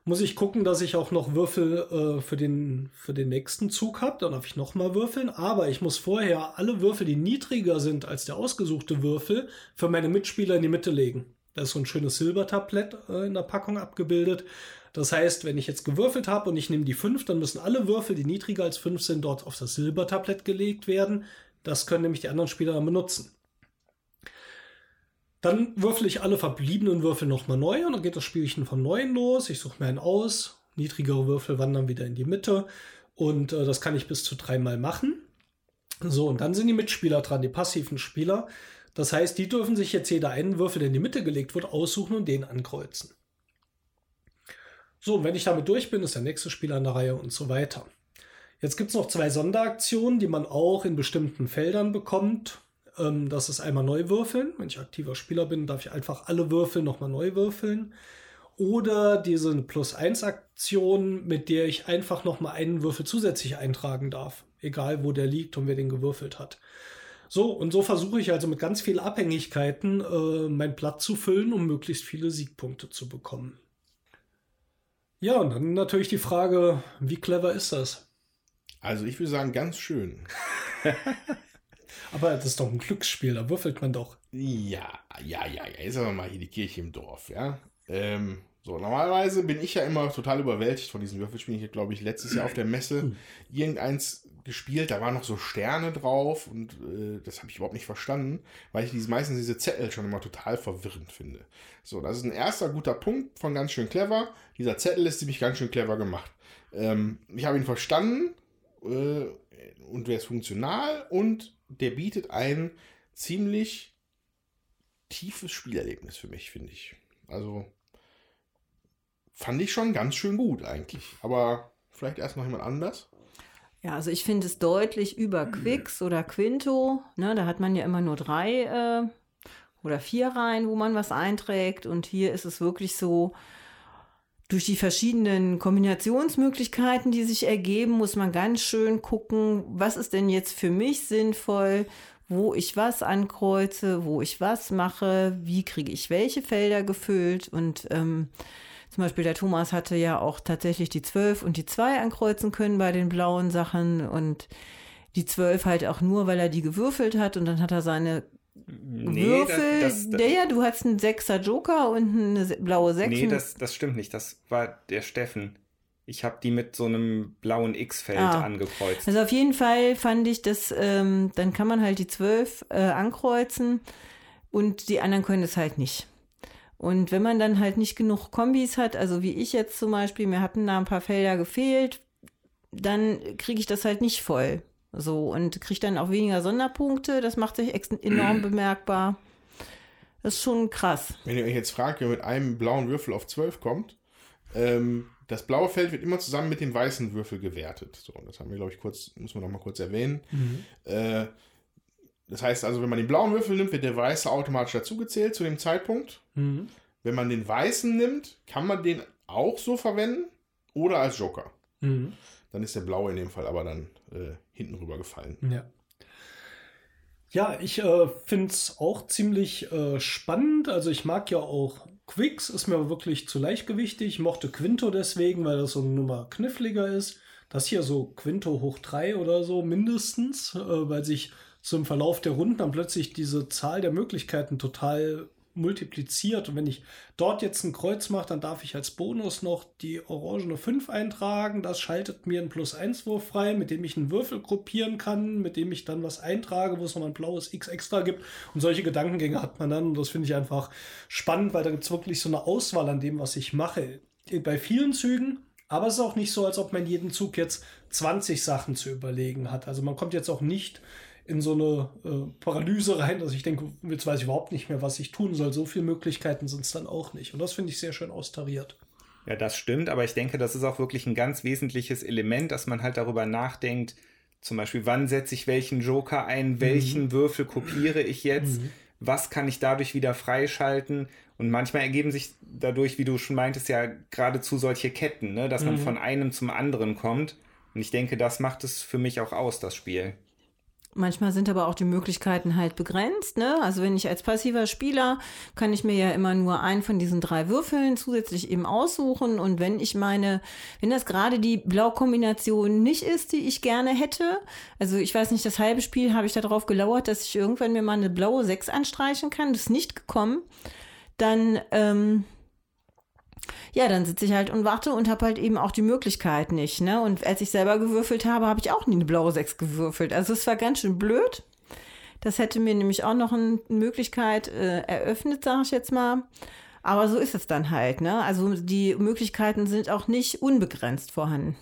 muss ich gucken, dass ich auch noch Würfel äh, für, den, für den nächsten Zug habe. Dann darf ich nochmal würfeln. Aber ich muss vorher alle Würfel, die niedriger sind als der ausgesuchte Würfel, für meine Mitspieler in die Mitte legen. Da ist so ein schönes Silbertablett äh, in der Packung abgebildet. Das heißt, wenn ich jetzt gewürfelt habe und ich nehme die 5, dann müssen alle Würfel, die niedriger als 5 sind, dort auf das Silbertablett gelegt werden. Das können nämlich die anderen Spieler dann benutzen. Dann würfel ich alle verbliebenen Würfel nochmal neu und dann geht das Spielchen von neuem los. Ich suche mir einen aus. Niedrigere Würfel wandern wieder in die Mitte und äh, das kann ich bis zu dreimal machen. So, und dann sind die Mitspieler dran, die passiven Spieler. Das heißt, die dürfen sich jetzt jeder einen Würfel, der in die Mitte gelegt wird, aussuchen und den ankreuzen. So, und wenn ich damit durch bin, ist der nächste Spieler an der Reihe und so weiter. Jetzt gibt es noch zwei Sonderaktionen, die man auch in bestimmten Feldern bekommt. Ähm, das ist einmal neu würfeln. Wenn ich aktiver Spieler bin, darf ich einfach alle Würfel nochmal neu würfeln. Oder diese Plus-1-Aktion, mit der ich einfach nochmal einen Würfel zusätzlich eintragen darf. Egal, wo der liegt und wer den gewürfelt hat. So, und so versuche ich also mit ganz vielen Abhängigkeiten äh, mein Blatt zu füllen, um möglichst viele Siegpunkte zu bekommen. Ja, und dann natürlich die Frage, wie clever ist das? Also ich würde sagen, ganz schön. (laughs) aber das ist doch ein Glücksspiel, da würfelt man doch. Ja, ja, ja, ja. Ist aber mal hier die Kirche im Dorf, ja. Ähm, so, normalerweise bin ich ja immer total überwältigt von diesen Würfelspielen. Ich habe, glaube ich, letztes Jahr auf der Messe hm. irgendeins gespielt, da waren noch so Sterne drauf und äh, das habe ich überhaupt nicht verstanden, weil ich diese, meistens diese Zettel schon immer total verwirrend finde. So, das ist ein erster guter Punkt von ganz schön clever. Dieser Zettel ist ziemlich ganz schön clever gemacht. Ähm, ich habe ihn verstanden äh, und der ist funktional und der bietet ein ziemlich tiefes Spielerlebnis für mich, finde ich. Also fand ich schon ganz schön gut eigentlich. Aber vielleicht erst noch jemand anders. Ja, also ich finde es deutlich über Quicks oder Quinto. Ne, da hat man ja immer nur drei äh, oder vier Reihen, wo man was einträgt. Und hier ist es wirklich so, durch die verschiedenen Kombinationsmöglichkeiten, die sich ergeben, muss man ganz schön gucken, was ist denn jetzt für mich sinnvoll, wo ich was ankreuze, wo ich was mache, wie kriege ich welche Felder gefüllt. Und ähm, zum Beispiel der Thomas hatte ja auch tatsächlich die 12 und die 2 ankreuzen können bei den blauen Sachen und die 12 halt auch nur, weil er die gewürfelt hat und dann hat er seine nee, Würfel. Das, das, ja, du hast einen 6er Joker und eine blaue 6. Nee, das, das stimmt nicht. Das war der Steffen. Ich habe die mit so einem blauen X-Feld ah. angekreuzt. Also auf jeden Fall fand ich das, ähm, dann kann man halt die 12 äh, ankreuzen und die anderen können es halt nicht. Und wenn man dann halt nicht genug Kombis hat, also wie ich jetzt zum Beispiel, mir hatten da ein paar Felder gefehlt, dann kriege ich das halt nicht voll. So und kriege dann auch weniger Sonderpunkte. Das macht sich enorm (clears throat) bemerkbar. Das ist schon krass. Wenn ihr euch jetzt fragt, wer mit einem blauen Würfel auf 12 kommt, ähm, das blaue Feld wird immer zusammen mit dem weißen Würfel gewertet. So, das haben wir, glaube ich, kurz, muss man noch mal kurz erwähnen. Mhm. Äh, das heißt also, wenn man den blauen Würfel nimmt, wird der weiße automatisch dazugezählt zu dem Zeitpunkt. Mhm. Wenn man den weißen nimmt, kann man den auch so verwenden oder als Joker. Mhm. Dann ist der blaue in dem Fall aber dann äh, hinten rüber gefallen. Ja. Ja, ich äh, finde es auch ziemlich äh, spannend. Also ich mag ja auch Quicks, ist mir wirklich zu leichtgewichtig. Ich mochte Quinto deswegen, weil das so eine Nummer kniffliger ist. das hier so Quinto hoch drei oder so mindestens, äh, weil sich zum Verlauf der Runden dann plötzlich diese Zahl der Möglichkeiten total multipliziert. Und wenn ich dort jetzt ein Kreuz mache, dann darf ich als Bonus noch die orangene 5 eintragen. Das schaltet mir einen Plus-1-Wurf frei, mit dem ich einen Würfel gruppieren kann, mit dem ich dann was eintrage, wo es nochmal ein blaues X extra gibt. Und solche Gedankengänge hat man dann. Und das finde ich einfach spannend, weil da gibt es wirklich so eine Auswahl an dem, was ich mache. Bei vielen Zügen aber es ist auch nicht so, als ob man jeden Zug jetzt 20 Sachen zu überlegen hat. Also man kommt jetzt auch nicht in so eine äh, Paralyse rein, dass ich denke, jetzt weiß ich überhaupt nicht mehr, was ich tun soll. So viele Möglichkeiten sind es dann auch nicht. Und das finde ich sehr schön austariert. Ja, das stimmt, aber ich denke, das ist auch wirklich ein ganz wesentliches Element, dass man halt darüber nachdenkt, zum Beispiel, wann setze ich welchen Joker ein, welchen mhm. Würfel kopiere ich jetzt, mhm. was kann ich dadurch wieder freischalten. Und manchmal ergeben sich dadurch, wie du schon meintest, ja geradezu solche Ketten, ne? dass man mhm. von einem zum anderen kommt. Und ich denke, das macht es für mich auch aus, das Spiel. Manchmal sind aber auch die Möglichkeiten halt begrenzt. Ne? Also wenn ich als passiver Spieler kann ich mir ja immer nur einen von diesen drei Würfeln zusätzlich eben aussuchen. Und wenn ich meine, wenn das gerade die Blaukombination nicht ist, die ich gerne hätte, also ich weiß nicht, das halbe Spiel habe ich darauf gelauert, dass ich irgendwann mir mal eine blaue 6 anstreichen kann. Das ist nicht gekommen. Dann ähm, ja, dann sitze ich halt und warte und habe halt eben auch die Möglichkeit nicht. Ne? Und als ich selber gewürfelt habe, habe ich auch nie eine blaue 6 gewürfelt. Also es war ganz schön blöd. Das hätte mir nämlich auch noch eine Möglichkeit äh, eröffnet, sage ich jetzt mal. Aber so ist es dann halt. Ne? Also die Möglichkeiten sind auch nicht unbegrenzt vorhanden.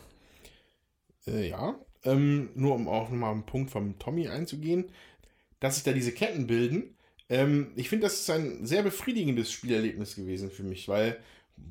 Äh, ja, ähm, nur um auch nochmal einen Punkt vom Tommy einzugehen, dass sich da diese Ketten bilden. Ähm, ich finde, das ist ein sehr befriedigendes Spielerlebnis gewesen für mich, weil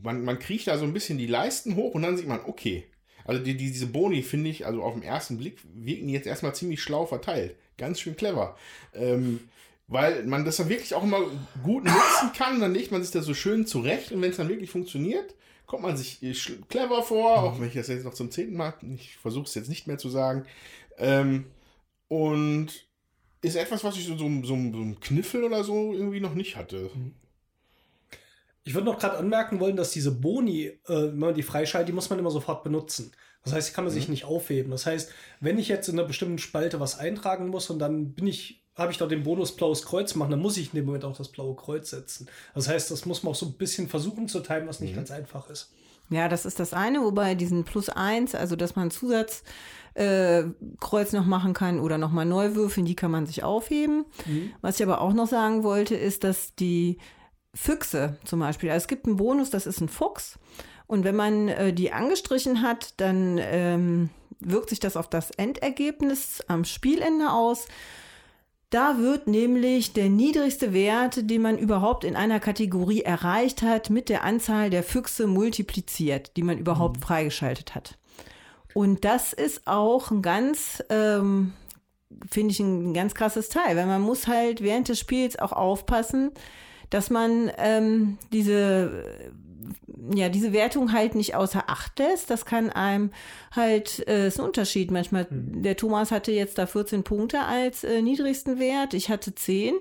man, man kriegt da so ein bisschen die Leisten hoch und dann sieht man, okay. Also die, die, diese Boni finde ich, also auf den ersten Blick wirken die jetzt erstmal ziemlich schlau verteilt. Ganz schön clever. Ähm, weil man das dann wirklich auch immer gut nutzen kann. Dann legt man sich das so schön zurecht und wenn es dann wirklich funktioniert, kommt man sich äh, clever vor, auch wenn ich das jetzt noch zum zehnten Mal, ich versuche es jetzt nicht mehr zu sagen. Ähm, und ist etwas, was ich so, so, so, so ein Kniffel oder so irgendwie noch nicht hatte. Ich würde noch gerade anmerken wollen, dass diese Boni, äh, wenn man die freischaltet, die muss man immer sofort benutzen. Das heißt, die kann man mhm. sich nicht aufheben. Das heißt, wenn ich jetzt in einer bestimmten Spalte was eintragen muss und dann bin ich, habe ich da den Bonus blaues Kreuz machen, dann muss ich in dem Moment auch das blaue Kreuz setzen. Das heißt, das muss man auch so ein bisschen versuchen zu teilen, was nicht mhm. ganz einfach ist. Ja, das ist das eine, wobei diesen Plus eins, also dass man Zusatz äh, noch machen kann oder nochmal neu würfeln, die kann man sich aufheben. Mhm. Was ich aber auch noch sagen wollte, ist, dass die Füchse zum Beispiel. Also es gibt einen Bonus, das ist ein Fuchs. Und wenn man äh, die angestrichen hat, dann ähm, wirkt sich das auf das Endergebnis am Spielende aus. Da wird nämlich der niedrigste Wert, den man überhaupt in einer Kategorie erreicht hat, mit der Anzahl der Füchse multipliziert, die man überhaupt mhm. freigeschaltet hat. Und das ist auch ein ganz, ähm, finde ich, ein ganz krasses Teil, weil man muss halt während des Spiels auch aufpassen, dass man ähm, diese ja, diese Wertung halt nicht außer Acht lässt. Das kann einem halt, äh, ist ein Unterschied. Manchmal, mhm. der Thomas hatte jetzt da 14 Punkte als äh, niedrigsten Wert. Ich hatte 10. Mhm.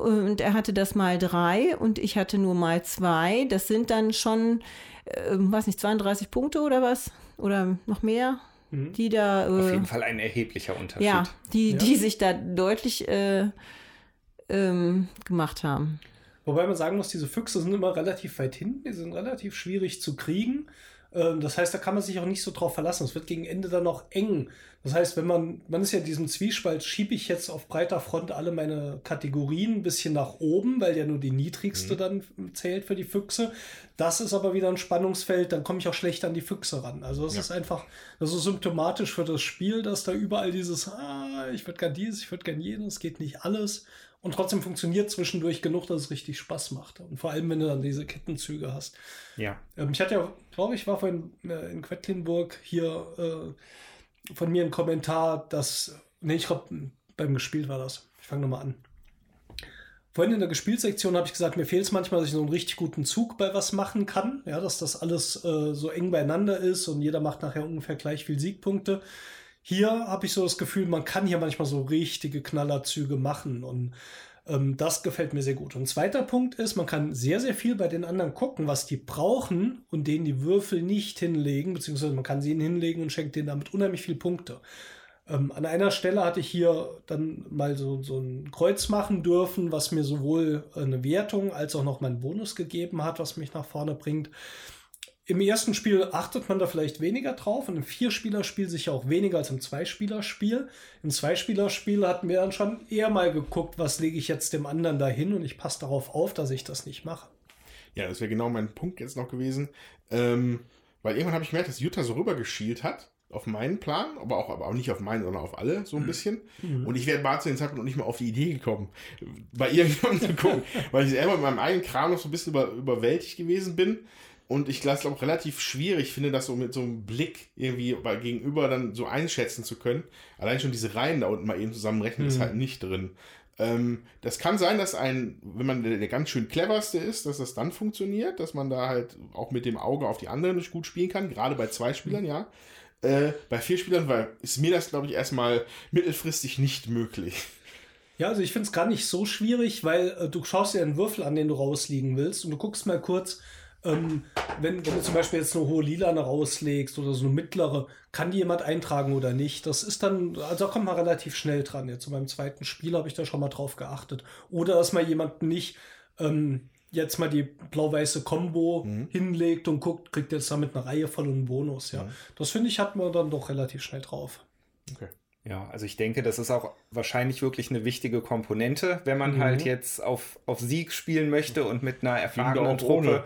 Und er hatte das mal drei und ich hatte nur mal zwei. Das sind dann schon, äh, weiß nicht, 32 Punkte oder was? Oder noch mehr? Mhm. Die da. Äh, Auf jeden Fall ein erheblicher Unterschied. Ja, die, ja. die sich da deutlich äh, ähm, gemacht haben. Wobei man sagen muss, diese Füchse sind immer relativ weit hinten, die sind relativ schwierig zu kriegen. Ähm, das heißt, da kann man sich auch nicht so drauf verlassen. Es wird gegen Ende dann noch eng. Das heißt, wenn man, man ist ja in diesem Zwiespalt, schiebe ich jetzt auf breiter Front alle meine Kategorien ein bisschen nach oben, weil ja nur die niedrigste mhm. dann zählt für die Füchse. Das ist aber wieder ein Spannungsfeld, dann komme ich auch schlecht an die Füchse ran. Also das ja. ist einfach, das ist symptomatisch für das Spiel, dass da überall dieses, ah, ich würde gern dieses, ich würde gern jenes, geht nicht alles und trotzdem funktioniert zwischendurch genug, dass es richtig Spaß macht. Und vor allem, wenn du dann diese Kettenzüge hast. Ja. Ähm, ich hatte ja, glaube ich, war vorhin äh, in Quedlinburg hier äh, von mir ein Kommentar, dass, nee, ich glaube, beim Gespielt war das. Ich fange nochmal an. Vorhin in der Gespielsektion habe ich gesagt, mir fehlt es manchmal, dass ich so einen richtig guten Zug bei was machen kann. Ja, dass das alles äh, so eng beieinander ist und jeder macht nachher ungefähr gleich viel Siegpunkte. Hier habe ich so das Gefühl, man kann hier manchmal so richtige Knallerzüge machen und Ähm, das gefällt mir sehr gut. Und zweiter Punkt ist, man kann sehr, sehr viel bei den anderen gucken, was die brauchen und denen die Würfel nicht hinlegen, beziehungsweise man kann sie ihnen hinlegen und schenkt denen damit unheimlich viele Punkte. Ähm, an einer Stelle hatte ich hier dann mal so, so ein Kreuz machen dürfen, was mir sowohl eine Wertung als auch noch meinen Bonus gegeben hat, was mich nach vorne bringt. Im ersten Spiel achtet man da vielleicht weniger drauf und im Vierspielerspiel sicher auch weniger als im Zweispielerspiel. Im Zweispielerspiel hatten wir dann schon eher mal geguckt, was lege ich jetzt dem anderen dahin und ich passe darauf auf, dass ich das nicht mache. Ja, das wäre genau mein Punkt jetzt noch gewesen. Ähm, weil irgendwann habe ich gemerkt, dass Jutta so rübergeschielt hat auf meinen Plan, aber auch, aber auch nicht auf meinen, sondern auf alle so ein bisschen. Mhm. Und ich wäre war zu den Zeitpunkt noch nicht mal auf die Idee gekommen, bei irgendjemandem (laughs) zu gucken, weil ich selber mit meinem eigenen Kram noch so ein bisschen über, überwältigt gewesen bin. Und ich glaube auch relativ schwierig finde, das so mit so einem Blick irgendwie bei gegenüber dann so einschätzen zu können. Allein schon diese Reihen da unten mal eben zusammenrechnen, mhm. ist halt nicht drin. Ähm, das kann sein, dass ein, wenn man der, der, ganz schön cleverste ist, dass das dann funktioniert, dass man da halt auch mit dem Auge auf die anderen nicht gut spielen kann, gerade bei zwei Spielern, ja. Äh, bei vier Spielern weil, ist mir das, glaube ich, erstmal mittelfristig nicht möglich. Ja, also ich finde es gar nicht so schwierig, weil äh, du schaust dir einen Würfel an, den du rausliegen willst und du guckst mal kurz, ähm, wenn, wenn du zum Beispiel jetzt eine hohe Lilane rauslegst oder so eine mittlere, kann die jemand eintragen oder nicht? Das ist dann, also da kommt man relativ schnell dran. Jetzt beim zweiten Spiel habe ich da schon mal drauf geachtet. Oder dass mal jemand nicht ähm, jetzt mal die blau-weiße Combo mhm. hinlegt und guckt, kriegt jetzt damit eine Reihe voll und einen Bonus. Ja, mhm. das finde ich, hat man dann doch relativ schnell drauf. Okay. Ja, also ich denke, das ist auch wahrscheinlich wirklich eine wichtige Komponente, wenn man halt mhm. halt jetzt auf, auf Sieg spielen möchte und mit einer erfahrenen Truppe.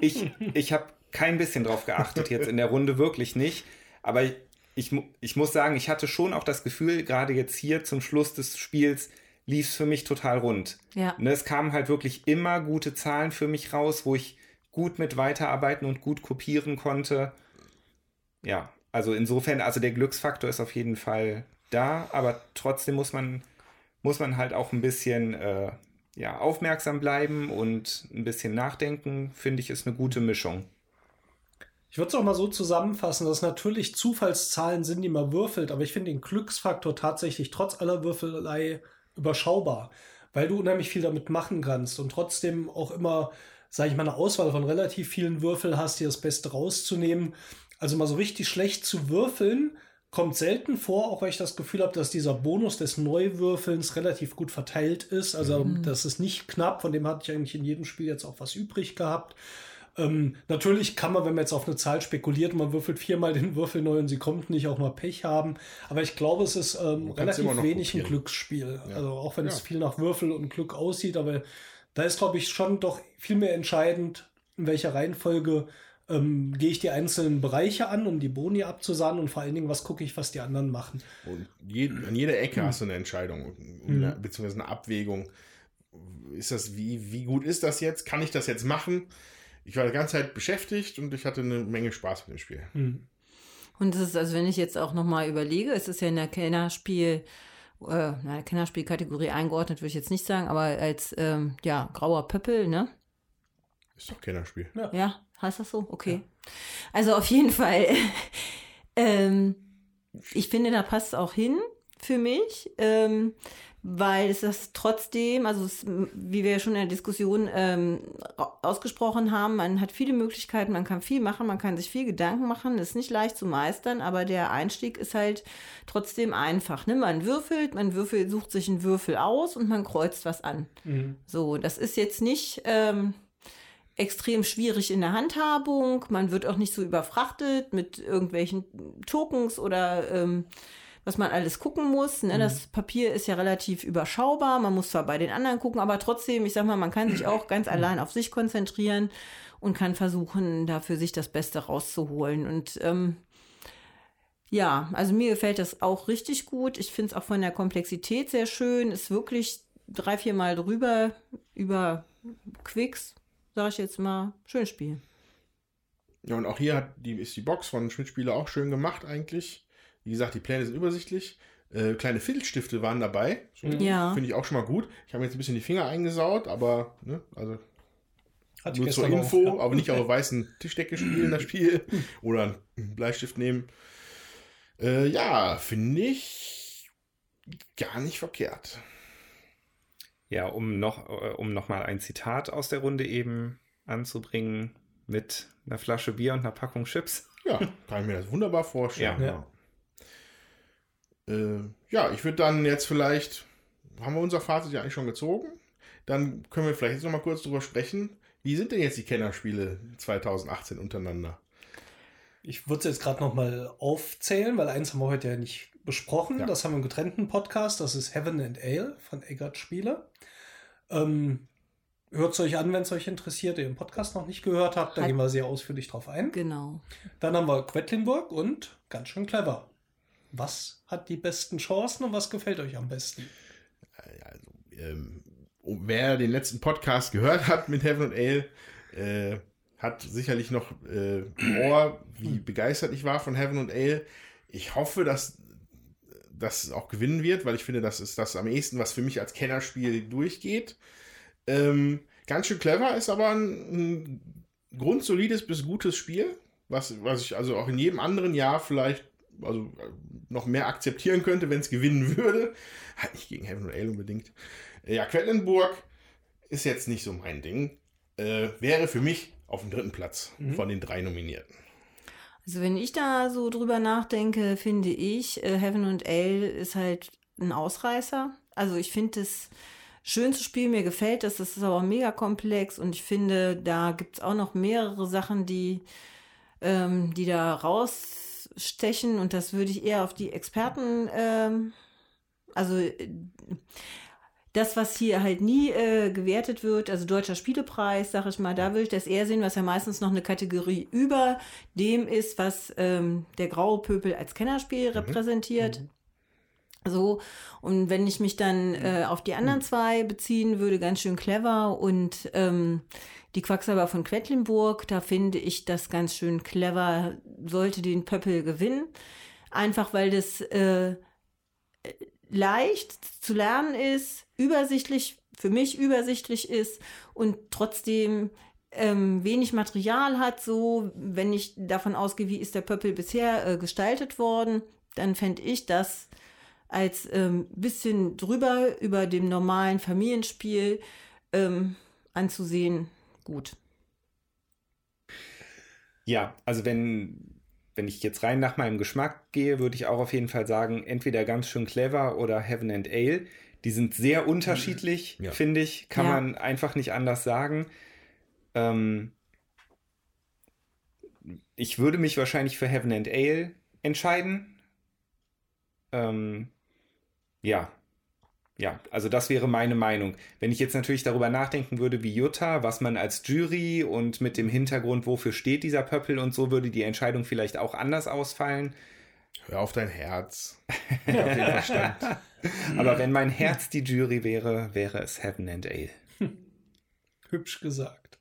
Ich, ich habe kein bisschen drauf geachtet, jetzt in der Runde wirklich nicht. Aber ich, ich, ich muss sagen, ich hatte schon auch das Gefühl, gerade jetzt hier zum Schluss des Spiels lief es für mich total rund. Ja. Ne, es kamen halt wirklich immer gute Zahlen für mich raus, wo ich gut mit weiterarbeiten und gut kopieren konnte. Ja, also insofern, also der Glücksfaktor ist auf jeden Fall da, aber trotzdem muss man, muss man halt auch ein bisschen äh, ja, aufmerksam bleiben und ein bisschen nachdenken, finde ich, ist eine gute Mischung. Ich würde es auch mal so zusammenfassen, dass natürlich Zufallszahlen sind, die man würfelt, aber ich finde den Glücksfaktor tatsächlich trotz aller Würfelei überschaubar, weil du unheimlich viel damit machen kannst und trotzdem auch immer, sage ich mal, eine Auswahl von relativ vielen Würfeln hast, dir das Beste rauszunehmen. Also mal so richtig schlecht zu würfeln, kommt selten vor, auch weil ich das Gefühl habe, dass dieser Bonus des Neuwürfelns relativ gut verteilt ist. Also mhm. das ist nicht knapp, von dem hatte ich eigentlich in jedem Spiel jetzt auch was übrig gehabt. Ähm, natürlich kann man, wenn man jetzt auf eine Zahl spekuliert, man würfelt viermal den Würfel neu und sie kommt nicht, auch mal Pech haben. Aber ich glaube, es ist ähm, relativ wenig ein Glücksspiel. Ja. Also auch wenn ja. es viel nach Würfel und Glück aussieht, aber da ist, glaube ich, schon doch viel mehr entscheidend, in welcher Reihenfolge ähm, gehe ich die einzelnen Bereiche an, um die Boni abzusahnen und vor allen Dingen, was gucke ich, was die anderen machen. Und je, an jeder Ecke mhm. hast du eine Entscheidung, mhm. beziehungsweise eine Abwägung. Ist das, wie, wie gut ist das jetzt? Kann ich das jetzt machen? Ich war die ganze Zeit beschäftigt und ich hatte eine Menge Spaß mit dem Spiel. Mhm. Und es ist, also wenn ich jetzt auch nochmal überlege, es ist ja in der Kennerspiel, äh, na, Kennerspielkategorie eingeordnet, würde ich jetzt nicht sagen, aber als ähm, ja, grauer Pöppel, ne? Ist doch Kennerspiel. Ja. ja. Heißt das so? Okay. Ja. Also auf jeden Fall. (laughs) ähm, ich finde, da passt es auch hin für mich, ähm, weil es das trotzdem, also es, wie wir ja schon in der Diskussion ähm, ausgesprochen haben, man hat viele Möglichkeiten, man kann viel machen, man kann sich viel Gedanken machen, ist nicht leicht zu meistern, aber der Einstieg ist halt trotzdem einfach. Ne? Man würfelt, man würfelt, sucht sich einen Würfel aus und man kreuzt was an. Mhm. So, das ist jetzt nicht ähm, extrem schwierig in der Handhabung. Man wird auch nicht so überfrachtet mit irgendwelchen Tokens oder ähm, was man alles gucken muss. Ne? Mhm. Das Papier ist ja relativ überschaubar. Man muss zwar bei den anderen gucken, aber trotzdem, ich sag mal, man kann sich auch ganz allein auf sich konzentrieren und kann versuchen, da für sich das Beste rauszuholen. Und ähm, ja, also mir gefällt das auch richtig gut. Ich finde es auch von der Komplexität sehr schön. Ist wirklich drei, vier Mal drüber über Quicks sag ich jetzt mal, schön spielen. Ja, und auch hier hat die, ist die Box von Schmidt-Spieler auch schön gemacht eigentlich. Wie gesagt, die Pläne sind übersichtlich. Äh, kleine Filzstifte waren dabei. So, ja. Finde ich auch schon mal gut. Ich habe jetzt ein bisschen die Finger eingesaut, aber, ne, also hat nur zur Info, auch, ja. aber nicht auf weißen Tischdecke spielen, das Spiel. (laughs) Oder einen Bleistift nehmen. Äh, ja, finde ich gar nicht verkehrt. Ja, um noch, äh, um noch mal ein Zitat aus der Runde eben anzubringen mit einer Flasche Bier und einer Packung Chips. Ja, kann ich mir das wunderbar vorstellen. Ja. Ja, äh, ja ich würde dann jetzt vielleicht, haben wir unser Fazit ja eigentlich schon gezogen, dann können wir vielleicht jetzt noch mal kurz drüber sprechen. Wie sind denn jetzt die Kennerspiele 2018 untereinander? Ich würde es jetzt gerade noch mal aufzählen, weil eins haben wir heute ja nicht besprochen. Ja. Das haben wir im getrennten Podcast. Das ist Heaven and Ale von Eggert Spiele. Ähm, Hört es euch an, wenn es euch interessiert, ihr den Podcast noch nicht gehört habt. Da Hat- gehen wir sehr ausführlich drauf ein. Genau. Dann haben wir Quedlinburg und ganz schön clever. Was hat die besten Chancen und was gefällt euch am besten? Also, ähm, wer den letzten Podcast gehört hat mit Heaven and Ale, äh, hat sicherlich noch äh, im Ohr, wie begeistert ich war von Heaven and Ale. Ich hoffe, dass das auch gewinnen wird, weil ich finde, das ist das am ehesten, was für mich als Kennerspiel durchgeht. Ähm, ganz schön clever, ist aber ein, ein grundsolides bis gutes Spiel, was, was ich also auch in jedem anderen Jahr vielleicht also äh, noch mehr akzeptieren könnte, wenn es gewinnen würde. Halt nicht gegen Heaven and Ale unbedingt. Äh, Ja, Quedlinburg ist jetzt nicht so mein Ding. Äh, wäre für mich auf dem dritten Platz von den drei Nominierten. Also wenn ich da so drüber nachdenke, finde ich, äh, Heaven and Ale ist halt ein Ausreißer. Also ich finde es schön zu spielen, mir gefällt das, das ist aber mega komplex und ich finde, da gibt es auch noch mehrere Sachen, die, ähm, die da rausstechen und das würde ich eher auf die Experten, ähm, also äh, das, was hier halt nie äh, gewertet wird, also Deutscher Spielepreis, sag ich mal, da würde ich das eher sehen, was ja meistens noch eine Kategorie über dem ist, was ähm, der graue Pöbel als Kennerspiel repräsentiert. So, und wenn ich mich dann äh, auf die anderen zwei beziehen würde, ganz schön clever und ähm, die Quacksalber von Quedlinburg, da finde ich das ganz schön clever, sollte den Pöppel gewinnen. Einfach weil das äh, leicht zu lernen ist, übersichtlich, für mich übersichtlich ist und trotzdem ähm, wenig Material hat, so wenn ich davon ausgehe, wie ist der Pöppel bisher äh, gestaltet worden, dann fände ich das als ähm, bisschen drüber über dem normalen Familienspiel ähm, anzusehen gut. Ja, also wenn, wenn ich jetzt rein nach meinem Geschmack gehe, würde ich auch auf jeden Fall sagen, entweder ganz schön clever oder Heaven and Ale. Die sind sehr unterschiedlich, Ja. finde ich. Kann Ja. man einfach nicht anders sagen. Ähm, ich würde mich wahrscheinlich für Heaven and Ale entscheiden. Ähm, ja. Ja, also das wäre meine Meinung. Wenn ich jetzt natürlich darüber nachdenken würde, wie Jutta, was man als Jury und mit dem Hintergrund, wofür steht dieser Pöppel und so, würde die Entscheidung vielleicht auch anders ausfallen. Hör auf dein Herz. (laughs) Aber wenn mein Herz die Jury wäre, wäre es Heaven and Ale. (laughs) Hübsch gesagt.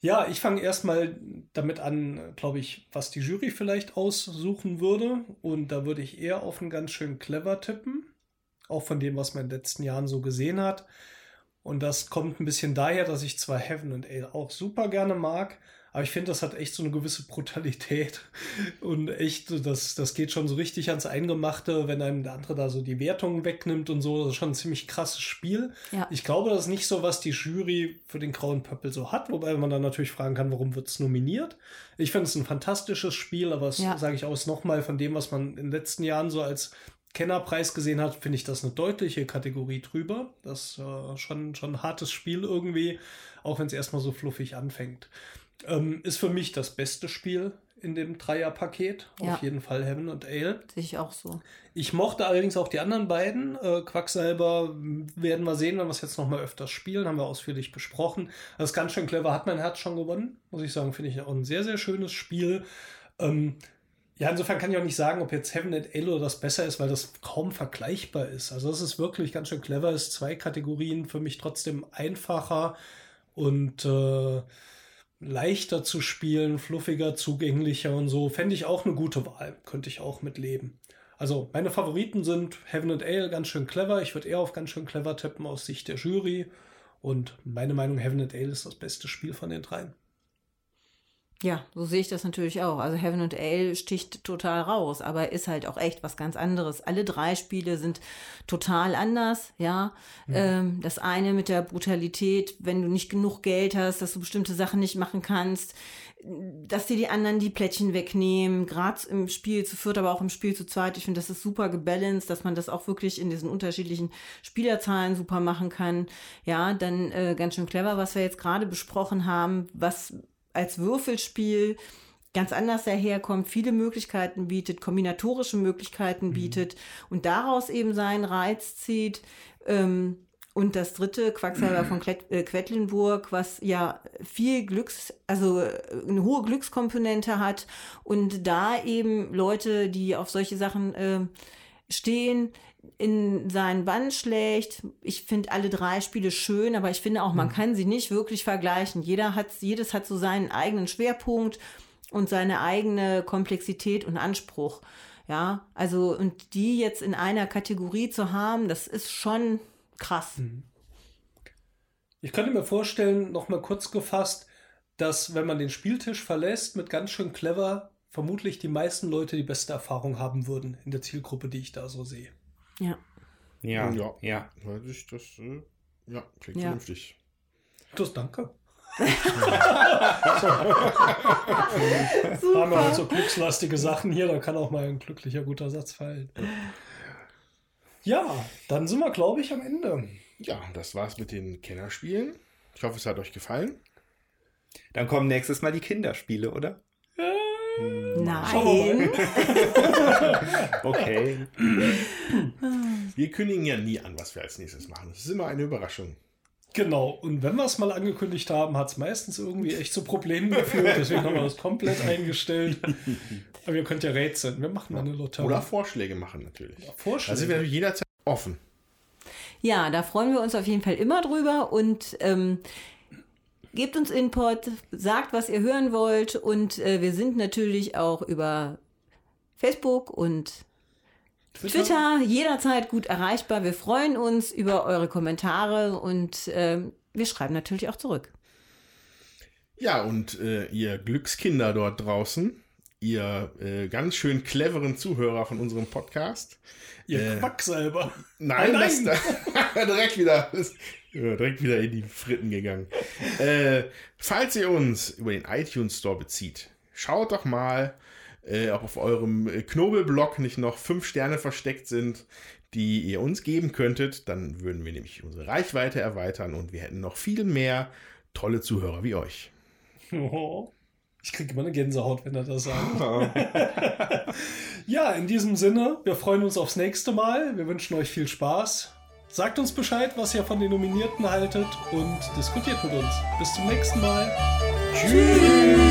Ja, ich fange erstmal damit an, glaube ich, was die Jury vielleicht aussuchen würde. Und da würde ich eher auf einen ganz schön clever tippen. Auch von dem, was man in den letzten Jahren so gesehen hat. Und das kommt ein bisschen daher, dass ich zwar Heaven and Ale auch super gerne mag, aber ich finde, das hat echt so eine gewisse Brutalität. (laughs) Und echt, das, das geht schon so richtig ans Eingemachte, wenn einem der andere da so die Wertungen wegnimmt und so. Das ist schon ein ziemlich krasses Spiel. Ja. Ich glaube, das ist nicht so, was die Jury für den Grauen Pöppel so hat, wobei man dann natürlich fragen kann, warum wird es nominiert. Ich finde es ein fantastisches Spiel, aber das Ja. sage ich aus nochmal von dem, was man in den letzten Jahren so als Kennerpreis gesehen hat, finde ich das eine deutliche Kategorie drüber. Das ist äh, schon, schon ein hartes Spiel irgendwie, auch wenn es erstmal so fluffig anfängt. Ähm, ist für mich das beste Spiel in dem Dreierpaket. Ja. Auf jeden Fall Heaven und Ale. Sehe ich auch so. Ich mochte allerdings auch die anderen beiden. Äh, Quacksalber werden wir sehen, wenn wir es jetzt noch mal öfters spielen. Haben wir ausführlich besprochen. Das ist ganz schön clever. Hat mein Herz schon gewonnen. Muss ich sagen, finde ich auch ein sehr, sehr schönes Spiel. Ähm, ja, insofern kann ich auch nicht sagen, ob jetzt Heaven and Ale oder das besser ist, weil das kaum vergleichbar ist. Also das ist wirklich ganz schön clever. Ist zwei Kategorien für mich trotzdem einfacher und äh, leichter zu spielen, fluffiger, zugänglicher und so. Fände ich auch eine gute Wahl. Könnte ich auch mit leben. Also meine Favoriten sind Heaven and Ale, ganz schön clever. Ich würde eher auf ganz schön clever tippen aus Sicht der Jury. Und meine Meinung, Heaven and Ale ist das beste Spiel von den dreien. Ja, so sehe ich das natürlich auch. Also Heaven and Ale sticht total raus, aber ist halt auch echt was ganz anderes. Alle drei Spiele sind total anders, ja. Mhm. Ähm, das eine mit der Brutalität, wenn du nicht genug Geld hast, dass du bestimmte Sachen nicht machen kannst, dass dir die anderen die Plättchen wegnehmen, gerade im Spiel zu viert, aber auch im Spiel zu zweit. Ich finde, das ist super gebalanced, dass man das auch wirklich in diesen unterschiedlichen Spielerzahlen super machen kann. Ja, dann äh, ganz schön clever, was wir jetzt gerade besprochen haben, was als Würfelspiel ganz anders daherkommt, viele Möglichkeiten bietet, kombinatorische Möglichkeiten mhm. bietet und daraus eben seinen Reiz zieht. Ähm, und das dritte, Quacksalber von äh, Quedlinburg, was ja viel Glücks, also äh, eine hohe Glückskomponente hat und da eben Leute, die auf solche Sachen äh, stehen, in seinen Bann schlägt. Ich finde alle drei Spiele schön, aber ich finde auch, man mhm. kann sie nicht wirklich vergleichen. Jeder hat, jedes hat so seinen eigenen Schwerpunkt und seine eigene Komplexität und Anspruch. Ja, also, und die jetzt in einer Kategorie zu haben, das ist schon krass. Mhm. Ich könnte mir vorstellen, noch mal kurz gefasst, dass wenn man den Spieltisch verlässt mit ganz schön clever, vermutlich die meisten Leute die beste Erfahrung haben würden in der Zielgruppe, die ich da so sehe. Ja. Ja, ja. ja. Das, das, äh, ja, klingt ja. vernünftig. Das danke. Super. (laughs) Haben wir halt so glückslastige Sachen hier, da kann auch mal ein glücklicher guter Satz fallen. Ja, dann sind wir, glaube ich, am Ende. Ja, das war's mit den Kennerspielen. Ich hoffe, es hat euch gefallen. Dann kommen nächstes Mal die Kinderspiele, oder? Nein. okay. (clears throat) Wir kündigen ja nie an, was wir als nächstes machen. Es ist immer eine Überraschung. Genau, und wenn wir es mal angekündigt haben, hat es meistens irgendwie echt zu Problemen geführt. Deswegen haben wir das komplett eingestellt. Aber ihr könnt ja rätseln. Wir machen eine Lotterie. Oder Vorschläge machen natürlich. Ja, Vorschläge. Also wir jederzeit offen. Ja, da freuen wir uns auf jeden Fall immer drüber. Und ähm, Gebt uns Input, sagt, was ihr hören wollt und äh, wir sind natürlich auch über Facebook und Twitter. Twitter jederzeit gut erreichbar. Wir freuen uns über eure Kommentare und äh, wir schreiben natürlich auch zurück. Ja, und äh, ihr Glückskinder dort draußen, ihr äh, ganz schön cleveren Zuhörer von unserem Podcast. Ihr äh, Quacksalber. Nein, nein. Das, (laughs) (laughs) direkt wieder. Das, direkt wieder in die Fritten gegangen. äh, falls ihr uns über den iTunes Store bezieht, schaut doch mal, äh, ob auf eurem Knobelblock nicht noch fünf Sterne versteckt sind, die ihr uns geben könntet. Dann würden wir nämlich unsere Reichweite erweitern und wir hätten noch viel mehr tolle Zuhörer wie euch. Oh. Ich kriege immer eine Gänsehaut, wenn er das sagt. (laughs) (laughs) ja, in diesem Sinne, wir freuen uns aufs nächste Mal. Wir wünschen euch viel Spaß. Sagt uns Bescheid, was ihr von den Nominierten haltet und diskutiert mit uns. Bis zum nächsten Mal. Tschüss.